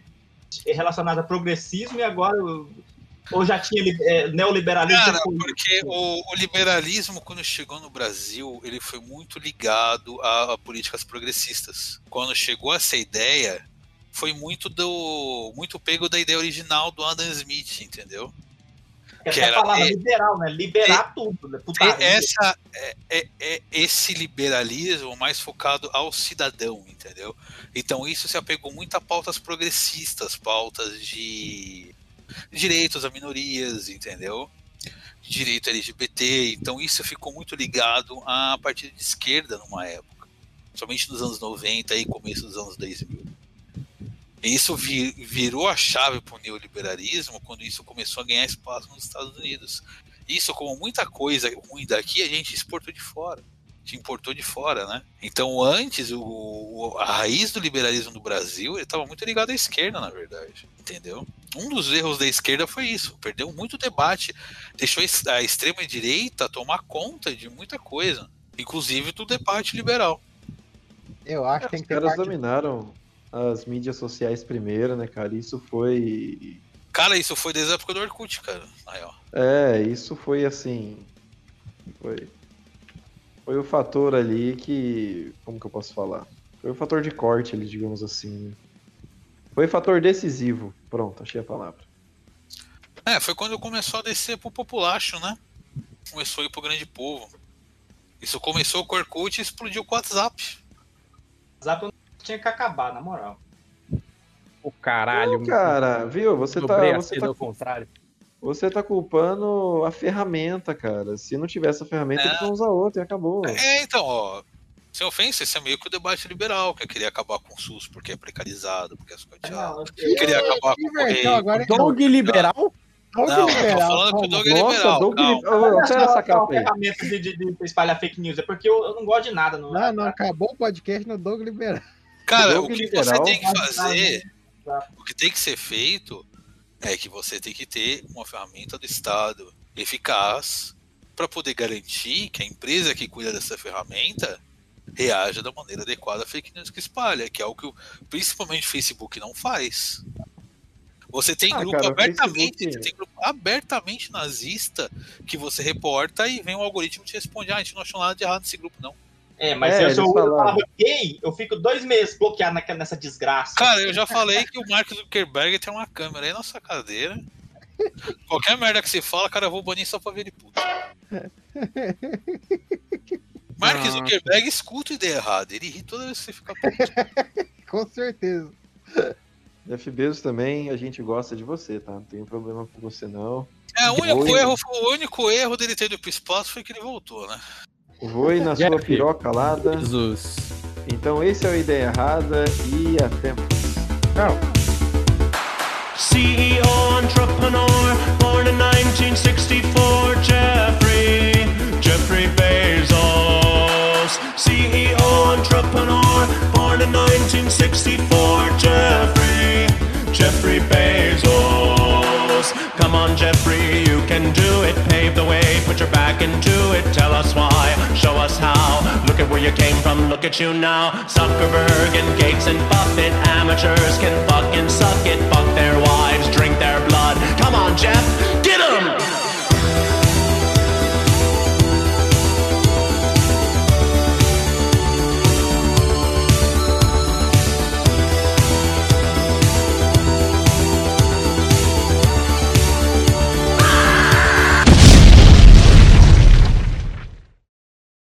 Speaker 8: relacionada a progressismo e agora ou já tinha é, neoliberalismo?
Speaker 4: Cara, porque o, o liberalismo, quando chegou no Brasil, ele foi muito ligado a, a políticas progressistas. Quando chegou essa ideia, foi muito do muito pego da ideia original do Adam Smith, entendeu?
Speaker 8: Essa
Speaker 4: que
Speaker 8: é a
Speaker 4: era-
Speaker 8: palavra
Speaker 4: é-
Speaker 8: liberal, né? Liberar tudo, né? Putaria.
Speaker 4: Essa é, é- é esse liberalismo mais focado ao cidadão, entendeu? Então isso se apegou muito a pautas progressistas, pautas de direitos a minorias, entendeu? Direito LGBT, então isso ficou muito ligado à partido de esquerda numa época, somente nos anos 90 e começo dos anos 2000. Isso vi- virou a chave para o neoliberalismo quando isso começou a ganhar espaço nos Estados Unidos. Isso, como muita coisa ruim daqui, a gente exportou de fora. A gente importou de fora, né? Então, antes, o, o- a raiz do liberalismo no Brasil estava muito ligado à esquerda, na verdade. Entendeu? Um dos erros da esquerda foi isso. Perdeu muito debate. Deixou a extrema-direita tomar conta de muita coisa. Inclusive do debate liberal.
Speaker 5: Eu acho que tem
Speaker 3: Os
Speaker 5: que ter
Speaker 3: caras
Speaker 5: parte...
Speaker 3: dominaram. As mídias sociais primeiro, né, cara? Isso foi.
Speaker 4: Cara, isso foi desde a época do Orkut, cara, na real.
Speaker 3: É, isso foi assim. Foi. Foi o fator ali que. Como que eu posso falar? Foi o fator de corte ali, digamos assim. Foi o fator decisivo. Pronto, achei a palavra.
Speaker 4: É, foi quando começou a descer pro populacho, né? Começou a ir pro grande povo. Isso começou com o Orkut e explodiu com o WhatsApp.
Speaker 8: WhatsApp tinha que acabar, na moral.
Speaker 6: O caralho.
Speaker 3: Não, cara, viu? Você tá.
Speaker 6: Dobrei
Speaker 3: Você tá,
Speaker 6: contrário.
Speaker 3: você tá culpando a ferramenta, cara. Se não tivesse a ferramenta,
Speaker 4: É.
Speaker 3: eles vão usar outra e acabou.
Speaker 4: É, então, ó. Sem ofensa, esse é meio que o debate liberal, que é querer acabar com o SUS porque é precarizado, porque é sucateado. Queria acabar com o
Speaker 5: Inverteu agora.
Speaker 6: Doug liberal?
Speaker 5: Doug
Speaker 4: Não, eu tô
Speaker 5: liberal.
Speaker 4: falando que o Doug é liberal.
Speaker 3: Doug
Speaker 4: calma.
Speaker 3: Li- Ô, ô, tira essa capa aí.
Speaker 8: ferramenta de, de, de espalhar fake news. É porque eu, eu não gosto de nada. No...
Speaker 5: Não, não, acabou o podcast no Doug liberal.
Speaker 4: Cara, o que
Speaker 3: liberal.
Speaker 4: você tem que fazer, o que tem que ser feito é que você tem que ter uma ferramenta do Estado eficaz para poder garantir que a empresa que cuida dessa ferramenta reaja da maneira adequada à fake news que espalha, que é o que principalmente o Facebook não faz. Você tem
Speaker 3: Ah,
Speaker 4: grupo
Speaker 3: cara,
Speaker 4: abertamente,
Speaker 3: Facebook-
Speaker 4: tem grupo abertamente nazista que você reporta e vem um algoritmo te responde, ah, a gente não achou nada de errado nesse grupo, não.
Speaker 8: É, mas
Speaker 3: É,
Speaker 8: eu sou
Speaker 3: falaram.
Speaker 8: gay, eu fico dois meses bloqueado naquela, nessa desgraça.
Speaker 4: Cara, eu já falei que o Mark Zuckerberg tem uma câmera aí na sua cadeira. Qualquer merda que você fala, cara, eu vou banir só pra ver ele puto. Mark
Speaker 6: Ah.
Speaker 4: Zuckerberg escuta ideia errada. Ele ri toda vez que você fica puto.
Speaker 5: Com certeza.
Speaker 3: Jeff Bezos também, a gente gosta de você, tá? Não tem problema com você, não.
Speaker 4: É, o único, erro, o único erro dele ter ido pro espaço foi que ele voltou, né?
Speaker 3: Voe na sua piroca alada.
Speaker 6: Jesus.
Speaker 3: Então esse é o Ideia Errada e até mais.
Speaker 15: CEO entrepreneur, born in 1964, Jeffrey, Jeffrey Bezos. CEO entrepreneur, born in 1964, Jeffrey, Jeffrey Bezos. Come on, Jeffrey, you can do it. Pave the way, put your back into it. Tell us why, show us how. Look at where you came from, look at you now. Zuckerberg and Gates and Buffett, amateurs can fucking suck it. Fuck their wives, drink their blood. Come on, Jeff,